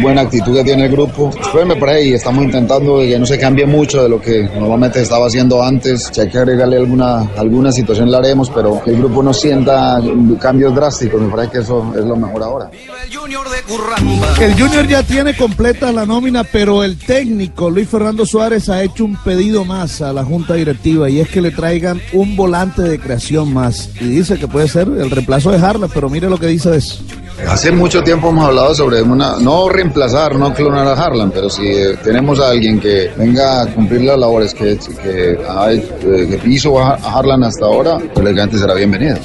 buena actitud que tiene el grupo. Después me parece y estamos intentando que no se cambie mucho de lo que normalmente estaba haciendo antes. Si hay que agregarle alguna, alguna situación la haremos, pero que el grupo no sienta cambios drásticos. Me parece que eso es lo mejor ahora. El Junior ya tiene completa la nómina, pero el técnico Luis Fernando Suárez ha hecho un pedido más a la junta directiva y es que le traigan un volante de creación más. Y dice que puede ser el reemplazo de Harlan, pero mire lo que dice de eso. Hace mucho tiempo hemos hablado sobre una, no reemplazar, no clonar a Harlan, pero si eh, tenemos a alguien que venga a cumplir las labores que, que, ha hecho- eh, que hizo a Harlan hasta ahora, pues lógicamente será bienvenido.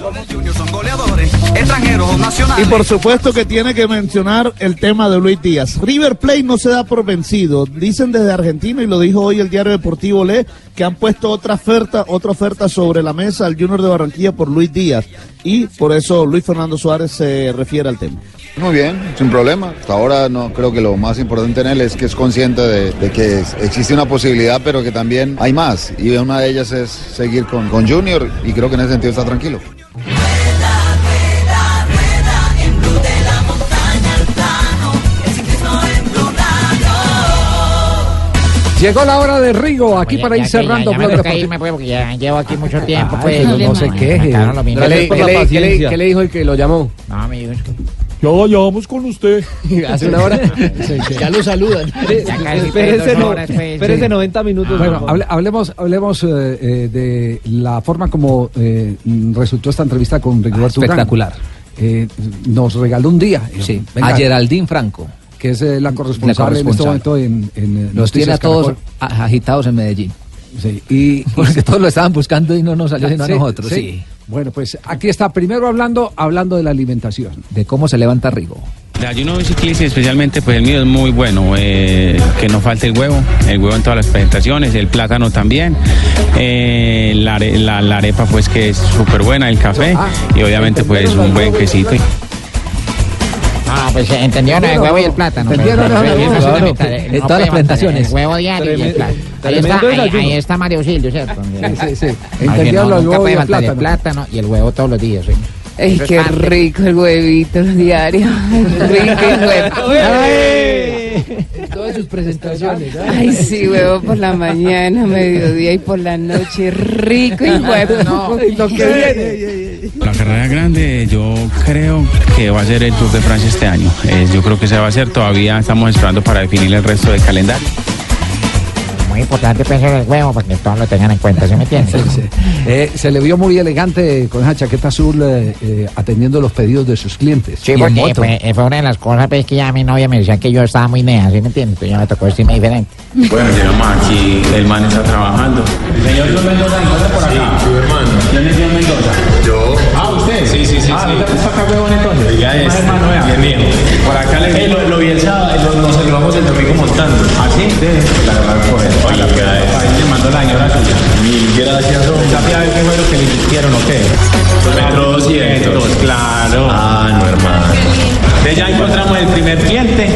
Extranjeros o nacionales. Y por supuesto que tiene que mencionar el tema de Luis Díaz. River Plate no se da por vencido. Dicen desde Argentina, y lo dijo hoy el diario deportivo Le, que han puesto otra oferta, otra oferta sobre la mesa al Junior de Barranquilla por Luis Díaz. Y por eso Luis Fernando Suárez se refiere al tema. Muy bien, sin problema. Hasta ahora no creo que lo más importante en él es que es consciente de, de que es- existe una posibilidad, pero que también hay más. Y una de ellas es seguir con, con Junior y creo que en ese sentido está tranquilo. Llegó la hora de Rigo, aquí para ir Ya que ya- cerrando ya me toca Deportivo. irme, pues, porque ya llevo aquí mucho tiempo. Pues, no se queje. Sacaron lo mismo. ¿Qué le, qué le- qué le- paciencia. qué le dijo el que lo llamó? No, es que- Ya, ya vamos con usted. Hace una hora. Ya lo saludan. Espérese, no- pues. espérese 90 minutos. Bueno, hable- hablemos, hablemos eh, eh, de la forma como eh, resultó esta entrevista con Rigoberto Urán. espectacular. Eh, nos regaló un día. Sí, venga, a Geraldine Franco. Que es eh, la corresponsal, en este momento en, en, eh, Los tiene a todos Caracol. agitados en Medellín. Sí, y, Porque todos lo estaban buscando y no nos salió sino a nosotros. sí. Sí. Bueno, pues aquí está, primero hablando, hablando de la alimentación. De cómo se levanta Rigo. El ayuno ciclista, especialmente, pues el mío es muy bueno. eh, que no falte el huevo, el huevo en todas las presentaciones, el plátano también, eh, la, la- la arepa, pues que es súper buena, el café y obviamente, pues un buen quesito. Ah, pues eh, entendieron el huevo y el plátano. pues, ¿Entendieron? Eh, En todas las presentaciones. El huevo diario y el plátano. Ahí está, ahí, Mario Auxilio, ¿cierto? Sí, sí. Ay, Entendieron nunca huevos y el faltar el plátano. plátano y el huevo todos los días. sí. Ay, qué rico el huevito diario. Rico el huevo. Sus presentaciones. ¿ah? Ay, sí, huevo por la mañana, mediodía y por la noche. Rico y huevo. No. Lo que viene. La carrera grande yo creo que va a ser el Tour de Francia este año. Eh, yo creo que se va a hacer, todavía estamos esperando para definir el resto del calendario. Muy importante pensar el huevo para que todos lo tengan en cuenta, ¿sí me entiendes? Eh, se le vio muy elegante con esa chaqueta azul eh, eh, atendiendo los pedidos de sus clientes. Sí, en porque moto. fue, fue una de las cosas pues, que ya mi novia me decía que yo estaba muy nea, ¿sí me entiendes? Entonces ya me tocó decirme diferente. Bueno, llegamos aquí, el man está trabajando. Señor Mendoza, por acá. Sí, hermano. ¿Quién es señor Mendoza? Sí, sí, sí. Ah, ¿usted está acá huevón entonces? Ya es. mío. Por acá le lo, lo vi el sábado, nos saludamos el domingo montando. ¿Ah, sí? Sí. La verdad, él. Oye, ahí le mandó la señora. Mil gracias, hombre. ¿Sabía ver qué fue lo que le hicieron o qué? Metro 200, claro. Ah, no, hermano. Entonces ya encontramos el primer cliente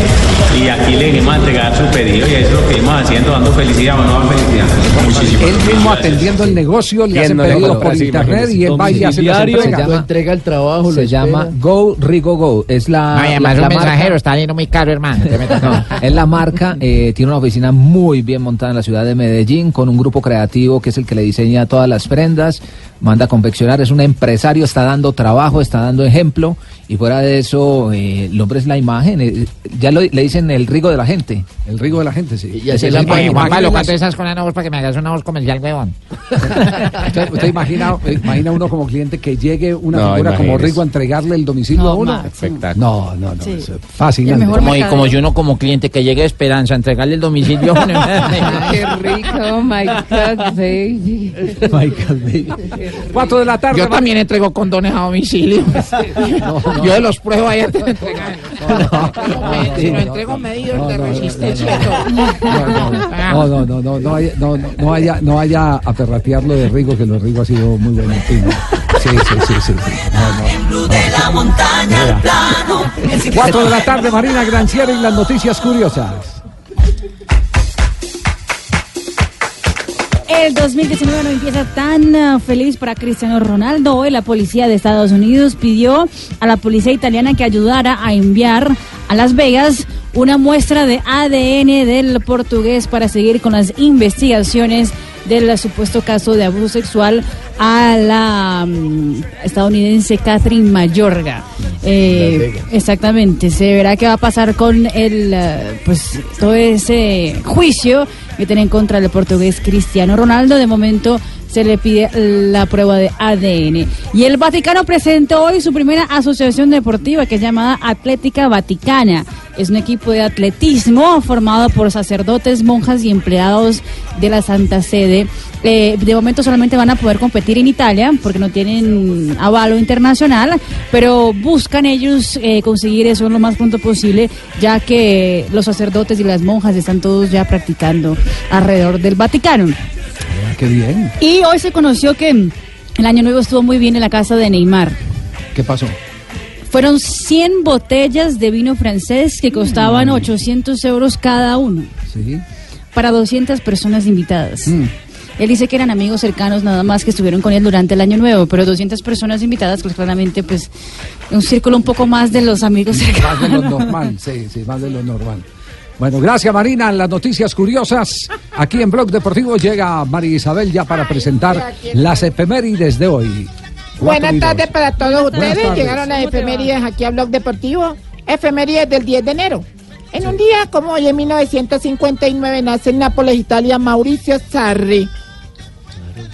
y aquí le dijimos a entregar su pedido y eso es lo que íbamos haciendo, dando felicidad o no dando felicidad. Muchísimas Él mismo atendiendo el negocio, le hacen pedidos por así, internet y él va y hace las Domiciliario. entregas. Lo entrega el trabajo, lo Se llama. Go Rigo Go. Es la, Ay, la- además la un marca- mensajero está yendo muy caro, hermano. No, es la marca, eh, tiene una oficina muy bien montada en la ciudad de Medellín, con un grupo creativo que es el que le diseña todas las prendas, manda a confeccionar, es un empresario, está dando trabajo, está dando ejemplo, y fuera de eso, eh, el hombre es la imagen, eh, ya lo- le dicen el rigo de la gente. El rigo de la gente, sí. Y así Es la el- Oye, imagen. Juan Pablo, Imagínate ¿cuánto las- estás con una voz para que me hagas una voz comercial, huevón? Usted, usted imagina, eh, imagina uno como cliente que llegue una No, figura como. Rigo a entregarle el domicilio No, a uno. Espectáculo. No, no, no. Sí. es fascinante. Como, y como yo uno como cliente que llegue a Esperanza a entregarle el domicilio. Qué rico, oh my God, baby. Michael Bay. Cuatro de la tarde. Yo también entrego condones a domicilio. Yo de los pruebo ahí antes de entregar. Si lo entrego medidos de resistencia. No, no, no, no, no, haya, no, no, no haya, no haya a de Rigo, que lo de Rigo ha sido muy bueno. Sí, sí, sí, sí. sí. No, no, no. Cuatro de la tarde, Marina Granciera y las noticias curiosas. El 2019 no empieza tan ah, feliz para Cristiano Ronaldo. Hoy la policía de Estados Unidos pidió a la policía italiana que ayudara a enviar a Las Vegas una muestra de ADN del portugués para seguir con las investigaciones del supuesto caso de abuso sexual a la mm, estadounidense Catherine Mayorga. Eh, exactamente, se verá qué va a pasar con el, eh, pues, todo ese juicio que tiene en contra del portugués Cristiano Ronaldo. De momento se le pide la prueba de ADN. Y el Vaticano presentó hoy su primera asociación deportiva que es llamada Atlética Vaticana. Es un equipo de atletismo formado por sacerdotes, monjas y empleados de la Santa Sede. Eh, de momento solamente van a poder competir en Italia porque no tienen avalo internacional, pero buscan ellos eh, conseguir eso lo más pronto posible, ya que los sacerdotes y las monjas están todos ya practicando alrededor del Vaticano. Ah, Qué bien. Y hoy se conoció que el año nuevo estuvo muy bien en la casa de Neymar. ¿Qué pasó? Fueron 100 botellas de vino francés que costaban 800 euros cada uno Sí. para 200 personas invitadas. Mm. Él dice que eran amigos cercanos nada más que estuvieron con él durante el año nuevo, pero 200 personas invitadas, pues claramente pues un círculo un poco más de los amigos Más de cercanos. lo normal, sí, sí, más de lo normal. Bueno, gracias Marina. En las noticias curiosas, aquí en Blog Deportivo llega María Isabel ya para presentar las efemérides de hoy. Buenas tardes para todos ustedes. Llegaron las efemérides aquí a Blog Deportivo. Efemérides del 10 de enero. En un día como hoy, en 1959, nace en Nápoles, Italia, Mauricio Sarri.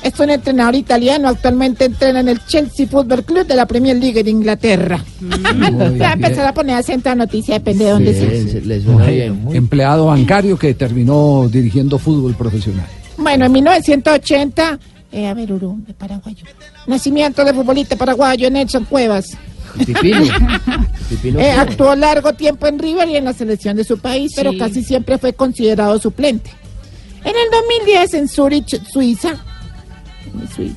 Es un entrenador italiano, actualmente entrena en el Chelsea Football Club de la Premier League de Inglaterra. Muy Ya empezar a poner acento a noticia, depende de dónde sea. Muy Empleado bancario que terminó dirigiendo fútbol profesional. Bueno, en 1980, eh, a ver, Uru, de paraguayo. Nacimiento de futbolista paraguayo Nelson Cuevas. Pipino. Pipino Eh, Cuevas. actuó largo tiempo en River y en la selección de su país, pero casi siempre fue considerado suplente. En el 2010, en Zurich, Suiza, Sui-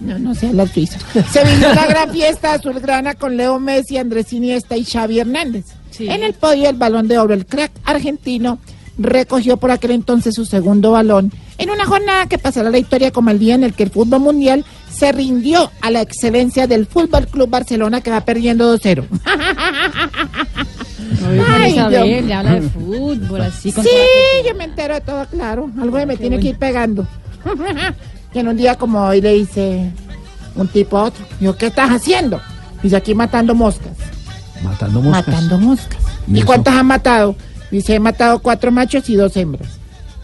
no, no sé hablar suizo, se vivió la gran fiesta azulgrana con Leo Messi, Andrés Iniesta y Xavi Hernández. En el podio, el balón de oro, el crack argentino recogió por aquel entonces su segundo balón en una jornada que pasará la historia como el día en el que el fútbol mundial se rindió a la excelencia del Fútbol Club Barcelona que va perdiendo 2-0. Ay, Isabel, Dios. le habla de fútbol, así con Sí, yo me entero de todo, claro. Algo que me tiene que ir pegando. Y en un día como hoy le dice un tipo a otro, yo, ¿qué estás haciendo? Dice, aquí matando moscas. Matando moscas. Matando moscas. ¿Y cuántas han matado? Dice, he matado cuatro machos y dos hembras.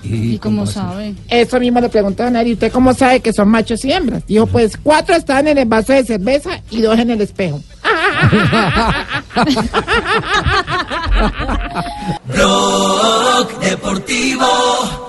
¿Y, cómo sabe? Eso mismo le preguntaron a él, ¿y usted cómo sabe que son machos y hembras? Dijo, pues cuatro están en el vaso de cerveza y dos en el espejo. Blog Deportivo